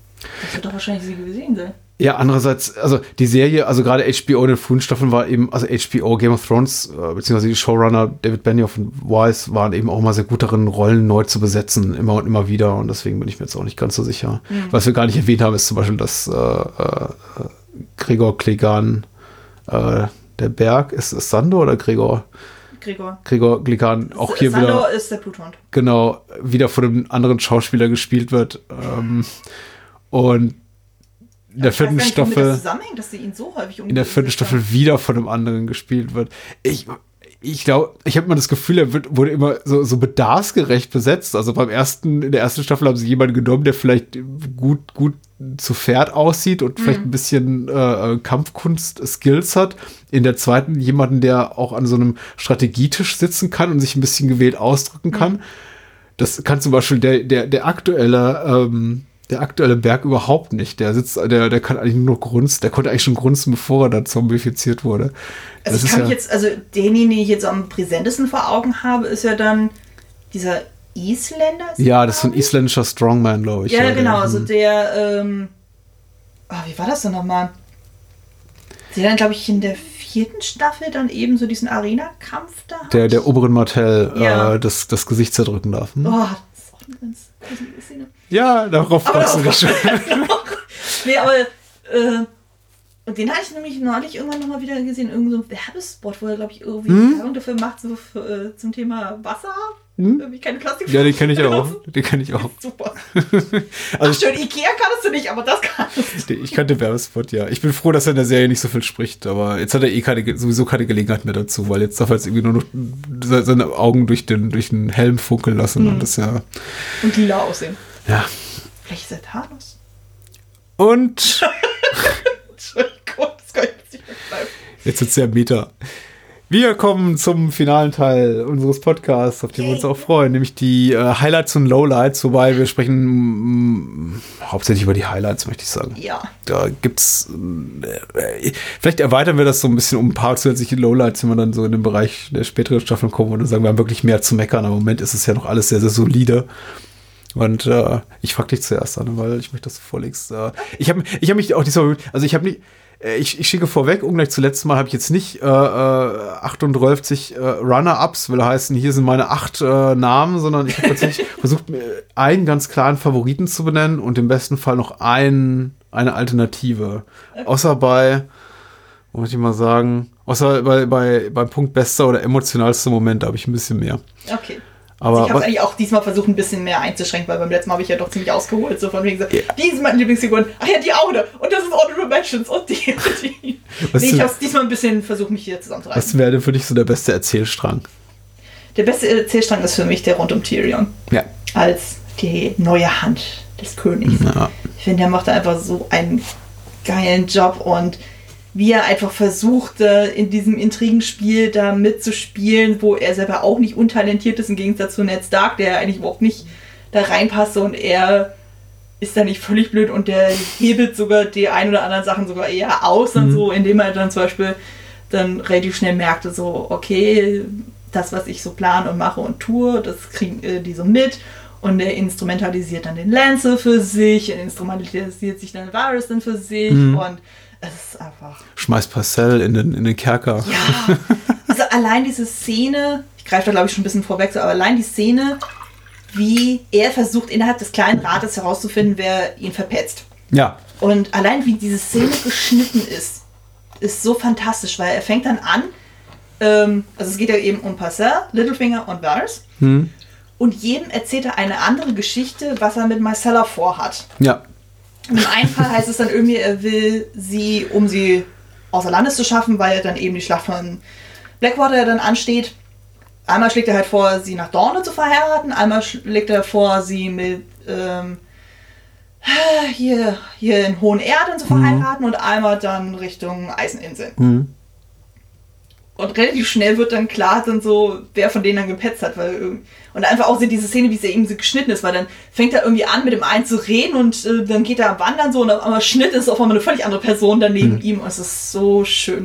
das wird doch wahrscheinlich sie gesehen sein. Ja, andererseits, also die Serie, also gerade HBO in den frühen Staffeln war eben, also HBO, Game of Thrones, äh, beziehungsweise die Showrunner David Benioff und Weiss waren eben auch mal sehr gut darin, Rollen neu zu besetzen, immer und immer wieder. Und deswegen bin ich mir jetzt auch nicht ganz so sicher. Mhm. Was wir gar nicht erwähnt haben, ist zum Beispiel, dass äh, äh, Gregor Klegan, äh, der Berg, ist es Sando oder Gregor? Gregor. Gregor Glikan auch hier Sando wieder. ist der Bluthund. Genau, wieder von einem anderen Schauspieler gespielt wird. Ähm, und in der vierten Staffel. dass sie ihn so häufig in der vierten Staffel wieder von einem anderen gespielt wird. Ich, ich glaube, ich habe immer das Gefühl, er wird, wurde immer so, so bedarfsgerecht besetzt. Also beim ersten, in der ersten Staffel haben sie jemanden genommen, der vielleicht gut, gut zu Pferd aussieht und mhm. vielleicht ein bisschen äh, Kampfkunst-Skills hat. In der zweiten jemanden, der auch an so einem Strategietisch sitzen kann und sich ein bisschen gewählt ausdrücken kann. Mhm. Das kann zum Beispiel der, der, der aktuelle ähm, der aktuelle Berg überhaupt nicht. Der sitzt, der, der kann eigentlich nur noch grunzen. Der konnte eigentlich schon grunzen, bevor er dann zombifiziert wurde. Also das ich kann ja jetzt, also den, den ich jetzt am präsentesten vor Augen habe, ist ja dann dieser Isländer. Ja, das ist ein isländischer Strongman, glaube ich. Ja, ja genau. Der, also der, ähm, oh, wie war das denn nochmal? Der dann, glaube ich, in der vierten Staffel dann eben so diesen Arena-Kampf da hat. Der, der oberen Martell ja. äh, das, das Gesicht zerdrücken darf. Hm? Oh, eine ganz gruselige Szene. Ja, darauf freust du dich schon. nee, aber äh, Und den hatte ich nämlich neulich irgendwann nochmal wieder gesehen, irgend so ein Werbespot, wo er, glaube ich, irgendwie hm? Werbung dafür macht, so für, äh, zum Thema Wasser. Hm? Irgendwie keine Plastik. Ja, den kenne ich auch. Den kenne ich auch. Super. also, Ach, schön, Ikea kannst du nicht, aber das kannst du. Ich kannte Werbespot, ja. Ich bin froh, dass er in der Serie nicht so viel spricht, aber jetzt hat er eh keine, sowieso keine Gelegenheit mehr dazu, weil jetzt darf er jetzt irgendwie nur noch seine Augen durch den, durch den Helm funkeln lassen hm. und das ja. Und lila aussehen. Ja. Vielleicht ist er Thanos. Und. Jetzt wird es sehr meta. Wir kommen zum finalen Teil unseres Podcasts, auf den wir uns auch freuen, nämlich die äh, Highlights und Lowlights, wobei wir sprechen mh, mm, hauptsächlich über die Highlights, möchte ich sagen. Ja. Da gibt's äh, vielleicht erweitern wir das so ein bisschen um ein paar zusätzliche Lowlights, wenn wir dann so in den Bereich der späteren Staffeln kommen und dann sagen, wir haben wirklich mehr zu meckern. Aber im Moment ist es ja noch alles sehr, sehr solide. Und äh, ich frage dich zuerst an, weil ich möchte, dass du vorlegst. Äh, ich habe ich hab mich auch diesmal, also ich habe nicht, äh, ich, ich schicke vorweg, ungleich zuletzt Mal habe ich jetzt nicht äh, 38 äh, äh, Runner-Ups, will heißen, hier sind meine acht äh, Namen, sondern ich habe tatsächlich versucht, einen ganz klaren Favoriten zu benennen und im besten Fall noch ein, eine Alternative. Okay. Außer bei, muss ich mal sagen, außer bei, bei, beim Punkt bester oder emotionalster Moment, da habe ich ein bisschen mehr. Okay. Aber also ich habe eigentlich auch diesmal versucht, ein bisschen mehr einzuschränken, weil beim letzten Mal habe ich ja doch ziemlich ausgeholt. So von wegen so, ja. die sind meine Lieblingsfiguren. Ach ja, die Aude. Und das ist Honorable Mentions. Und die und die. Was nee, ich habe diesmal ein bisschen versucht, mich hier zusammenzureißen. Was wäre denn für dich so der beste Erzählstrang? Der beste Erzählstrang ist für mich der rund um Tyrion. Ja. Als die neue Hand des Königs. Ja. Ich finde, der macht einfach so einen geilen Job und wie er einfach versucht, in diesem Intrigenspiel da mitzuspielen, wo er selber auch nicht untalentiert ist, im Gegensatz zu Ned Stark, der eigentlich überhaupt nicht da reinpasst und er ist da nicht völlig blöd und der hebelt sogar die ein oder anderen Sachen sogar eher aus mhm. und so, indem er dann zum Beispiel dann relativ schnell merkte, so, okay, das, was ich so plane und mache und tue, das kriegen äh, die so mit. Und er instrumentalisiert dann den Lance für sich, er instrumentalisiert sich dann Varys dann für sich mhm. und es ist einfach. Schmeißt Parcell in den, in den Kerker. Ja. Also allein diese Szene, ich greife da glaube ich schon ein bisschen vorweg, aber allein die Szene, wie er versucht, innerhalb des kleinen Rates herauszufinden, wer ihn verpetzt. Ja. Und allein wie diese Szene geschnitten ist, ist so fantastisch, weil er fängt dann an, ähm, also es geht ja eben um Parcell, Littlefinger und Varys. Hm. Und jedem erzählt er eine andere Geschichte, was er mit Marcella vorhat. Ja. Im einen Fall heißt es dann irgendwie, er will sie, um sie außer Landes zu schaffen, weil dann eben die Schlacht von Blackwater dann ansteht. Einmal schlägt er halt vor, sie nach Dorne zu verheiraten, einmal schlägt er vor, sie mit ähm, hier, hier in Hohen Erden zu mhm. verheiraten mhm. und einmal dann Richtung Eiseninseln. Mhm. Und relativ schnell wird dann klar, dann so, wer von denen dann gepetzt hat. Weil, und einfach auch so diese Szene, wie sie eben so geschnitten ist, weil dann fängt er irgendwie an, mit dem einen zu reden und äh, dann geht er wandern so und auf einmal Schnitt ist auf einmal eine völlig andere Person daneben mhm. ihm. Und es ist so Kino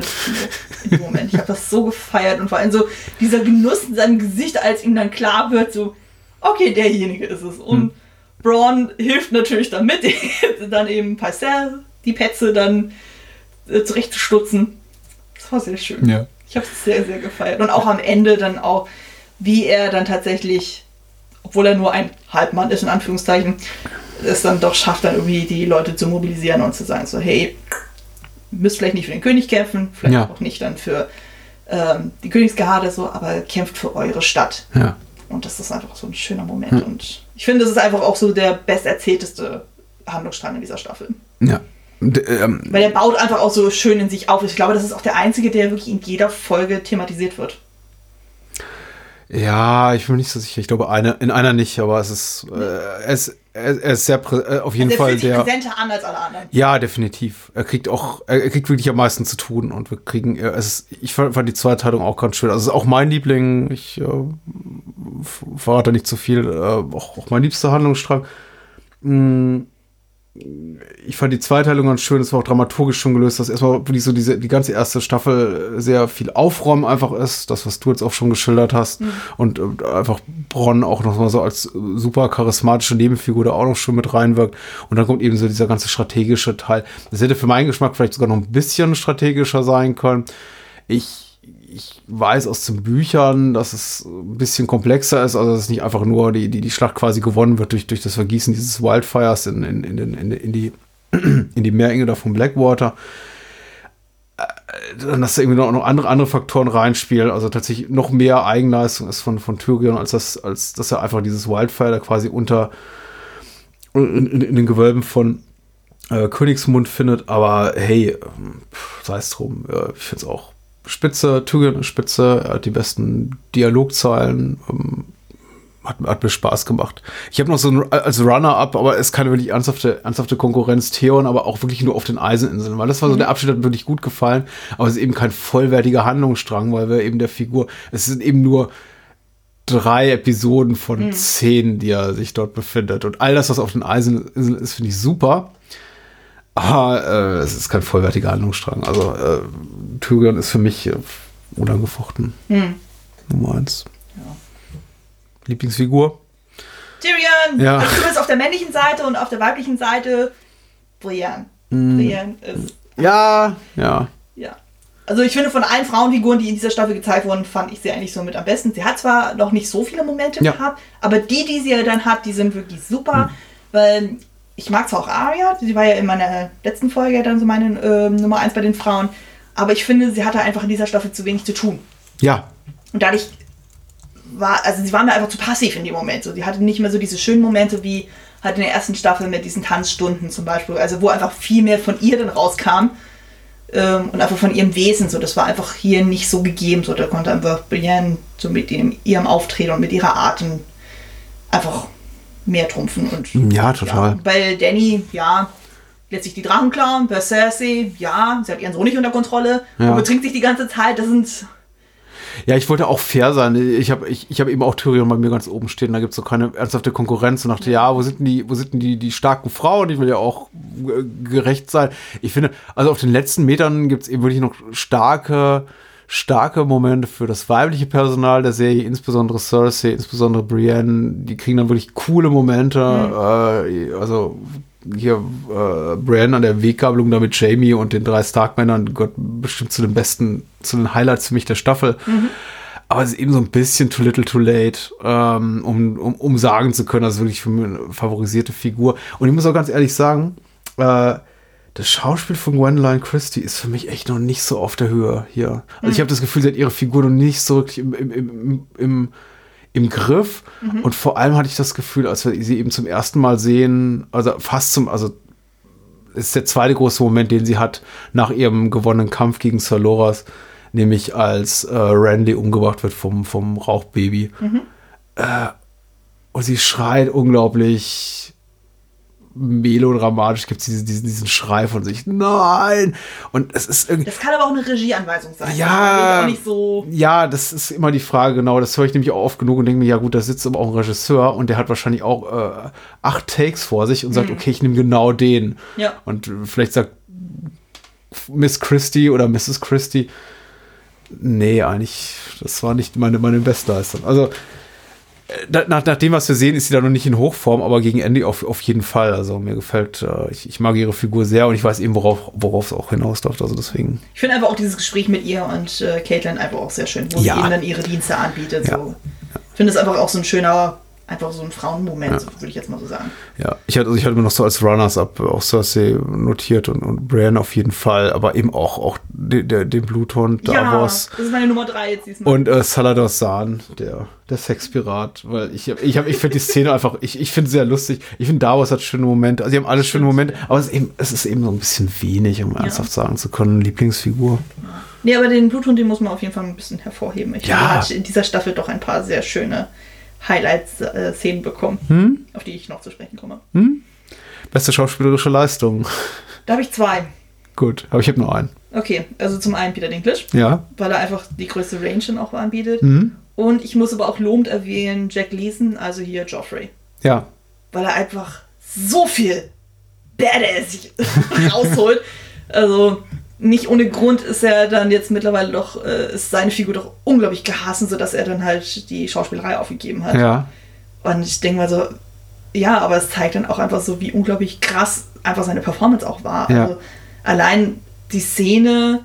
in dem Moment. Ich habe das so gefeiert und vor allem so dieser Genuss in seinem Gesicht, als ihm dann klar wird, so, okay, derjenige ist es. Und mhm. Braun hilft natürlich damit, dann eben Parcell, die Petze dann äh, zurechtzustutzen. Das war sehr schön. Ja. Ich habe es sehr, sehr gefeiert. Und auch am Ende dann auch, wie er dann tatsächlich, obwohl er nur ein Halbmann ist, in Anführungszeichen, es dann doch schafft, dann irgendwie die Leute zu mobilisieren und zu sagen, so, hey, müsst vielleicht nicht für den König kämpfen, vielleicht ja. auch nicht dann für ähm, die Königsgarde, so, aber kämpft für eure Stadt. Ja. Und das ist einfach so ein schöner Moment. Ja. Und ich finde, das ist einfach auch so der besterzählteste Handlungsstrang in dieser Staffel. Ja. Ähm, Weil der baut einfach auch so schön in sich auf. Ich glaube, das ist auch der einzige, der wirklich in jeder Folge thematisiert wird. Ja, ich bin nicht so sicher. Ich glaube, eine, in einer nicht, aber es ist, äh, es, er, er ist sehr äh, auf jeden also Fall der. präsenter an als alle anderen. Ja, definitiv. Er kriegt auch, er kriegt wirklich am meisten zu tun und wir kriegen, es ist, ich fand, fand die Zweiteilung auch ganz schön. Also es ist auch mein Liebling. Ich äh, verrate nicht zu viel. Äh, auch, auch mein liebster Handlungsstrang. Mm ich fand die Zweiteilung ganz schön, es war auch dramaturgisch schon gelöst, dass erstmal wirklich so diese, die ganze erste Staffel sehr viel Aufräumen einfach ist, das, was du jetzt auch schon geschildert hast. Mhm. Und äh, einfach Bronn auch noch mal so als super charismatische Nebenfigur da auch noch schon mit reinwirkt. Und dann kommt eben so dieser ganze strategische Teil. Das hätte für meinen Geschmack vielleicht sogar noch ein bisschen strategischer sein können. Ich ich weiß aus den Büchern, dass es ein bisschen komplexer ist, also dass es nicht einfach nur die, die, die Schlacht quasi gewonnen wird durch, durch das Vergießen dieses Wildfires in, in, in, in, in die, in die Meerenge da von Blackwater. äh, dass da irgendwie noch, noch andere, andere Faktoren reinspielen, also tatsächlich noch mehr Eigenleistung ist von, von Tyrion, als das, als dass er einfach dieses Wildfire quasi unter in, in, in den Gewölben von äh, Königsmund findet, aber hey, sei es drum, äh, ich finde es auch spitze, Tyrion ist spitze, er hat die besten Dialogzeilen, ähm, hat, hat, mir Spaß gemacht. Ich habe noch so ein, als Runner-up, aber es ist keine wirklich ernsthafte, ernsthafte Konkurrenz, Theon, aber auch wirklich nur auf den Eiseninseln, weil das war so, mhm. der Abschnitt hat wirklich gut gefallen, aber es ist eben kein vollwertiger Handlungsstrang, weil wir eben der Figur, es sind eben nur drei Episoden von mhm. zehn, die er sich dort befindet. Und all das, was auf den Eiseninseln ist, finde ich super. Aber äh, es ist kein vollwertiger Handlungsstrang. Also äh, Tyrion ist für mich äh, unangefochten. Mhm. Nummer eins. Ja. Lieblingsfigur? Tyrion! Ja. Also du bist auf der männlichen Seite und auf der weiblichen Seite Brienne. Mhm. Brienne ist. Ja, ja. Ja. Also ich finde, von allen Frauenfiguren, die in dieser Staffel gezeigt wurden, fand ich sie eigentlich so mit am besten. Sie hat zwar noch nicht so viele Momente ja. gehabt, aber die, die sie dann hat, die sind wirklich super. Mhm. Weil ich mag zwar auch Arya, sie war ja in meiner letzten Folge dann so meine äh, Nummer eins bei den Frauen, aber ich finde, sie hatte einfach in dieser Staffel zu wenig zu tun. Ja. Und dadurch war, also sie war mir einfach zu passiv in dem Moment. So, sie hatte nicht mehr so diese schönen Momente wie halt in der ersten Staffel mit diesen Tanzstunden zum Beispiel, also wo einfach viel mehr von ihr dann rauskam ähm, und einfach von ihrem Wesen. So, das war einfach hier nicht so gegeben. So, da konnte einfach Brienne so mit dem, ihrem Auftreten und mit ihrer Art einfach mehr trumpfen. Und, ja, total. Ja, bei Danny, ja, lässt sich die Drachen klauen. Bei Cersei, ja, sie hat ihren Sohn nicht unter Kontrolle, ja. betrinkt sich die ganze Zeit. Das sind ja, ich wollte auch fair sein. Ich habe ich, ich hab eben auch Tyrion bei mir ganz oben stehen. Da gibt es so keine ernsthafte Konkurrenz. Und dachte, ja, wo sind denn die, wo sind denn die, die starken Frauen? Ich will ja auch äh, gerecht sein. Ich finde, also auf den letzten Metern gibt es eben wirklich noch starke, starke Momente für das weibliche Personal der Serie, insbesondere Cersei, insbesondere Brienne. Die kriegen dann wirklich coole Momente. Mhm. Äh, also hier äh, Bran an der Weggabelung da mit Jamie und den drei Stark-Männern Gott bestimmt zu den besten, zu den Highlights für mich der Staffel. Mhm. Aber es ist eben so ein bisschen too little too late, ähm, um, um, um sagen zu können, das ist wirklich für mich eine favorisierte Figur. Und ich muss auch ganz ehrlich sagen, äh, das Schauspiel von Gwendoline Christie ist für mich echt noch nicht so auf der Höhe hier. Also mhm. ich habe das Gefühl, sie hat ihre Figur noch nicht so wirklich im, im, im, im im Griff. Mhm. Und vor allem hatte ich das Gefühl, als wir sie eben zum ersten Mal sehen, also fast zum, also ist der zweite große Moment, den sie hat nach ihrem gewonnenen Kampf gegen Sir Loras, nämlich als äh, Randy umgebracht wird vom, vom Rauchbaby. Mhm. Äh, und sie schreit unglaublich melodramatisch gibt es diesen, diesen, diesen Schrei von sich, nein! Und es ist irgendwie. Das kann aber auch eine Regieanweisung sein. Ja, das so ja, das ist immer die Frage, genau. Das höre ich nämlich auch oft genug und denke mir, ja gut, da sitzt aber auch ein Regisseur und der hat wahrscheinlich auch äh, acht Takes vor sich und sagt, mhm. okay, ich nehme genau den. Ja. Und vielleicht sagt Miss Christie oder Mrs. Christie, nee, eigentlich, das war nicht meine, meine Bestleistung. Also, nach, nach dem, was wir sehen, ist sie da noch nicht in Hochform, aber gegen Ende auf, auf jeden Fall. Also mir gefällt, äh, ich, ich mag ihre Figur sehr und ich weiß eben, worauf, worauf es auch hinausläuft. Also deswegen. Ich finde einfach auch dieses Gespräch mit ihr und äh, Caitlin einfach auch sehr schön, wo ja. sie ihnen dann ihre Dienste anbietet. Ja. So. Ich finde es einfach auch so ein schöner einfach so ein Frauenmoment, ja. würde ich jetzt mal so sagen. Ja, ich hatte, also ich hatte mir noch so als Runners-up auch Cersei notiert und, und Brian auf jeden Fall, aber eben auch, auch den, der, den Bluthund, ja, Davos. das ist meine Nummer drei jetzt diesmal. Und äh, Salador Sahn, der, der Sexpirat, weil ich, ich, hab, ich finde die Szene einfach, ich, ich finde sehr lustig. Ich finde Davos hat schöne Momente, also sie haben alle schöne Momente, aber es ist, eben, es ist eben so ein bisschen wenig, um ja. ernsthaft sagen zu können, Lieblingsfigur. Nee, aber den Bluthund, den muss man auf jeden Fall ein bisschen hervorheben. Ich ja. finde, hat in dieser Staffel doch ein paar sehr schöne Highlights-Szenen bekommen, hm? auf die ich noch zu sprechen komme. Hm? Beste schauspielerische Leistung. Da habe ich zwei. Gut, aber ich habe nur einen. Okay, also zum einen Peter Dinklage. Ja. Weil er einfach die größte Range dann auch anbietet. Mhm. Und ich muss aber auch lobend erwähnen, Jack Leeson, also hier Joffrey. Ja. Weil er einfach so viel Badass rausholt. also nicht ohne Grund ist er dann jetzt mittlerweile doch, äh, ist seine Figur doch unglaublich gehasst, sodass er dann halt die Schauspielerei aufgegeben hat. Ja. Und ich denke mal so, ja, aber es zeigt dann auch einfach so, wie unglaublich krass einfach seine Performance auch war. Ja. Also allein die Szene,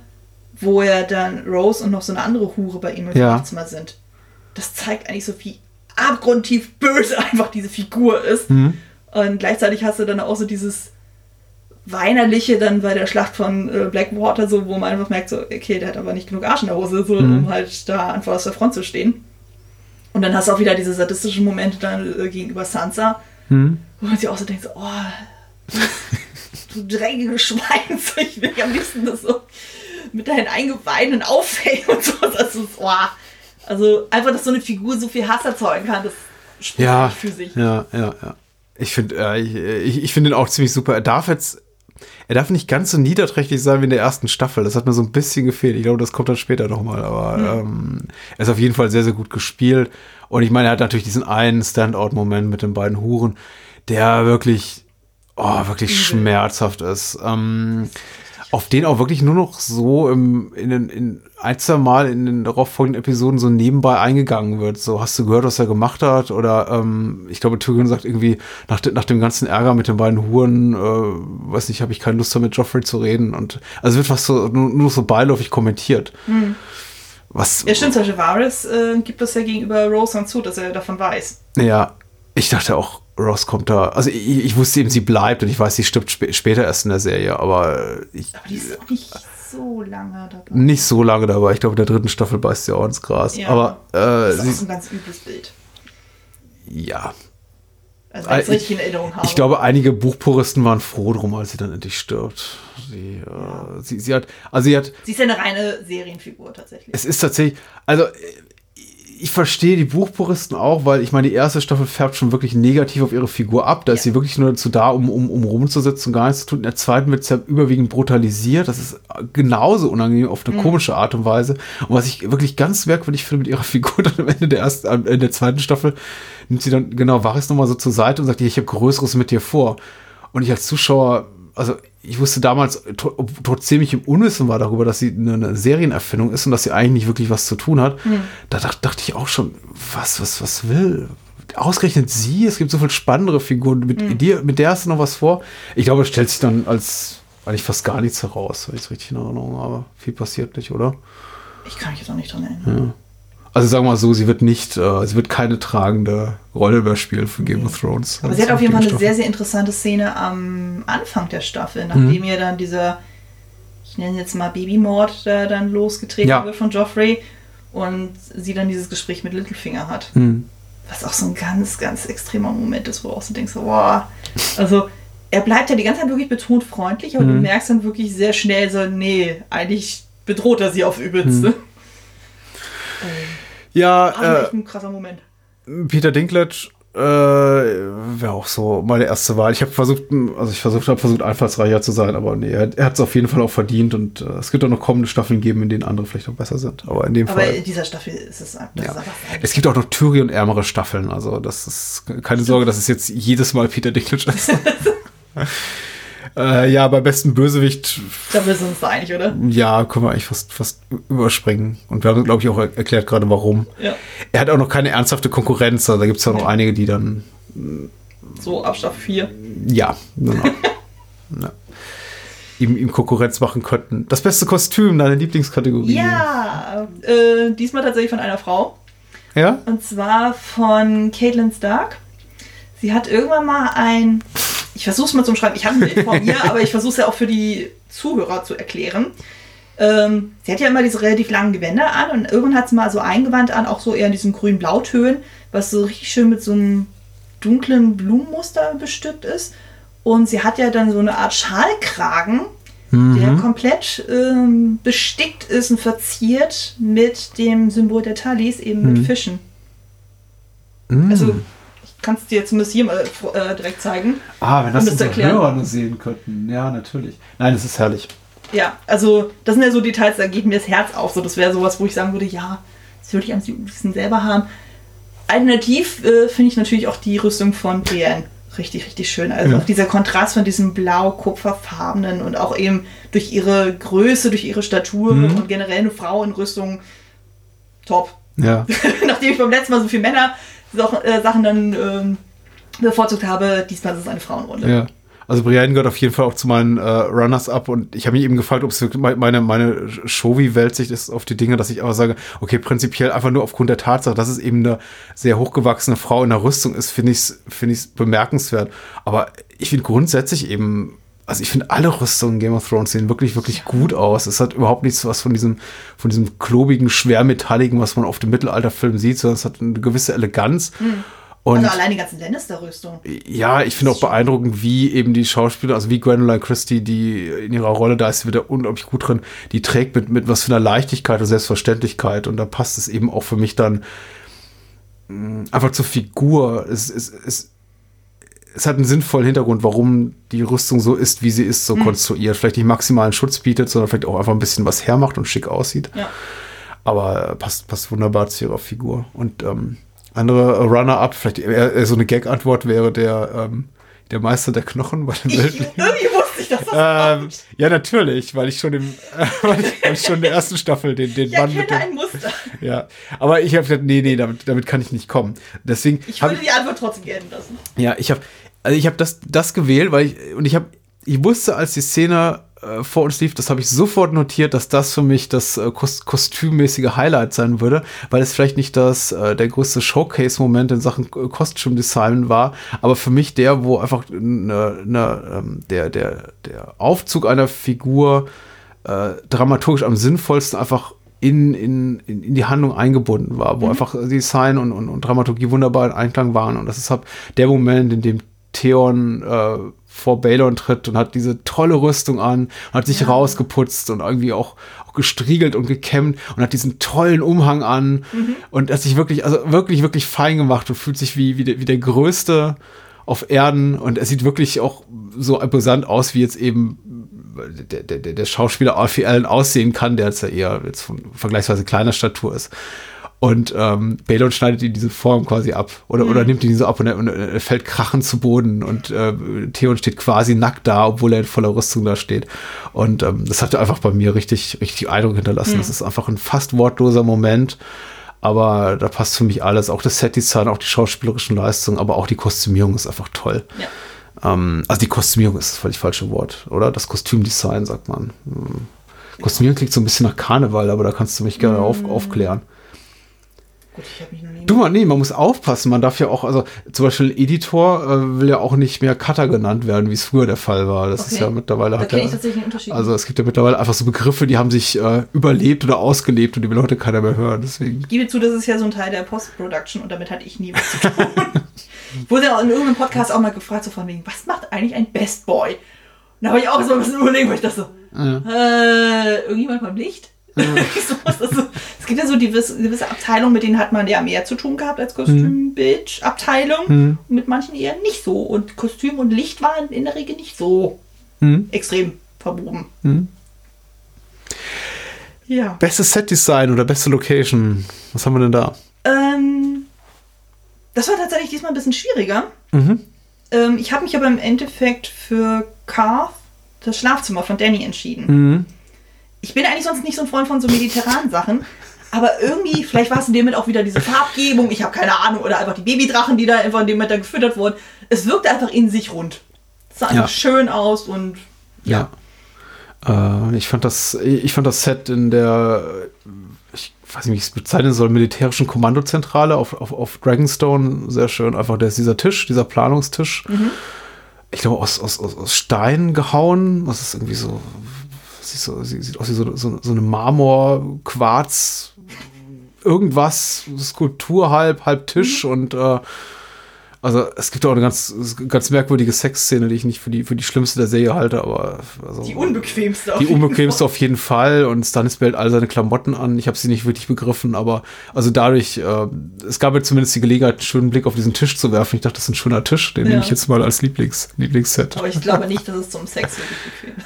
wo er dann Rose und noch so eine andere Hure bei ihm im ja. Schlafzimmer sind, das zeigt eigentlich so, wie abgrundtief böse einfach diese Figur ist. Mhm. Und gleichzeitig hast du dann auch so dieses weinerliche dann bei der Schlacht von äh, Blackwater, so, wo man einfach merkt, so, okay, der hat aber nicht genug Arsch in der Hose, so, mhm. um halt da einfach aus der Front zu stehen. Und dann hast du auch wieder diese sadistischen Momente dann äh, gegenüber Sansa, mhm. wo man sich auch so denkt, so, oh, du dreckige Schwein, so, ich will am liebsten das so mit deinen Eingeweiden aufhängen und so. Das ist, oh. Also einfach, dass so eine Figur so viel Hass erzeugen kann, das spricht ja, für sich. Ja, ja, ja. Ich finde äh, ich, ich, find ihn auch ziemlich super. Er darf jetzt er darf nicht ganz so niederträchtig sein wie in der ersten Staffel. Das hat mir so ein bisschen gefehlt. Ich glaube, das kommt dann später nochmal. Aber mhm. ähm, er ist auf jeden Fall sehr, sehr gut gespielt. Und ich meine, er hat natürlich diesen einen Standout-Moment mit den beiden Huren, der wirklich, oh, wirklich mhm. schmerzhaft ist. Ähm, auf den auch wirklich nur noch so im, in, den, in ein, zwei Mal in den darauffolgenden Episoden so nebenbei eingegangen wird. So, hast du gehört, was er gemacht hat? Oder ähm, ich glaube, Tyrion sagt irgendwie, nach, nach dem ganzen Ärger mit den beiden Huren, äh, weiß nicht, habe ich keine Lust mehr mit Joffrey zu reden. Und also wird was so nur, nur so beiläufig kommentiert. Hm. Was, ja, stimmt, zum Beispiel Varys äh, gibt das ja gegenüber Rose zu, dass er davon weiß. Ja, ich dachte auch, Ross kommt da. Also ich, ich, wusste eben, sie bleibt und ich weiß, sie stirbt sp später erst in der Serie, aber ich. Aber die ist auch nicht so lange dabei. Nicht so lange dabei. Ich glaube, in der dritten Staffel beißt sie auch ins Gras. Ja, aber äh, das ist ein ganz übles Bild. Ja. Also, wenn ich es richtig in Erinnerung habe. Ich glaube, einige Buchpuristen waren froh drum, als sie dann endlich stirbt. Sie, äh, ja. äh, sie, sie hat, also sie hat. Sie ist ja eine reine Serienfigur tatsächlich. Es ist tatsächlich, also ich verstehe die Buchpuristen auch, weil ich meine, die erste Staffel färbt schon wirklich negativ auf ihre Figur ab. Da ja. ist sie wirklich nur dazu da, um, um, um rumzusitzen und gar nichts zu tun. In der zweiten wird sie ja überwiegend brutalisiert. Das ist genauso unangenehm auf eine mhm. komische Art und Weise. Und was ich wirklich ganz merkwürdig finde mit ihrer Figur dann am Ende der ersten, in der zweiten Staffel, nimmt sie dann genau Varys nochmal so zur Seite und sagt, ich habe Größeres mit dir vor. Und ich als Zuschauer, also ich wusste damals, trotzdem ich im Unwissen war darüber, dass sie eine, Serienerfindung ist und dass sie eigentlich nicht wirklich was zu tun hat, mhm. da dachte, dachte, ich auch schon, was, was, was will? Ausgerechnet sie, es gibt so viel spannendere Figuren, mit, mhm. dir, mit der hast du noch was vor. Ich glaube, es stellt sich dann als eigentlich fast gar nichts heraus, wenn ich es richtig in Erinnerung habe. Viel passiert nicht, oder? Ich kann mich jetzt auch nicht dran erinnern. Ja. Also sagen wir mal so, sie wird nicht, äh, sie wird keine tragende Rolle überspielen von Game of Thrones. Aber sie hat auf jeden Fall eine sehr, sehr interessante Szene am Anfang der Staffel, nachdem mhm. ihr dann dieser, ich nenne jetzt mal Babymord, da dann losgetreten ja. wird von Joffrey und sie dann dieses Gespräch mit Littlefinger hat. Mhm. Was auch so ein ganz, ganz extremer Moment ist, wo du auch so denkst, boah, also er bleibt ja die ganze Zeit wirklich betont freundlich, aber mhm. du merkst dann wirklich sehr schnell so, nee, eigentlich bedroht er sie auf übelste. Ja, ah, äh, ein krasser Moment. Peter Dinklage äh, wäre auch so meine erste Wahl. Ich habe versucht, also ich versucht habe versucht einfallsreicher zu sein, aber nee, er, er hat es auf jeden Fall auch verdient und äh, es gibt auch noch kommende Staffeln geben, in denen andere vielleicht auch besser sind. Aber in dem aber Fall. Aber in dieser Staffel ist es ja. ist Es gibt auch noch Tyrion ärmere Staffeln, also das ist keine Sorge, dass es jetzt jedes Mal Peter Dinklage ist. Äh, ja, bei besten Bösewicht. Da müssen wir uns da einig, oder? Ja, können wir eigentlich fast, fast überspringen. Und wir haben, glaube ich, auch erklärt gerade, warum. Ja. Er hat auch noch keine ernsthafte Konkurrenz. Also da gibt es ja noch einige, die dann. So ab Staffel 4. Ja, genau. ja. Ihm, ihm Konkurrenz machen könnten. Das beste Kostüm, deine Lieblingskategorie. Ja, äh, diesmal tatsächlich von einer Frau. Ja? Und zwar von Caitlin Stark. Sie hat irgendwann mal ein ich versuche es mal zu schreiben. Ich habe ein Bild vor mir, aber ich versuche es ja auch für die Zuhörer zu erklären. Ähm, sie hat ja immer diese relativ langen Gewänder an und irgendwann hat sie mal so ein Gewand an, auch so eher in diesen grünen Blautönen, was so richtig schön mit so einem dunklen Blumenmuster bestückt ist. Und sie hat ja dann so eine Art Schalkragen, mhm. der komplett ähm, bestickt ist und verziert mit dem Symbol der Talis, eben mhm. mit Fischen. Mhm. Also kannst du dir zumindest hier mal äh, direkt zeigen. Ah, wenn das, das unsere Hörer nur sehen könnten. Ja, natürlich. Nein, das ist herrlich. Ja, also das sind ja so Details, da geht mir das Herz auf. So, das wäre sowas, wo ich sagen würde, ja, das würde ich am liebsten selber haben. Alternativ äh, finde ich natürlich auch die Rüstung von Brienne richtig, richtig schön. Also ja. auch dieser Kontrast von diesem blau-kupferfarbenen und auch eben durch ihre Größe, durch ihre Statur mhm. und generell eine Frau in Rüstung top. Ja. Nachdem ich beim letzten Mal so viele Männer äh, Sachen dann ähm, bevorzugt habe, diesmal ist es eine Frauenrunde. Ja. Also Brienne gehört auf jeden Fall auch zu meinen äh, Runners-up und ich habe mich eben gefragt, ob es meine, meine Showy-Weltsicht ist auf die Dinge, dass ich aber sage, okay, prinzipiell einfach nur aufgrund der Tatsache, dass es eben eine sehr hochgewachsene Frau in der Rüstung ist, finde ich es find bemerkenswert. Aber ich finde grundsätzlich eben also ich finde alle Rüstungen in Game of Thrones sehen wirklich, wirklich gut aus. Es hat überhaupt nichts was von diesem, von diesem klobigen, schwermetalligen, was man auf dem Mittelalterfilm sieht, sondern es hat eine gewisse Eleganz. Mhm. Und also allein die ganzen Lannister-Rüstung. Ja, ich finde auch beeindruckend, wie eben die Schauspieler, also wie Gwendolyn Christie, die in ihrer Rolle, da ist sie wieder unglaublich gut drin, die trägt mit, mit was für einer Leichtigkeit und Selbstverständlichkeit. Und da passt es eben auch für mich dann mh, einfach zur Figur. Es, es, es, es hat einen sinnvollen Hintergrund, warum die Rüstung so ist, wie sie ist, so Mhm. konstruiert. Vielleicht nicht maximalen Schutz bietet, sondern vielleicht auch einfach ein bisschen was hermacht und schick aussieht. Ja. Aber passt, passt wunderbar zu ihrer Figur. Und ähm, andere Runner-up, vielleicht eher, eher so eine Gag-Antwort wäre der, ähm, der Meister der Knochen bei den Ich, Wildlingen. irgendwie ich, dass das Ähm, ja, natürlich, weil ich schon im, äh, weil ich, weil ich schon in der ersten Staffel den, den Ich Mann mit dem, ein Muster. ja, aber ich habe gesagt, nee, nee, damit, damit kann ich nicht kommen. Deswegen Ich hab würde die Antwort trotzdem gelten lassen. ja, ich habe also ich habe das das gewählt, weil ich und ich habe ich wusste, als die Szene äh, vor uns lief, das habe ich sofort notiert, dass das für mich das äh, Kos kostümmäßige Highlight sein würde, weil es vielleicht nicht das äh, der größte Showcase-Moment in Sachen äh, Kostümdesign war, aber für mich der, wo einfach ne, ne, ähm, der der der Aufzug einer Figur äh, dramaturgisch am sinnvollsten einfach in, in, in in die Handlung eingebunden war, wo Mhm. einfach Design und, und, und Dramaturgie wunderbar in Einklang waren. Und das ist halt der Moment, in dem Theon äh, vor Balon tritt und hat diese tolle Rüstung an, hat sich rausgeputzt und irgendwie auch, auch gestriegelt und gekämmt und hat diesen tollen Umhang an Mhm. und hat sich wirklich, also wirklich, wirklich fein gemacht und fühlt sich wie, wie, der, wie der Größte auf Erden und er sieht wirklich auch so imposant aus, wie jetzt eben der, der, der der Schauspieler Alfie Allen aussehen kann, der jetzt ja eher jetzt von vergleichsweise kleiner Statur ist. Und ähm, Balon schneidet ihn diese Form quasi ab oder, Mhm. oder nimmt ihn so ab und er, und er fällt krachend zu Boden und äh, Theon steht quasi nackt da, obwohl er in voller Rüstung da steht. Und ähm, das hat einfach bei mir richtig, richtig Eindruck hinterlassen. Mhm. Das ist einfach ein fast wortloser Moment. Aber da passt für mich alles. Auch das Set-Design, auch die schauspielerischen Leistungen, aber auch die Kostümierung ist einfach toll. Ja. Ähm, also die Kostümierung ist das völlig falsche Wort, oder? Das Kostümdesign, sagt man. Hm. Kostümierung klingt so ein bisschen nach Karneval, aber da kannst du mich gerne auf, aufklären. Gut, ich habe mich noch nie. Du mal, nee, man muss aufpassen. Man darf ja auch, also zum Beispiel Editor äh, will ja auch nicht mehr Cutter genannt werden, wie es früher der Fall war. Das ist Okay. ja mittlerweile Da hat kenne ja, ich tatsächlich einen Unterschied. also es gibt ja mittlerweile einfach so Begriffe, die haben sich äh, überlebt oder ausgelebt und die will heute keiner mehr hören. Deswegen. Ich gebe zu, das ist ja so ein Teil der Post-Production und damit hatte ich nie was zu tun. ich wurde ja in irgendeinem Podcast auch mal gefragt, so von wegen, was macht eigentlich ein Best Boy? Und da habe ich auch so ein bisschen überlegt, weil ich dachte so, Ja. äh, irgendjemand beim Licht? so. Es gibt ja so gewisse, gewisse Abteilungen, mit denen hat man ja mehr zu tun gehabt als Kostümbildabteilung. Mhm. Und mit manchen eher nicht so. Und Kostüm und Licht waren in der Regel nicht so Mhm. extrem verwoben. Mhm. Ja. Bestes Set-Design oder beste Location. Was haben wir denn da? Ähm, das war tatsächlich diesmal ein bisschen schwieriger. Mhm. Ähm, ich habe mich aber im Endeffekt für Carth, das Schlafzimmer von Danny, entschieden. Mhm. Ich bin eigentlich sonst nicht so ein Freund von so mediterranen Sachen. Aber irgendwie, vielleicht war es in dem Moment auch wieder diese Farbgebung, ich habe keine Ahnung, oder einfach die Babydrachen, die da einfach in dem Moment dann gefüttert wurden. Es wirkte einfach in sich rund. Es sah einfach Ja. schön aus und Ja. Äh, ich fand das, ich fand das Set in der, ich weiß nicht, wie ich es bezeichnen soll, militärischen Kommandozentrale auf, auf, auf Dragonstone sehr schön. Einfach der ist dieser Tisch, dieser Planungstisch. Ich glaube, aus, aus, aus, Stein gehauen. Was ist irgendwie so, sieht, so, sieht aus wie so, so, so eine Marmor, Quarz, irgendwas, Skulptur halb, halb Tisch und äh, also es gibt auch eine ganz, ganz merkwürdige Sexszene, die ich nicht für die, für die schlimmste der Serie halte, aber also, die unbequemste. auf die jeden unbequemste auf jeden Fall und Stannis behält all seine Klamotten an. Ich habe sie nicht wirklich begriffen, aber also dadurch, äh, es gab mir zumindest die Gelegenheit, einen schönen Blick auf diesen Tisch zu werfen. Ich dachte, das ist ein schöner Tisch, den Ja. nehme ich jetzt mal als Lieblings, Lieblingsset. Aber ich glaube nicht, dass es zum Sex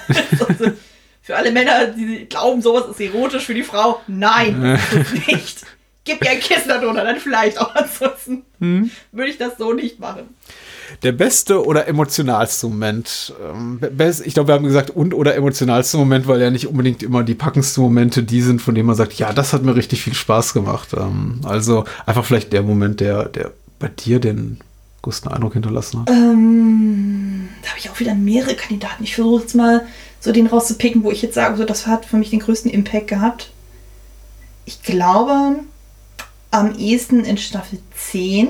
wirklich bequem ist. Für alle Männer, die glauben, sowas ist erotisch für die Frau, nein, das ist es nicht. Gib mir ein Kissen darunter, dann vielleicht auch. Ansonsten Hm? würde ich das so nicht machen. Der beste oder emotionalste Moment? Ähm, ich glaube, wir haben gesagt, und oder emotionalste Moment, weil ja nicht unbedingt immer die packendsten Momente die sind, von denen man sagt, ja, das hat mir richtig viel Spaß gemacht. Ähm, also einfach vielleicht der Moment, der, der bei dir den größten Eindruck hinterlassen hat. Ähm, da habe ich auch wieder mehrere Kandidaten. Ich versuche jetzt mal so den rauszupicken, wo ich jetzt sage, so, das hat für mich den größten Impact gehabt. Ich glaube, am ehesten in Staffel 10,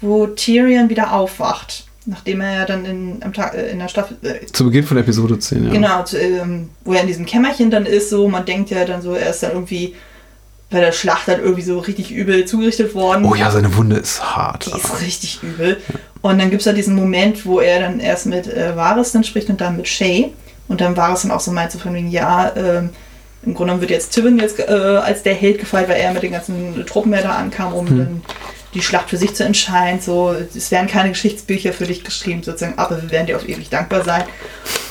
wo Tyrion wieder aufwacht. nachdem er ja dann in, am Tag, äh, in der Staffel. Äh, Zu Beginn von Episode 10, ja. Genau, zu, ähm, wo er in diesem Kämmerchen dann ist, so, man denkt ja dann so, er ist dann irgendwie bei der Schlacht dann irgendwie so richtig übel zugerichtet worden. Oh ja, seine Wunde ist hart. Die ist richtig übel. Und dann gibt es ja diesen Moment, wo er dann erst mit äh, Varys dann spricht und dann mit Shay. Und dann Varys dann auch so meint, so von wegen, ja, ähm, im Grunde genommen wird jetzt Tywin jetzt äh, als der Held gefeiert, weil er mit den ganzen Truppen mehr da ankam, um hm. dann die Schlacht für sich zu entscheiden. So, es werden keine Geschichtsbücher für dich geschrieben, sozusagen, aber wir werden dir auf ewig dankbar sein.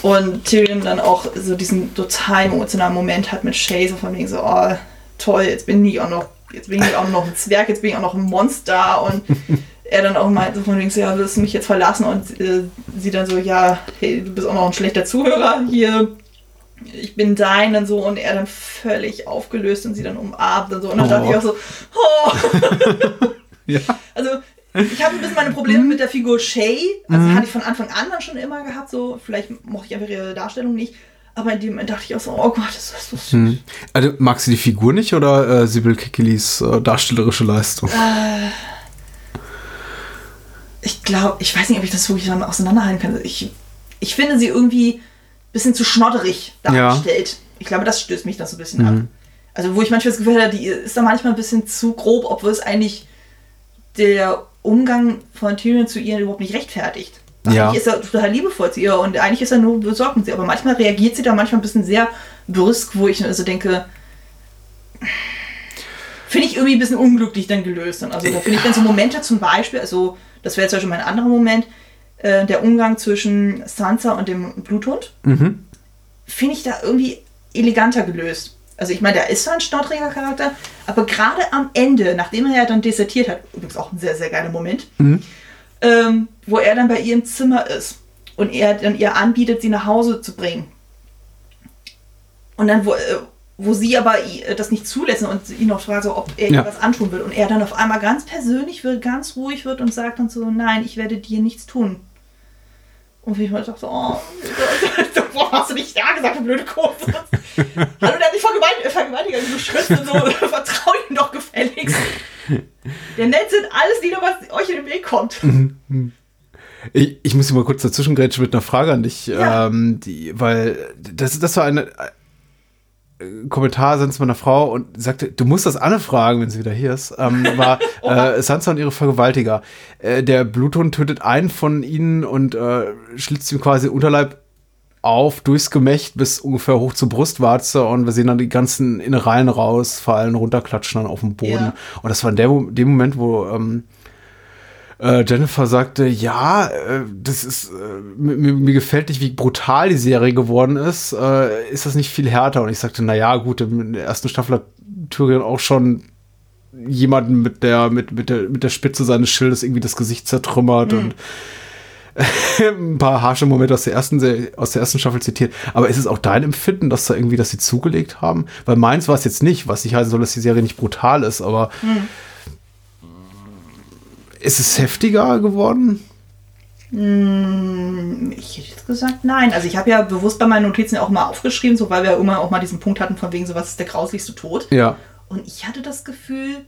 Und Tyrion dann auch so diesen total emotionalen Moment hat mit Shay, so von wegen so, oh, toll, jetzt bin ich auch noch, jetzt bin ich auch noch ein Zwerg, jetzt bin ich auch noch ein Monster und er dann auch meint, so von wegen so, ja, willst du mich jetzt verlassen? Und äh, sie dann so, ja, hey, du bist auch noch ein schlechter Zuhörer hier, ich bin dein und so und er dann völlig aufgelöst und sie dann umarmt und so und dann oh. dachte ich auch so, oh. ja. Also ich habe ein bisschen meine Probleme mit der Figur Shay, also mhm. hatte ich von Anfang an dann schon immer gehabt, so vielleicht mochte ich einfach ihre Darstellung nicht, aber in dem Moment dachte ich auch so, oh Gott, das ist so süß. Hm. Also, magst du die Figur nicht oder äh, Sibyl Kikilis äh, darstellerische Leistung? Äh, ich glaube, ich weiß nicht, ob ich das wirklich dann auseinanderhalten kann. Ich, ich finde sie irgendwie ein bisschen zu schnodderig dargestellt. Ja. Ich glaube, das stößt mich da so ein bisschen mhm. ab. Also, wo ich manchmal das Gefühl habe, die ist da manchmal ein bisschen zu grob, obwohl es eigentlich der Umgang von Tyrion zu ihr überhaupt nicht rechtfertigt. Ja. Eigentlich ist er total liebevoll zu ihr und eigentlich ist er nur besorgt sie. Aber manchmal reagiert sie da manchmal ein bisschen sehr brüsk, wo ich also denke, finde ich irgendwie ein bisschen unglücklich dann gelöst. Also da finde ich dann so Momente zum Beispiel, also das wäre jetzt zum Beispiel mein anderer Moment, äh, der Umgang zwischen Sansa und dem Bluthund, mhm. finde ich da irgendwie eleganter gelöst. Also ich meine, der ist zwar ein stottriger Charakter, aber gerade am Ende, nachdem er ja dann desertiert hat, übrigens auch ein sehr, sehr geiler Moment, mhm ähm, wo er dann bei ihr im Zimmer ist und er dann ihr anbietet, sie nach Hause zu bringen. Und dann, wo, äh, wo sie aber das nicht zulässt und ihn noch fragt, so, ob er ja. was antun will. Und er dann auf einmal ganz persönlich wird, ganz ruhig wird und sagt dann so, nein, ich werde dir nichts tun. Und ich dachte so, oh, warum hast du nicht ja gesagt, du blöde Kurve? Hallo, der hat nicht Vergewaltiger, du Schritt und so, vertrau ihm doch gefälligst. Der Netz sind alles Lieder, was euch in den Weg kommt. Ich, ich muss mal kurz dazwischen grätschen mit einer Frage an dich, ja. ähm, die, weil das, das war eine äh, Kommentar sonst meiner Frau und sagte, du musst das Anne fragen, wenn sie wieder hier ist, ähm, war äh, Sansa und ihre Vergewaltiger. Äh, der Bluthund tötet einen von ihnen und äh, schlitzt ihm quasi Unterleib auf durchs Gemächt bis ungefähr hoch zur Brustwarze und wir sehen dann die ganzen Innereien rausfallen, runterklatschen dann auf den Boden. Ja. Und das war in der, dem Moment, wo ähm, äh, Jennifer sagte, ja, äh, das ist, äh, mir, mir, gefällt nicht, wie brutal die Serie geworden ist. Äh, ist das nicht viel härter? Und ich sagte, na ja, gut, in der ersten Staffel hat Tyrion auch schon jemanden mit der, mit, mit der, mit der Spitze seines Schildes irgendwie das Gesicht zertrümmert mhm. und ein paar harsche Momente aus der ersten aus der ersten Staffel zitiert. Aber ist es auch dein Empfinden, dass da irgendwie, dass sie zugelegt haben? Weil meins war es jetzt nicht, was nicht heißen soll, dass die Serie nicht brutal ist, aber hm. Ist es heftiger geworden? Hm, ich hätte jetzt gesagt, nein. Also ich habe ja bewusst bei meinen Notizen auch mal aufgeschrieben, so weil wir ja immer auch mal diesen Punkt hatten, von wegen so, was ist der grauslichste Tod. Ja. Und ich hatte das Gefühl,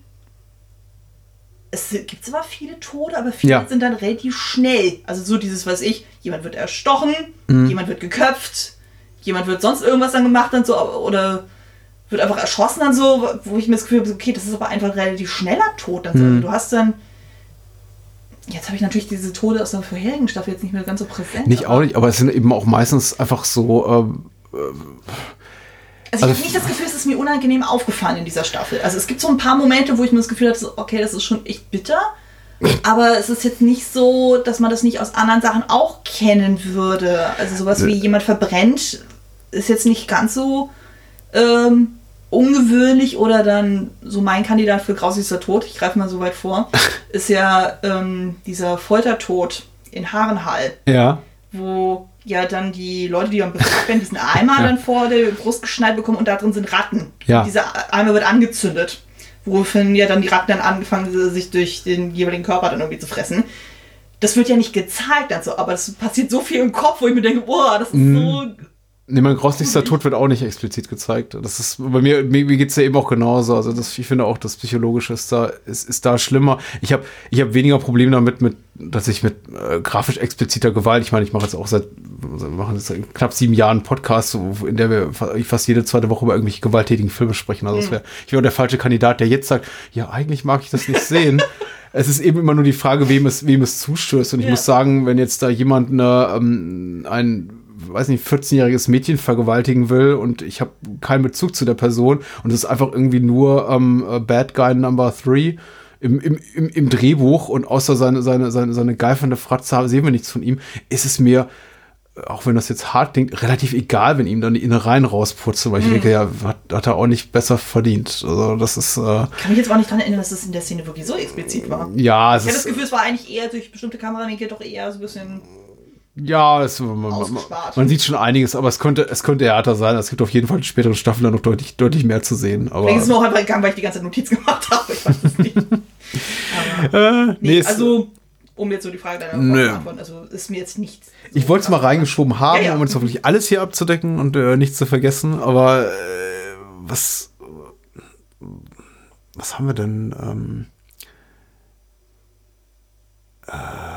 es gibt zwar viele Tode, aber viele ja. sind dann relativ schnell. Also so dieses, was ich, jemand wird erstochen, mhm. jemand wird geköpft, jemand wird sonst irgendwas dann gemacht und so, oder wird einfach erschossen dann so, wo ich mir das Gefühl habe, okay, das ist aber einfach relativ schneller Tod. Dann mhm. Du hast dann Jetzt habe ich natürlich diese Tode aus der vorherigen Staffel jetzt nicht mehr ganz so präsent. Nicht auch nicht, aber es sind eben auch meistens einfach so ähm, äh, also, ich also habe nicht das Gefühl, es ist mir unangenehm aufgefallen in dieser Staffel. Also es gibt so ein paar Momente, wo ich mir das Gefühl hatte, okay, das ist schon echt bitter. Aber es ist jetzt nicht so, dass man das nicht aus anderen Sachen auch kennen würde. Also sowas wie jemand verbrennt ist jetzt nicht ganz so ähm, ungewöhnlich oder dann so mein Kandidat für grausigster Tod, ich greife mal so weit vor, ist ja ähm, dieser Foltertod in Haarenhall. Ja. Wo ja dann die Leute, die am befragt werden, diesen Eimer ja. dann vor der Brust geschnallt bekommen und da drin sind Ratten. Ja. Dieser Eimer wird angezündet. Woraufhin ja dann die Ratten dann angefangen, sich durch den jeweiligen Körper dann irgendwie zu fressen. Das wird ja nicht gezeigt, also, aber es passiert so viel im Kopf, wo ich mir denke, boah, das ist mhm. so Nee, mein grauslichster Tod wird auch nicht explizit gezeigt. Das ist bei mir, mir, mir geht es ja eben auch genauso. Also das, ich finde auch, das Psychologische ist da, ist, ist da schlimmer. Ich habe ich hab weniger Probleme damit, mit, dass ich mit äh, grafisch expliziter Gewalt, ich meine, ich mache jetzt auch seit, wir machen jetzt seit knapp sieben Jahren Podcast, in der wir fast jede zweite Woche über irgendwelche gewalttätigen Filme sprechen. Also das wär, ich wäre der falsche Kandidat, der jetzt sagt, ja, eigentlich mag ich das nicht sehen. es ist eben immer nur die Frage, wem es, wem es zustößt. Und ich ja. muss sagen, wenn jetzt da jemand eine, ähm, ein weiß nicht, 14-jähriges Mädchen vergewaltigen will und ich habe keinen Bezug zu der Person und es ist einfach irgendwie nur ähm, Bad Guy Number 3 im, im, im, im Drehbuch und außer seine, seine, seine, seine geifernde Fratze sehen wir nichts von ihm, ist es mir auch wenn das jetzt hart klingt, relativ egal, wenn ihm dann die Innereien rausputzen, weil ich mm. denke, ja, hat, hat, er auch nicht besser verdient. Also das ist. Äh, Kann mich jetzt auch nicht daran erinnern, dass es in der Szene wirklich so explizit war. Ja, es ich habe das Gefühl, es war eigentlich eher durch bestimmte Kamerawinkel doch eher so ein bisschen ja, es, man, man, man, sieht schon einiges, aber es könnte, es könnte härter sein. Es gibt auf jeden Fall in späteren Staffeln dann noch deutlich, deutlich mehr zu sehen. Aber Vielleicht ist es mir auch einfach gegangen, weil ich die ganze Notiz gemacht habe. Ich weiß es nicht. aber, äh, nee, also, um jetzt so die Frage deiner Frage zu beantworten, also ist mir jetzt nichts. So ich wollte es mal reingeschoben haben, ja, ja. um jetzt wirklich alles hier abzudecken und äh, nichts zu vergessen, aber äh, was, was haben wir denn? Ähm, äh,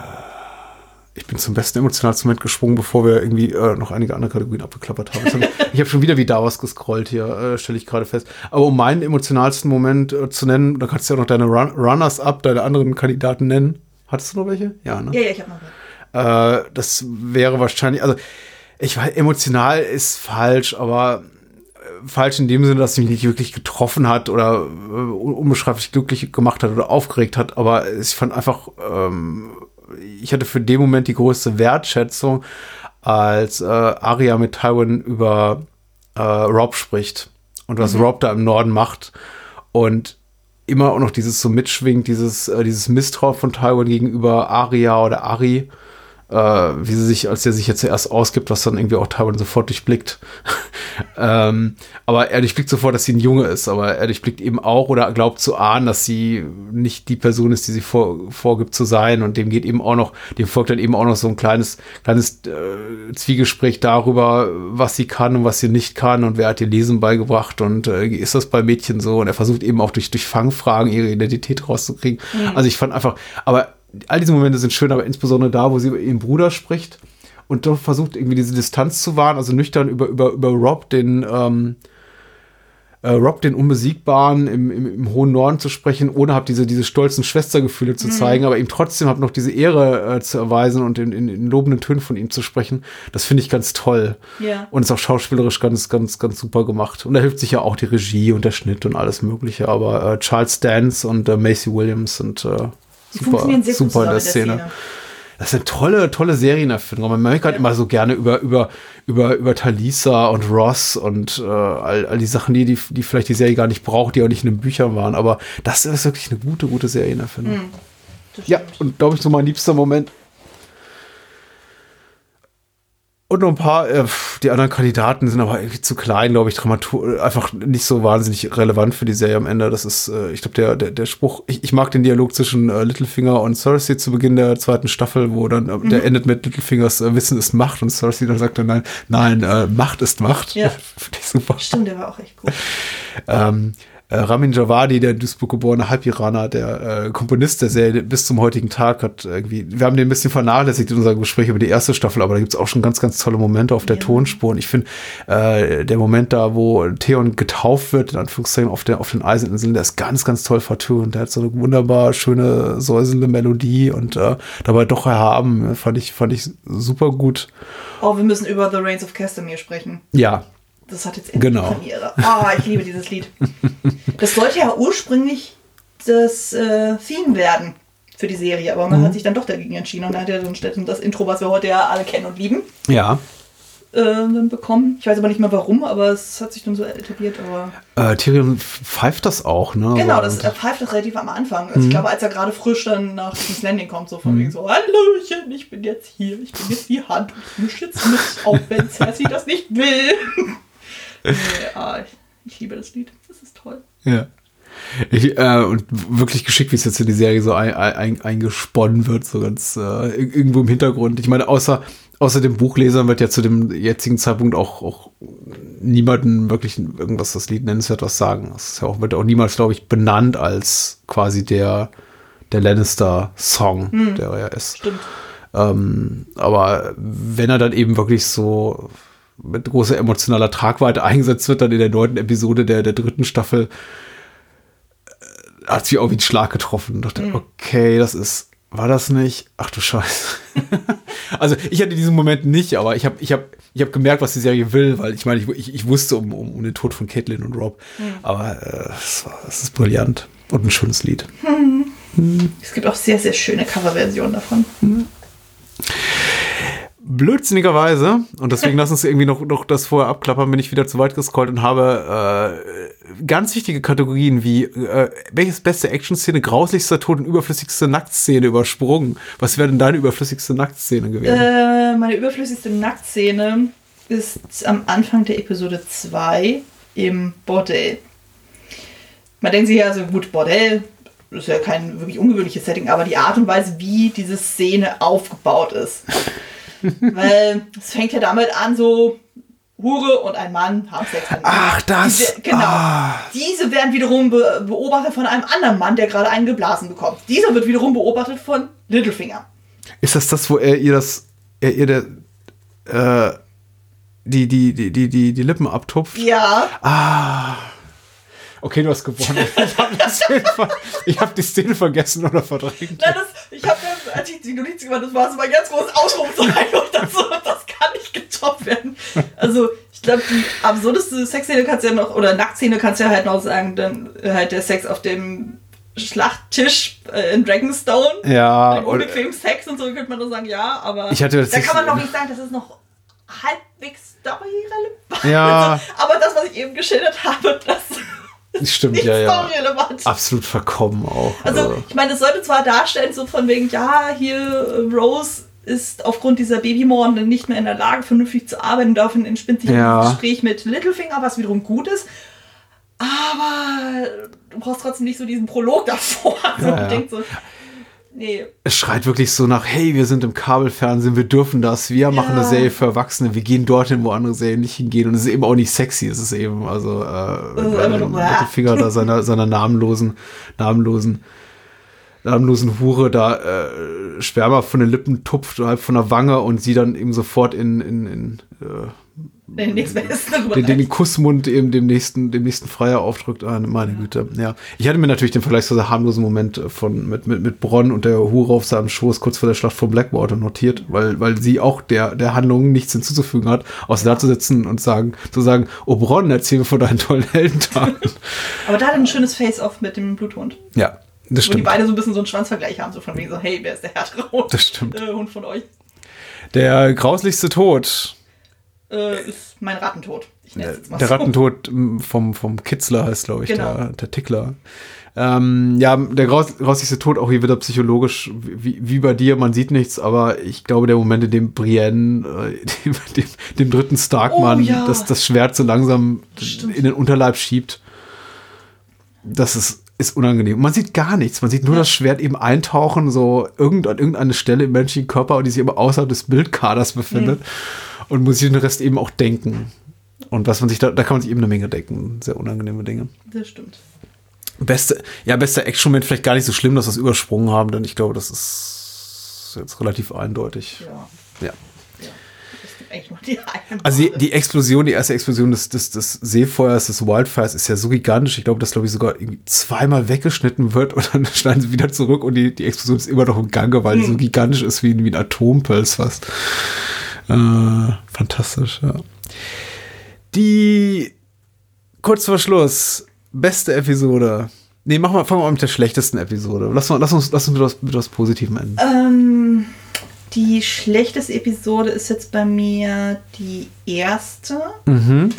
ich bin zum besten emotionalsten Moment gesprungen, bevor wir irgendwie äh, noch einige andere Kategorien abgeklappert haben. ich habe schon wieder wie da was gescrollt hier, äh, stelle ich gerade fest. Aber um meinen emotionalsten Moment äh, zu nennen, da kannst du ja noch deine Run Runners-up, deine anderen Kandidaten nennen. Hattest du noch welche? Ja, ne? Ja, ja, ich habe noch welche. Äh, das wäre wahrscheinlich, also ich weiß, emotional ist falsch, aber äh, falsch in dem Sinne, dass es mich nicht wirklich getroffen hat oder äh, unbeschreiblich glücklich gemacht hat oder aufgeregt hat, aber ich fand einfach ähm, ich hatte für den Moment die größte Wertschätzung, als äh, Aria mit Tywin über äh, Rob spricht und was mhm. Rob da im Norden macht und immer auch noch dieses so mitschwingt, dieses, äh, dieses Misstrauen von Tywin gegenüber Aria oder Ari äh, wie sie sich, als er sich jetzt zuerst ausgibt, was dann irgendwie auch Tywin sofort durchblickt. ähm, aber er durchblickt sofort, dass sie ein Junge ist, aber er durchblickt eben auch oder glaubt zu ahnen, dass sie nicht die Person ist, die sie vor, vorgibt zu sein. Und dem geht eben auch noch, dem folgt dann eben auch noch so ein kleines, kleines äh, Zwiegespräch darüber, was sie kann und was sie nicht kann und wer hat ihr Lesen beigebracht und äh, ist das bei Mädchen so? Und er versucht eben auch durch, durch Fangfragen ihre Identität rauszukriegen. Mhm. Also ich fand einfach, aber all diese Momente sind schön, aber insbesondere da, wo sie über ihren Bruder spricht und doch versucht, irgendwie diese Distanz zu wahren, also nüchtern über, über, über Rob, den, ähm, äh, Rob, den Unbesiegbaren im, im, im, hohen Norden zu sprechen, ohne hab diese, diese stolzen Schwestergefühle zu mhm. zeigen, aber ihm trotzdem hab noch diese Ehre äh, zu erweisen und in, in, in, lobenden Tönen von ihm zu sprechen. Das finde ich ganz toll. Ja. Und ist auch schauspielerisch ganz, ganz, ganz super gemacht. Und da hilft sich ja auch die Regie und der Schnitt und alles Mögliche. Aber äh, Charles Dance und äh, Macy Williams und äh, super, super in der Szene. Szene. Das sind tolle, tolle Serienerfindungen. Man merkt halt ja. immer so gerne über, über, über, über Talisa und Ross und äh, all, all die Sachen, die, die, die vielleicht die Serie gar nicht braucht, die auch nicht in den Büchern waren. Aber das ist wirklich eine gute, gute Serienerfindung. Mhm, ja, und glaube ich, so mein liebster Moment Und noch ein paar, äh, die anderen Kandidaten sind aber irgendwie zu klein, glaube ich, Dramatur einfach nicht so wahnsinnig relevant für die Serie am Ende. Das ist, äh, ich glaube, der, der, der Spruch, ich, ich mag den Dialog zwischen äh, Littlefinger und Cersei zu Beginn der zweiten Staffel, wo dann, äh, mhm. der endet mit Littlefingers äh, Wissen ist Macht und Cersei dann sagt dann, nein, nein, äh, Macht ist Macht. Ja. Finde ich super. Stimmt, der war auch echt gut. ähm, äh, Ramin Javadi, der in Duisburg geborene Halbiraner, der äh, Komponist der Serie bis zum heutigen Tag hat irgendwie, wir haben den ein bisschen vernachlässigt in unserem Gespräch über die erste Staffel, aber da gibt es auch schon ganz, ganz tolle Momente auf der ja. Tonspur. Und ich finde, äh, der Moment da, wo Theon getauft wird, in Anführungszeichen auf, der, auf den Eiseninseln, der ist ganz, ganz toll vertönt. Der hat so eine wunderbar schöne, säuselnde Melodie und äh, dabei doch erhaben, fand ich, fand ich super gut. Oh, wir müssen über The Reigns of Castamere sprechen. Ja, das hat jetzt endlich genau. Premiere. Ah, oh, ich liebe dieses Lied. Das sollte ja ursprünglich das äh, Theme werden für die Serie, aber man mhm. hat sich dann doch dagegen entschieden und dann hat er dann stattdessen das Intro, was wir heute ja alle kennen und lieben. Ja. Äh, dann bekommen. Ich weiß aber nicht mehr warum, aber es hat sich dann so etabliert. Aber äh, Tyrion pfeift das auch, ne? Genau, das äh, pfeift das relativ am Anfang. Also mhm. Ich glaube, als er gerade frisch dann nach King's Landing kommt, so von mhm. wegen so, Hallöchen, ich bin jetzt hier, ich bin jetzt die Hand und ich mische jetzt mit, auch wenn Cersei das nicht will. Nee, ah, ich, ich liebe das Lied. Das ist toll. Ja. Ich, äh, und wirklich geschickt, wie es jetzt in die Serie so ein, ein, eingesponnen wird, so ganz äh, irgendwo im Hintergrund. Ich meine, außer, außer den Buchlesern wird ja zu dem jetzigen Zeitpunkt auch, auch niemanden wirklich irgendwas das Lied nennenswert was sagen. Das ja auch, wird auch niemals, glaube ich, benannt als quasi der, der Lannister-Song, hm, der er ja ist. Stimmt. Ähm, aber wenn er dann eben wirklich so mit großer emotionaler Tragweite eingesetzt wird, dann in der neunten Episode der, der dritten Staffel, äh, hat sie auch wie ein Schlag getroffen. Und dachte, mhm. okay, das ist, war das nicht? Ach du Scheiße. also ich hatte diesen Moment nicht, aber ich habe ich hab, ich hab gemerkt, was die Serie will, weil ich meine, ich, ich, ich wusste um, um, um, den Tod von Caitlin und Rob. Mhm. Aber äh, es, es ist brillant und ein schönes Lied. Mhm. Mhm. Es gibt auch sehr, sehr schöne Coverversionen davon. Blödsinnigerweise, und deswegen lass uns irgendwie noch, noch das vorher abklappern, bin ich wieder zu weit gescrollt und habe äh, ganz wichtige Kategorien wie äh, welches beste Action-Szene, grauslichster Tod und überflüssigste Nacktszene übersprungen. Was wäre denn deine überflüssigste Nacktszene gewesen? Äh, meine überflüssigste Nacktszene ist am Anfang der Episode 2 im Bordell. Man denkt sich ja so, gut, Bordell, ist ja kein wirklich ungewöhnliches Setting, aber die Art und Weise, wie diese Szene aufgebaut ist. Weil es fängt ja damit an, so Hure und ein Mann haben Sex. Ach, das. Diese, genau. Ah. Diese werden wiederum be beobachtet von einem anderen Mann, der gerade einen geblasen bekommt. Dieser wird wiederum beobachtet von Littlefinger. Ist das das, wo er ihr das, er ihr der, äh, die, die, die, die, die, die Lippen abtupft? Ja. Ah. Okay, du hast gewonnen. ich habe hab die Szene vergessen oder verdrängt. Nein, das, ich habe ja, als ich die Notiz gemacht das war so mein ganz großes Ausrufezeichen und das, das kann nicht getoppt werden. Also, ich glaube, die absurdeste Sexszene kannst du ja noch, oder Nacktszene kannst du ja halt noch sagen, dann halt der Sex auf dem Schlachttisch äh, in Dragonstone. Ja. Unbequem Sex und so könnte man doch sagen, ja, aber ich hatte da kann man noch nicht sagen, das ist noch halbwegs storyrelevant. Ja. aber das, was ich eben geschildert habe, das Stimmt, ja, ja. Absolut verkommen auch. Also, also, ich meine, es sollte zwar darstellen, so von wegen, ja, hier äh, Rose ist aufgrund dieser Babymorden nicht mehr in der Lage, vernünftig zu arbeiten, daraufhin entspinnt sich ja. ein Gespräch mit Littlefinger, was wiederum gut ist. Aber du brauchst trotzdem nicht so diesen Prolog davor. Also, ja, ja. So, Nee. Es schreit wirklich so nach, hey, wir sind im Kabelfernsehen, wir dürfen das, wir ja. machen eine Serie für Erwachsene, wir gehen dorthin, wo andere Serien nicht hingehen und es ist eben auch nicht sexy, es ist eben, also, äh, äh, Finger da seiner, seiner namenlosen, namenlosen, namenlosen Hure da äh, Sperma von den Lippen tupft, halb von der Wange und sie dann eben sofort in, in, in äh, den, den, den Kussmund eben dem nächsten, dem nächsten Freier aufdrückt. Ah, meine Güte. Ja. Ich hatte mir natürlich den vergleichsweise harmlosen Moment von, mit, mit, mit Bronn und der Hure auf seinem Schoß kurz vor der Schlacht von Blackwater notiert, weil, weil sie auch der, der Handlung nichts hinzuzufügen hat, außer da zu sitzen und sagen, zu sagen, oh Bronn, erzähl mir von deinen tollen Heldentaten. Aber da hat er ein schönes Face-Off mit dem Bluthund. Ja. Das stimmt. Wo die beide so ein bisschen so einen Schwanzvergleich haben, so von wegen so, hey, wer ist der härtere Hund? Das stimmt. Äh, Hund von euch. Der grauslichste Tod äh, ist mein Rattentod. der so. Rattentod vom, vom Kitzler heißt, glaube ich, genau. der, der Tickler. Ähm, ja, der graus grauslichste Tod auch hier wieder psychologisch, wie, wie bei dir, man sieht nichts, aber ich glaube, der Moment, in dem Brienne, äh, dem, dem, dem, dritten Starkmann, oh, ja. das, das Schwert so langsam in den Unterleib schiebt, das ist, ist unangenehm. Man sieht gar nichts, man sieht nur ja. das Schwert eben eintauchen, so irgend, an irgendeine Stelle im menschlichen Körper, die sich aber außerhalb des Bildkaders befindet. Mhm und muss sich den Rest eben auch denken. Und was man sich da, da kann man sich eben eine Menge denken. Sehr unangenehme Dinge. Das stimmt. Beste, ja, bester Action-Moment vielleicht gar nicht so schlimm, dass wir es übersprungen haben, denn ich glaube, das ist jetzt relativ eindeutig. Ja. ja. Also die, die, Explosion, die erste Explosion des, des, des Seefeuers, des Wildfires ist ja so gigantisch. Ich glaube, dass, glaube ich, sogar zweimal weggeschnitten wird und dann schneiden sie wieder zurück und die, die Explosion ist immer noch im Gange, weil hm. die so gigantisch ist wie, wie ein Atompelz fast. Äh, fantastisch, ja. Die kurz vor Schluss, beste Episode. Nee, machen wir, fangen wir mal mit der schlechtesten Episode. Lass, mal, lass uns, lass uns mit, was, mit was Positivem enden. Ähm, die schlechteste Episode ist jetzt bei mir die erste, mhm.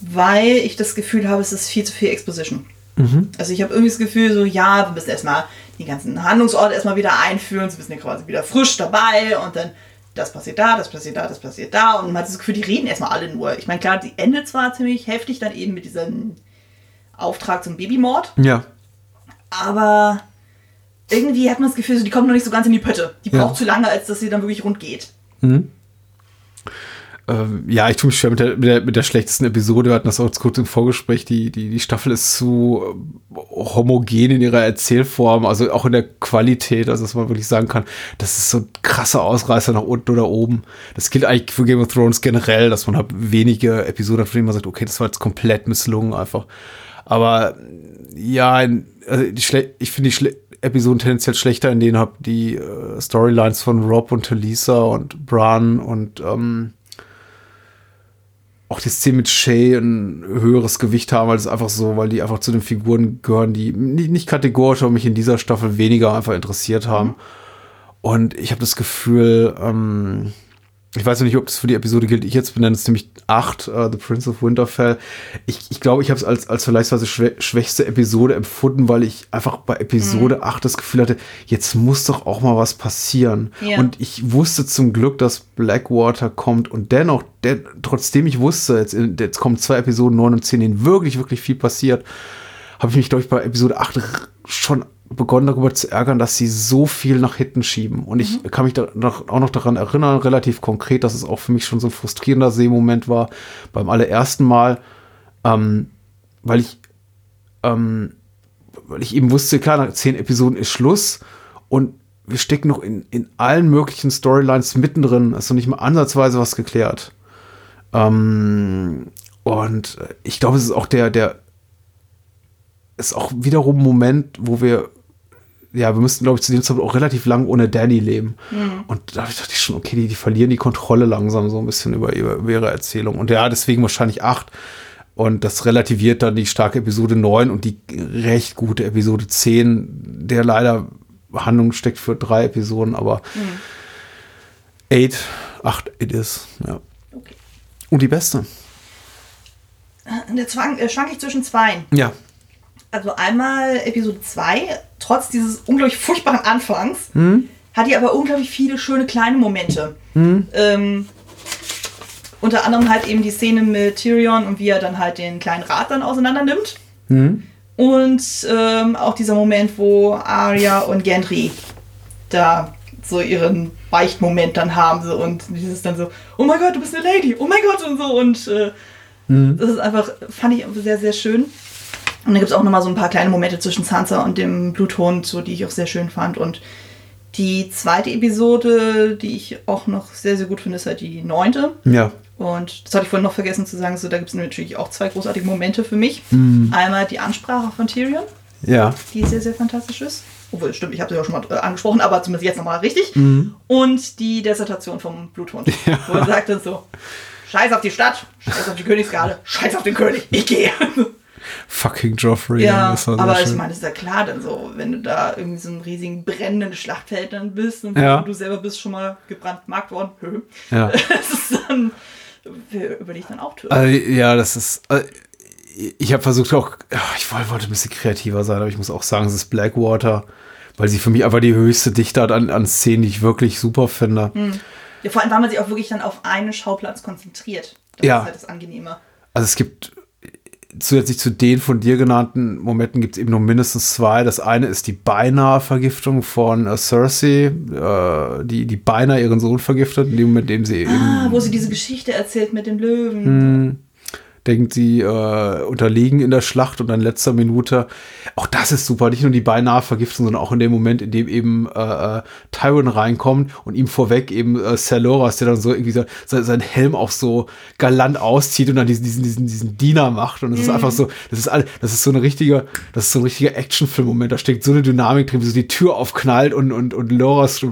weil ich das Gefühl habe, es ist viel zu viel Exposition. Mhm. Also ich habe irgendwie das Gefühl, so ja, wir müssen erstmal die ganzen Handlungsorte erstmal wieder einführen, sie sind ja quasi wieder frisch dabei und dann das passiert da, das passiert da, das passiert da. Und man hat das Gefühl, die reden erstmal alle nur. Ich meine, klar, die endet zwar ziemlich heftig dann eben mit diesem Auftrag zum Babymord. Ja. Aber irgendwie hat man das Gefühl, die kommt noch nicht so ganz in die Pötte. Die braucht ja. zu lange, als dass sie dann wirklich rund geht. Mhm. Ähm, ja, ich tue mich schwer mit der, mit, der, mit der schlechtesten Episode. Wir hatten das auch kurz im Vorgespräch. Die, die, die Staffel ist zu äh, homogen in ihrer Erzählform, also auch in der Qualität, also dass man wirklich sagen kann, das ist so ein krasser Ausreißer nach unten oder oben. Das gilt eigentlich für Game of Thrones generell, dass man halt wenige Episoden hat, von denen man sagt, okay, das war jetzt komplett misslungen einfach. Aber ja, also ich finde die Schle Episoden tendenziell schlechter, in denen habe die äh, Storylines von Rob und Talisa und Bran und ähm, auch die Szene mit Shay ein höheres Gewicht haben, weil es einfach so, weil die einfach zu den Figuren gehören, die nicht, nicht kategorisch, aber mich in dieser Staffel weniger einfach interessiert haben. Mhm. Und ich habe das Gefühl, ähm, ich weiß noch nicht, ob das für die Episode gilt. Ich jetzt benenne es nämlich 8, uh, The Prince of Winterfell. Ich glaube, ich, glaub, ich habe es als, als vergleichsweise schwächste Episode empfunden, weil ich einfach bei Episode mhm. 8 das Gefühl hatte, jetzt muss doch auch mal was passieren. Ja. Und ich wusste zum Glück, dass Blackwater kommt und dennoch, der, trotzdem ich wusste, jetzt, jetzt kommen zwei Episoden 9 und 10, in denen wirklich, wirklich viel passiert, habe ich mich, glaube ich, bei Episode 8 schon begonnen darüber zu ärgern, dass sie so viel nach hinten schieben. Und ich mhm. kann mich da noch, auch noch daran erinnern, relativ konkret, dass es auch für mich schon so ein frustrierender Sehmoment war beim allerersten Mal, ähm, weil ich, ähm, weil ich eben wusste, klar, nach zehn Episoden ist Schluss und wir stecken noch in, in allen möglichen Storylines mittendrin. ist noch nicht mal ansatzweise was geklärt. Ähm, und ich glaube, es ist auch der, der, ist auch wiederum ein Moment, wo wir ja, wir müssten, glaube ich, zu dem Zeitpunkt auch relativ lang ohne Danny leben. Mhm. Und da dachte ich schon, okay, die, die, verlieren die Kontrolle langsam so ein bisschen über, über ihre Erzählung. Und ja, deswegen wahrscheinlich acht. Und das relativiert dann die starke Episode 9 und die recht gute Episode 10, der leider Handlung steckt für drei Episoden, aber mhm. eight, acht, it is. Ja. Okay. Und die beste? Der Zwang, äh, schwank ich zwischen zwei. Ja. Also einmal Episode 2, trotz dieses unglaublich furchtbaren Anfangs, hm? hat die aber unglaublich viele schöne kleine Momente. Hm? Ähm, unter anderem halt eben die Szene mit Tyrion und wie er dann halt den kleinen Rat dann auseinander nimmt. Hm? Und ähm, auch dieser Moment, wo Arya und Gendry da so ihren Beichtmoment dann haben so, und dieses dann so, oh mein Gott, du bist eine Lady, oh mein Gott und so und äh, mhm. das ist einfach, fand ich sehr, sehr schön. Und dann gibt es auch nochmal so ein paar kleine Momente zwischen Sansa und dem Bluthund, so, die ich auch sehr schön fand. Und die zweite Episode, die ich auch noch sehr, sehr gut finde, ist halt die neunte. Ja. Und das hatte ich vorhin noch vergessen zu sagen, so, da gibt es natürlich auch zwei großartige Momente für mich. Mhm. Einmal die Ansprache von Tyrion, ja. die sehr, sehr fantastisch ist. Obwohl, stimmt, ich habe sie ja schon mal äh, angesprochen, aber zumindest jetzt nochmal richtig. Mhm. Und die Dissertation vom Bluthund, ja. wo er sagt dann so, scheiß auf die Stadt, scheiß auf die Königsgarde, scheiß auf den König, ich gehe. fucking Joffrey. Ja, aber ich meine, ist ja klar dann so, wenn du da irgendwie so ein riesigen brennenden Schlachtfeld dann bist und ja. du selber bist schon mal gebrannt markt worden, ja. das ist dann, über dich dann auch töten. Also, ja, das ist, also, ich habe versucht auch, ich wollte ein bisschen kreativer sein, aber ich muss auch sagen, es ist Blackwater, weil sie für mich einfach die höchste Dichte hat an, an Szenen, die ich wirklich super finde. Hm. Ja, vor allem, weil man sich auch wirklich dann auf einen Schauplatz konzentriert. Das ja. ist halt das Angenehme. Also es gibt zusätzlich zu den von dir genannten Momenten gibt es eben noch mindestens zwei. Das eine ist die beinahe Vergiftung von uh, Cersei, äh, die, die beinahe ihren Sohn vergiftet, in dem Moment, in dem sie ah, eben. wo sie diese Geschichte erzählt mit dem Löwen. Denkt, sie äh, unterliegen in der Schlacht und dann letzter Minute. Auch das ist super, nicht nur die beinahe Vergiftung, sondern auch in dem Moment, in dem eben äh, äh Tywin reinkommt und ihm vorweg eben äh, Saloras, der dann so irgendwie so, seinen Helm auch so galant auszieht und dann diesen, diesen, diesen, diesen Diener macht. Und es mhm. ist einfach so, das ist all, das ist so eine richtige, das ist so ein richtiger Actionfilm-Moment. Da steckt so eine Dynamik drin, wie so die Tür aufknallt und, und, und Loras äh,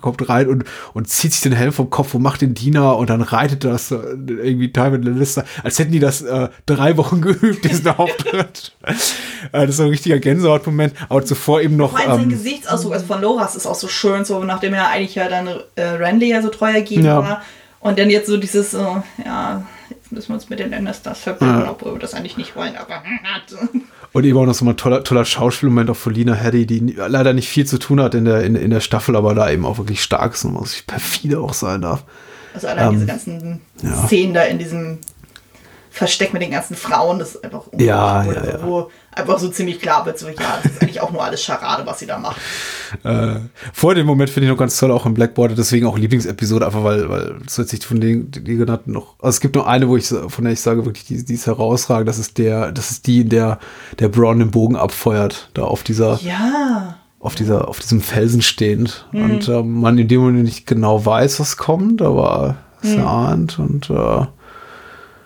kommt rein und, und zieht sich den Helm vom Kopf und macht den Diener und dann reitet das äh, irgendwie Tywin Lannister, als hätten die das das äh, drei Wochen geübt, diesen Auftritt. äh, das ist so ein richtiger Gänsehautmoment. Aber zuvor eben noch. Vor allem ähm, sein Gesichtsausdruck, also von Loras ist auch so schön, so nachdem er eigentlich ja dann äh, Randy ja so treu ergeben ja. war. Und dann jetzt so dieses, äh, ja, jetzt müssen wir uns mit den Lannisters verbinden, ja. obwohl wir das eigentlich nicht wollen, aber. Und eben auch noch so ein toller, toller Schauspielmoment auch von Lina Headey, die leider nicht viel zu tun hat in der, in, in der Staffel, aber da eben auch wirklich stark ist und muss perfide auch sein darf. Also allein ähm, diese ganzen ja. Szenen da in diesem Versteck mit den ganzen Frauen, das ist einfach ja, ja, ja, ja. wo einfach so ziemlich klar wird, so ja, das ist eigentlich auch nur alles Scharade, was sie da macht. Äh, vor dem Moment finde ich noch ganz toll, auch im Blackboard, deswegen auch Lieblingsepisode, einfach weil, weil zusätzlich von den, die genannten noch, also es gibt nur eine, wo ich, von der ich sage, wirklich, die, die ist herausragend, das ist der, das ist die, in der der Brown den Bogen abfeuert, da auf dieser, Ja. auf dieser, auf diesem Felsen stehend. Mhm. Und äh, man in dem Moment nicht genau weiß, was kommt, aber es Mhm. erahnt und äh,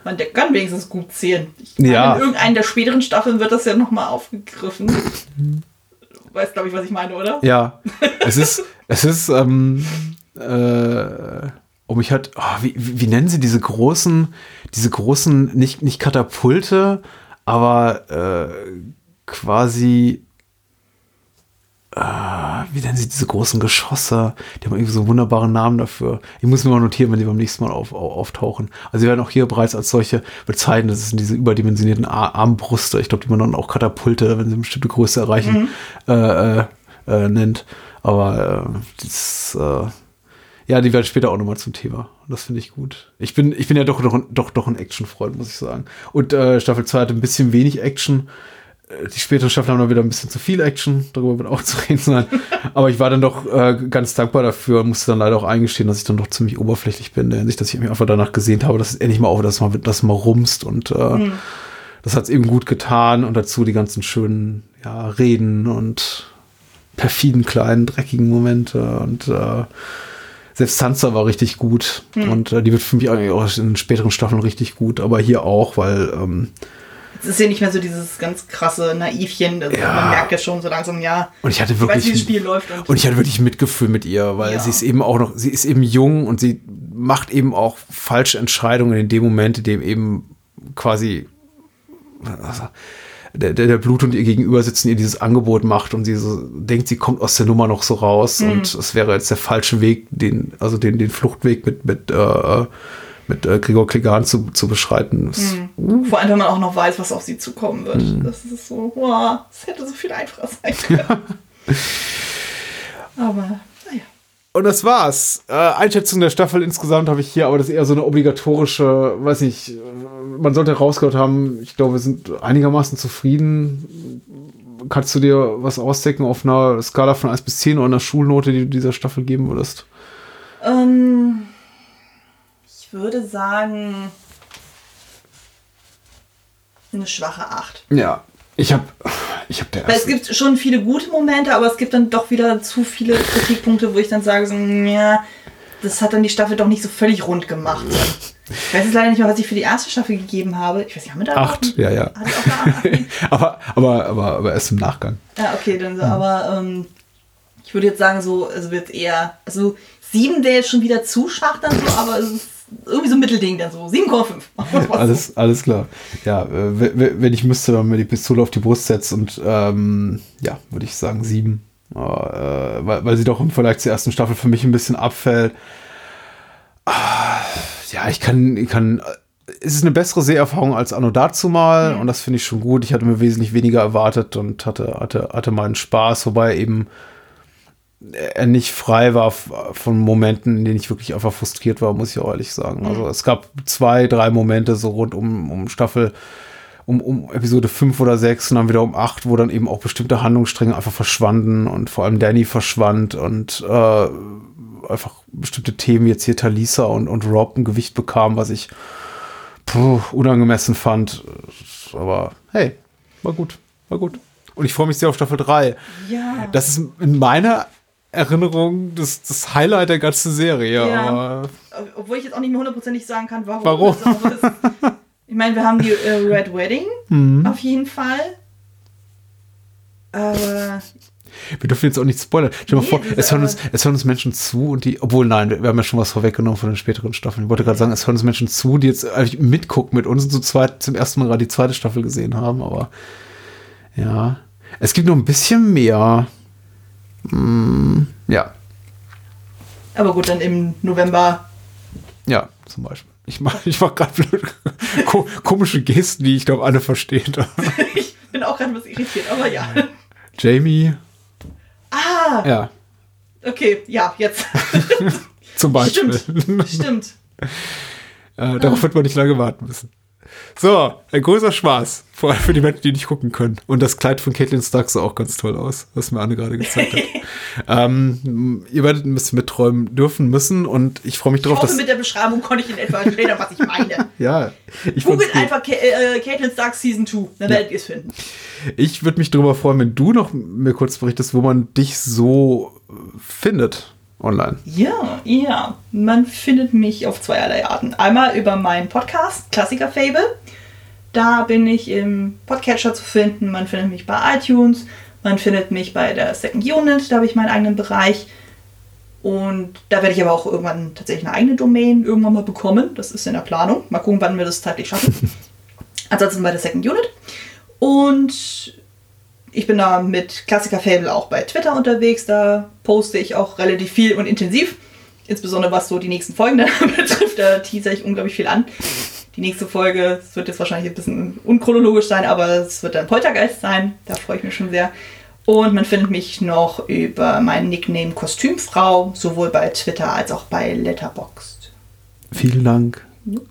Man, der kann wenigstens gut zählen. Ich Ja. In irgendeiner der späteren Staffeln wird das ja nochmal aufgegriffen. Du weißt, glaube ich, was ich meine, oder? Ja, es ist, es ist, ähm, äh, um mich halt, oh, wie, wie, wie nennen sie diese großen, diese großen, nicht, nicht Katapulte, aber äh, quasi, äh, wie nennen sie diese großen Geschosse? Die haben irgendwie so einen wunderbaren Namen dafür. Ich muss mir mal notieren, wenn die beim nächsten Mal auf, auf, auftauchen. Also sie werden auch hier bereits als solche bezeichnet. Das sind diese überdimensionierten Ar Armbrüste. Ich glaube, die man dann auch Katapulte, wenn sie eine bestimmte Größe erreichen, Mhm. äh, äh, äh, nennt. Aber äh, das, äh, ja, die werden später auch nochmal zum Thema. Das finde ich gut. Ich bin, ich bin ja doch, doch, doch, doch ein Action-Freund, muss ich sagen. Und Staffel 2 hatte ein bisschen wenig Action. Äh, Die späteren Staffeln haben dann wieder ein bisschen zu viel Action. Darüber wird auch zu reden sein. Aber ich war dann doch äh, ganz dankbar dafür und musste dann leider auch eingestehen, dass ich dann doch ziemlich oberflächlich bin, in der Hinsicht, dass ich mich einfach danach gesehnt habe, dass es endlich mal auf, dass man, dass man rumst und äh, Mhm. das hat es eben gut getan und dazu die ganzen schönen ja, Reden und perfiden kleinen dreckigen Momente und äh, selbst Sansa war richtig gut Hm. und äh, die wird für mich eigentlich auch in den späteren Staffeln richtig gut, aber hier auch, weil ähm, Es ist ja nicht mehr so dieses ganz krasse Naivchen. Also Ja. Man merkt ja schon so langsam, ja. Und ich hatte weiß, wirklich. wie das Spiel läuft. Und, Und ich hatte wirklich Mitgefühl mit ihr, weil Ja. sie ist eben auch noch, sie ist eben jung und sie macht eben auch falsche Entscheidungen in dem Moment, in dem eben quasi also, der, der, der Blut und ihr gegenüber sitzen, ihr dieses Angebot macht und sie so denkt, sie kommt aus der Nummer noch so raus Mhm. und es wäre jetzt der falsche Weg, den, also den, den Fluchtweg mit, mit, äh, mit äh, Gregor Klegan zu, zu beschreiten. Mhm. Vor allem, wenn man auch noch weiß, was auf sie zukommen wird. Mhm. Das ist so, wow, es hätte so viel einfacher sein können. Aber, naja. Und das war's. Äh, Einschätzung der Staffel insgesamt habe ich hier, aber das ist eher so eine obligatorische, weiß nicht, äh, man sollte rausgehört haben, ich glaube, wir sind einigermaßen zufrieden. Kannst du dir was ausdecken auf einer Skala von 1 bis 10 oder einer Schulnote, die du dieser Staffel geben würdest? Ähm, ich würde sagen, eine schwache 8. Ja, ich habe ich hab der Weil es gibt schon viele gute Momente, aber es gibt dann doch wieder zu viele Kritikpunkte, wo ich dann sage, so, ja, das hat dann die Staffel doch nicht so völlig rund gemacht. Ich weiß jetzt leider nicht mehr, was ich für die erste Staffel gegeben habe. Ich weiß nicht, haben wir da acht, ja, ja. Hatte ich auch eine 8 gegeben? aber, aber, aber, aber erst im Nachgang. Ja, okay, dann so, aber ähm, ich würde jetzt sagen, so, also wird eher, also 7 wäre jetzt schon wieder zu schwach dann so, aber es ist irgendwie so ein Mittelding dann so, 7,5. Alles, alles klar. Ja, äh, wenn ich müsste, dann mir die Pistole auf die Brust setzt und ähm, ja, würde ich sagen sieben. Äh, weil, weil sie doch im Vergleich zur ersten Staffel für mich ein bisschen abfällt. Ah, Ja, ich kann, ich kann. Es ist eine bessere Seherfahrung als Anno dazu mal und das finde ich schon gut. Ich hatte mir wesentlich weniger erwartet und hatte, hatte, hatte meinen Spaß, wobei eben er nicht frei war von Momenten, in denen ich wirklich einfach frustriert war, muss ich auch ehrlich sagen. Also es gab zwei, drei Momente so rund um, um Staffel, um, um Episode 5 oder 6 und dann wieder um 8, wo dann eben auch bestimmte Handlungsstränge einfach verschwanden und vor allem Danny verschwand und äh, einfach bestimmte Themen jetzt hier Talisa und, und Rob ein Gewicht bekamen, was ich puh, unangemessen fand. Aber hey, war gut, war gut. Und ich freue mich sehr auf Staffel 3. Ja. Das ist in meiner Erinnerung das, das Highlight der ganzen Serie. Ja. Obwohl ich jetzt auch nicht mehr hundertprozentig sagen kann, warum. Warum? Es- ich meine, wir haben die äh, Red Wedding, Mhm. auf jeden Fall. Aber wir dürfen jetzt auch nicht spoilern. Stell dir mal Nee, vor, ist es hören, uns, es hören uns Menschen zu und die, obwohl nein, wir, wir haben ja schon was vorweggenommen von den späteren Staffeln. Ich wollte gerade sagen, es hören uns Menschen zu, die jetzt eigentlich mitgucken mit uns und zu zweit zum ersten Mal gerade die zweite Staffel gesehen haben, aber ja. Es gibt noch ein bisschen mehr. Mm, ja, Aber gut, dann im November. ja, zum Beispiel. Ich mache ich mach gerade ko komische Gesten, die ich glaube alle verstehen. Ich bin auch gerade bisschen irritiert, aber ja. Jamie, Ah, ja, okay, ja, jetzt. zum Beispiel. Stimmt, stimmt. äh, darauf wird man nicht lange warten müssen. So, ein großer Spaß. Vor allem für die Menschen, die nicht gucken können. Und das Kleid von Caitlin Stark sah auch ganz toll aus, was mir Anne gerade gezeigt hat. ähm, ihr werdet ein bisschen mitträumen dürfen müssen und ich freue mich darauf, ich hoffe, dass. mit der Beschreibung konnte ich in etwa erklären, was ich meine. ja, ich Googelt einfach Ka äh, Caitlin Stark Season 2, dann ja. werdet ihr es finden. Ich würde mich darüber freuen, wenn du noch mir kurz berichtest, wo man dich so findet online. Ja, ja. Man findet mich auf zweierlei Arten. Einmal über meinen Podcast Klassiker Fable. Da bin ich im Podcatcher zu finden. Man findet mich bei iTunes. Man findet mich bei der Second Unit. Da habe ich meinen eigenen Bereich. Und da werde ich aber auch irgendwann tatsächlich eine eigene Domain irgendwann mal bekommen. Das ist in der Planung. Mal gucken, wann wir das zeitlich schaffen. Ansonsten bei der Second Unit. Und ich bin da mit Klassiker Fable auch bei Twitter unterwegs. Da poste ich auch relativ viel und intensiv. Insbesondere was so die nächsten Folgen betrifft. Da teaser ich unglaublich viel an. Die nächste Folge, es wird jetzt wahrscheinlich ein bisschen unchronologisch sein, aber es wird dann Poltergeist sein. Da freue ich mich schon sehr. Und man findet mich noch über meinen Nickname Kostümfrau, sowohl bei Twitter als auch bei Letterboxd. Vielen Dank.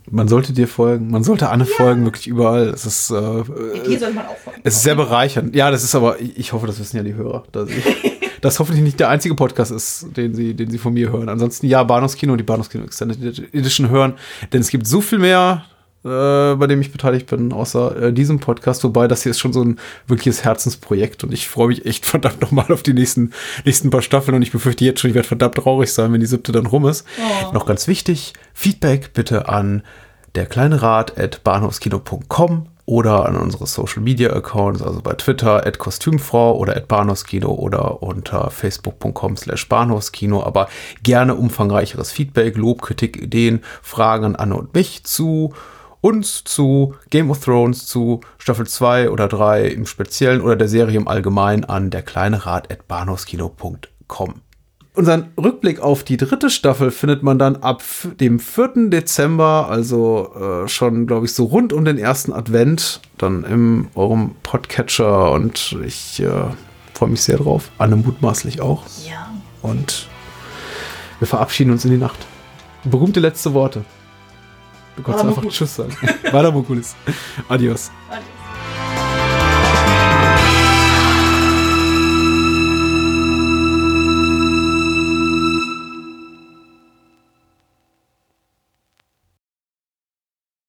Man sollte dir folgen, man sollte Anne ja. folgen, wirklich überall. Es ist, äh, Hier sollte man auch folgen. Es ist sehr bereichernd. Ja, das ist aber, ich hoffe, das wissen ja die Hörer, dass ich, das hoffentlich nicht der einzige Podcast ist, den sie, den sie von mir hören. Ansonsten ja, Bahnhofskino und die Bahnhofskino Extended Edition hören, denn es gibt so viel mehr, äh, bei dem ich beteiligt bin, außer äh, diesem Podcast. Wobei das hier ist schon so ein wirkliches Herzensprojekt und ich freue mich echt verdammt nochmal auf die nächsten, nächsten paar Staffeln und ich befürchte jetzt schon, ich werde verdammt traurig sein, wenn die siebte dann rum ist. Oh. Noch ganz wichtig, Feedback bitte an der kleine Rat at bahnhofskino.com oder an unsere Social Media Accounts, also bei Twitter at Kostümfrau oder at Bahnhofskino oder unter facebook.com slash Bahnhofskino, aber gerne umfangreicheres Feedback, Lob, Kritik, Ideen, Fragen an Anne und mich zu uns, zu Game of Thrones, zu Staffel 2 oder 3 im Speziellen oder der Serie im Allgemeinen an der kleine Rat at Bahnhofskino.com. Unseren Rückblick auf die dritte Staffel findet man dann ab dem 4. Dezember, also äh, schon, glaube ich, so rund um den ersten Advent, dann in eurem Podcatcher und ich äh, freue mich sehr drauf. Anne mutmaßlich auch. Ja. Und wir verabschieden uns in die Nacht. Berühmte letzte Worte. Du kannst einfach Tschüss sagen. Weiter, Mokulis. Adios. Adios.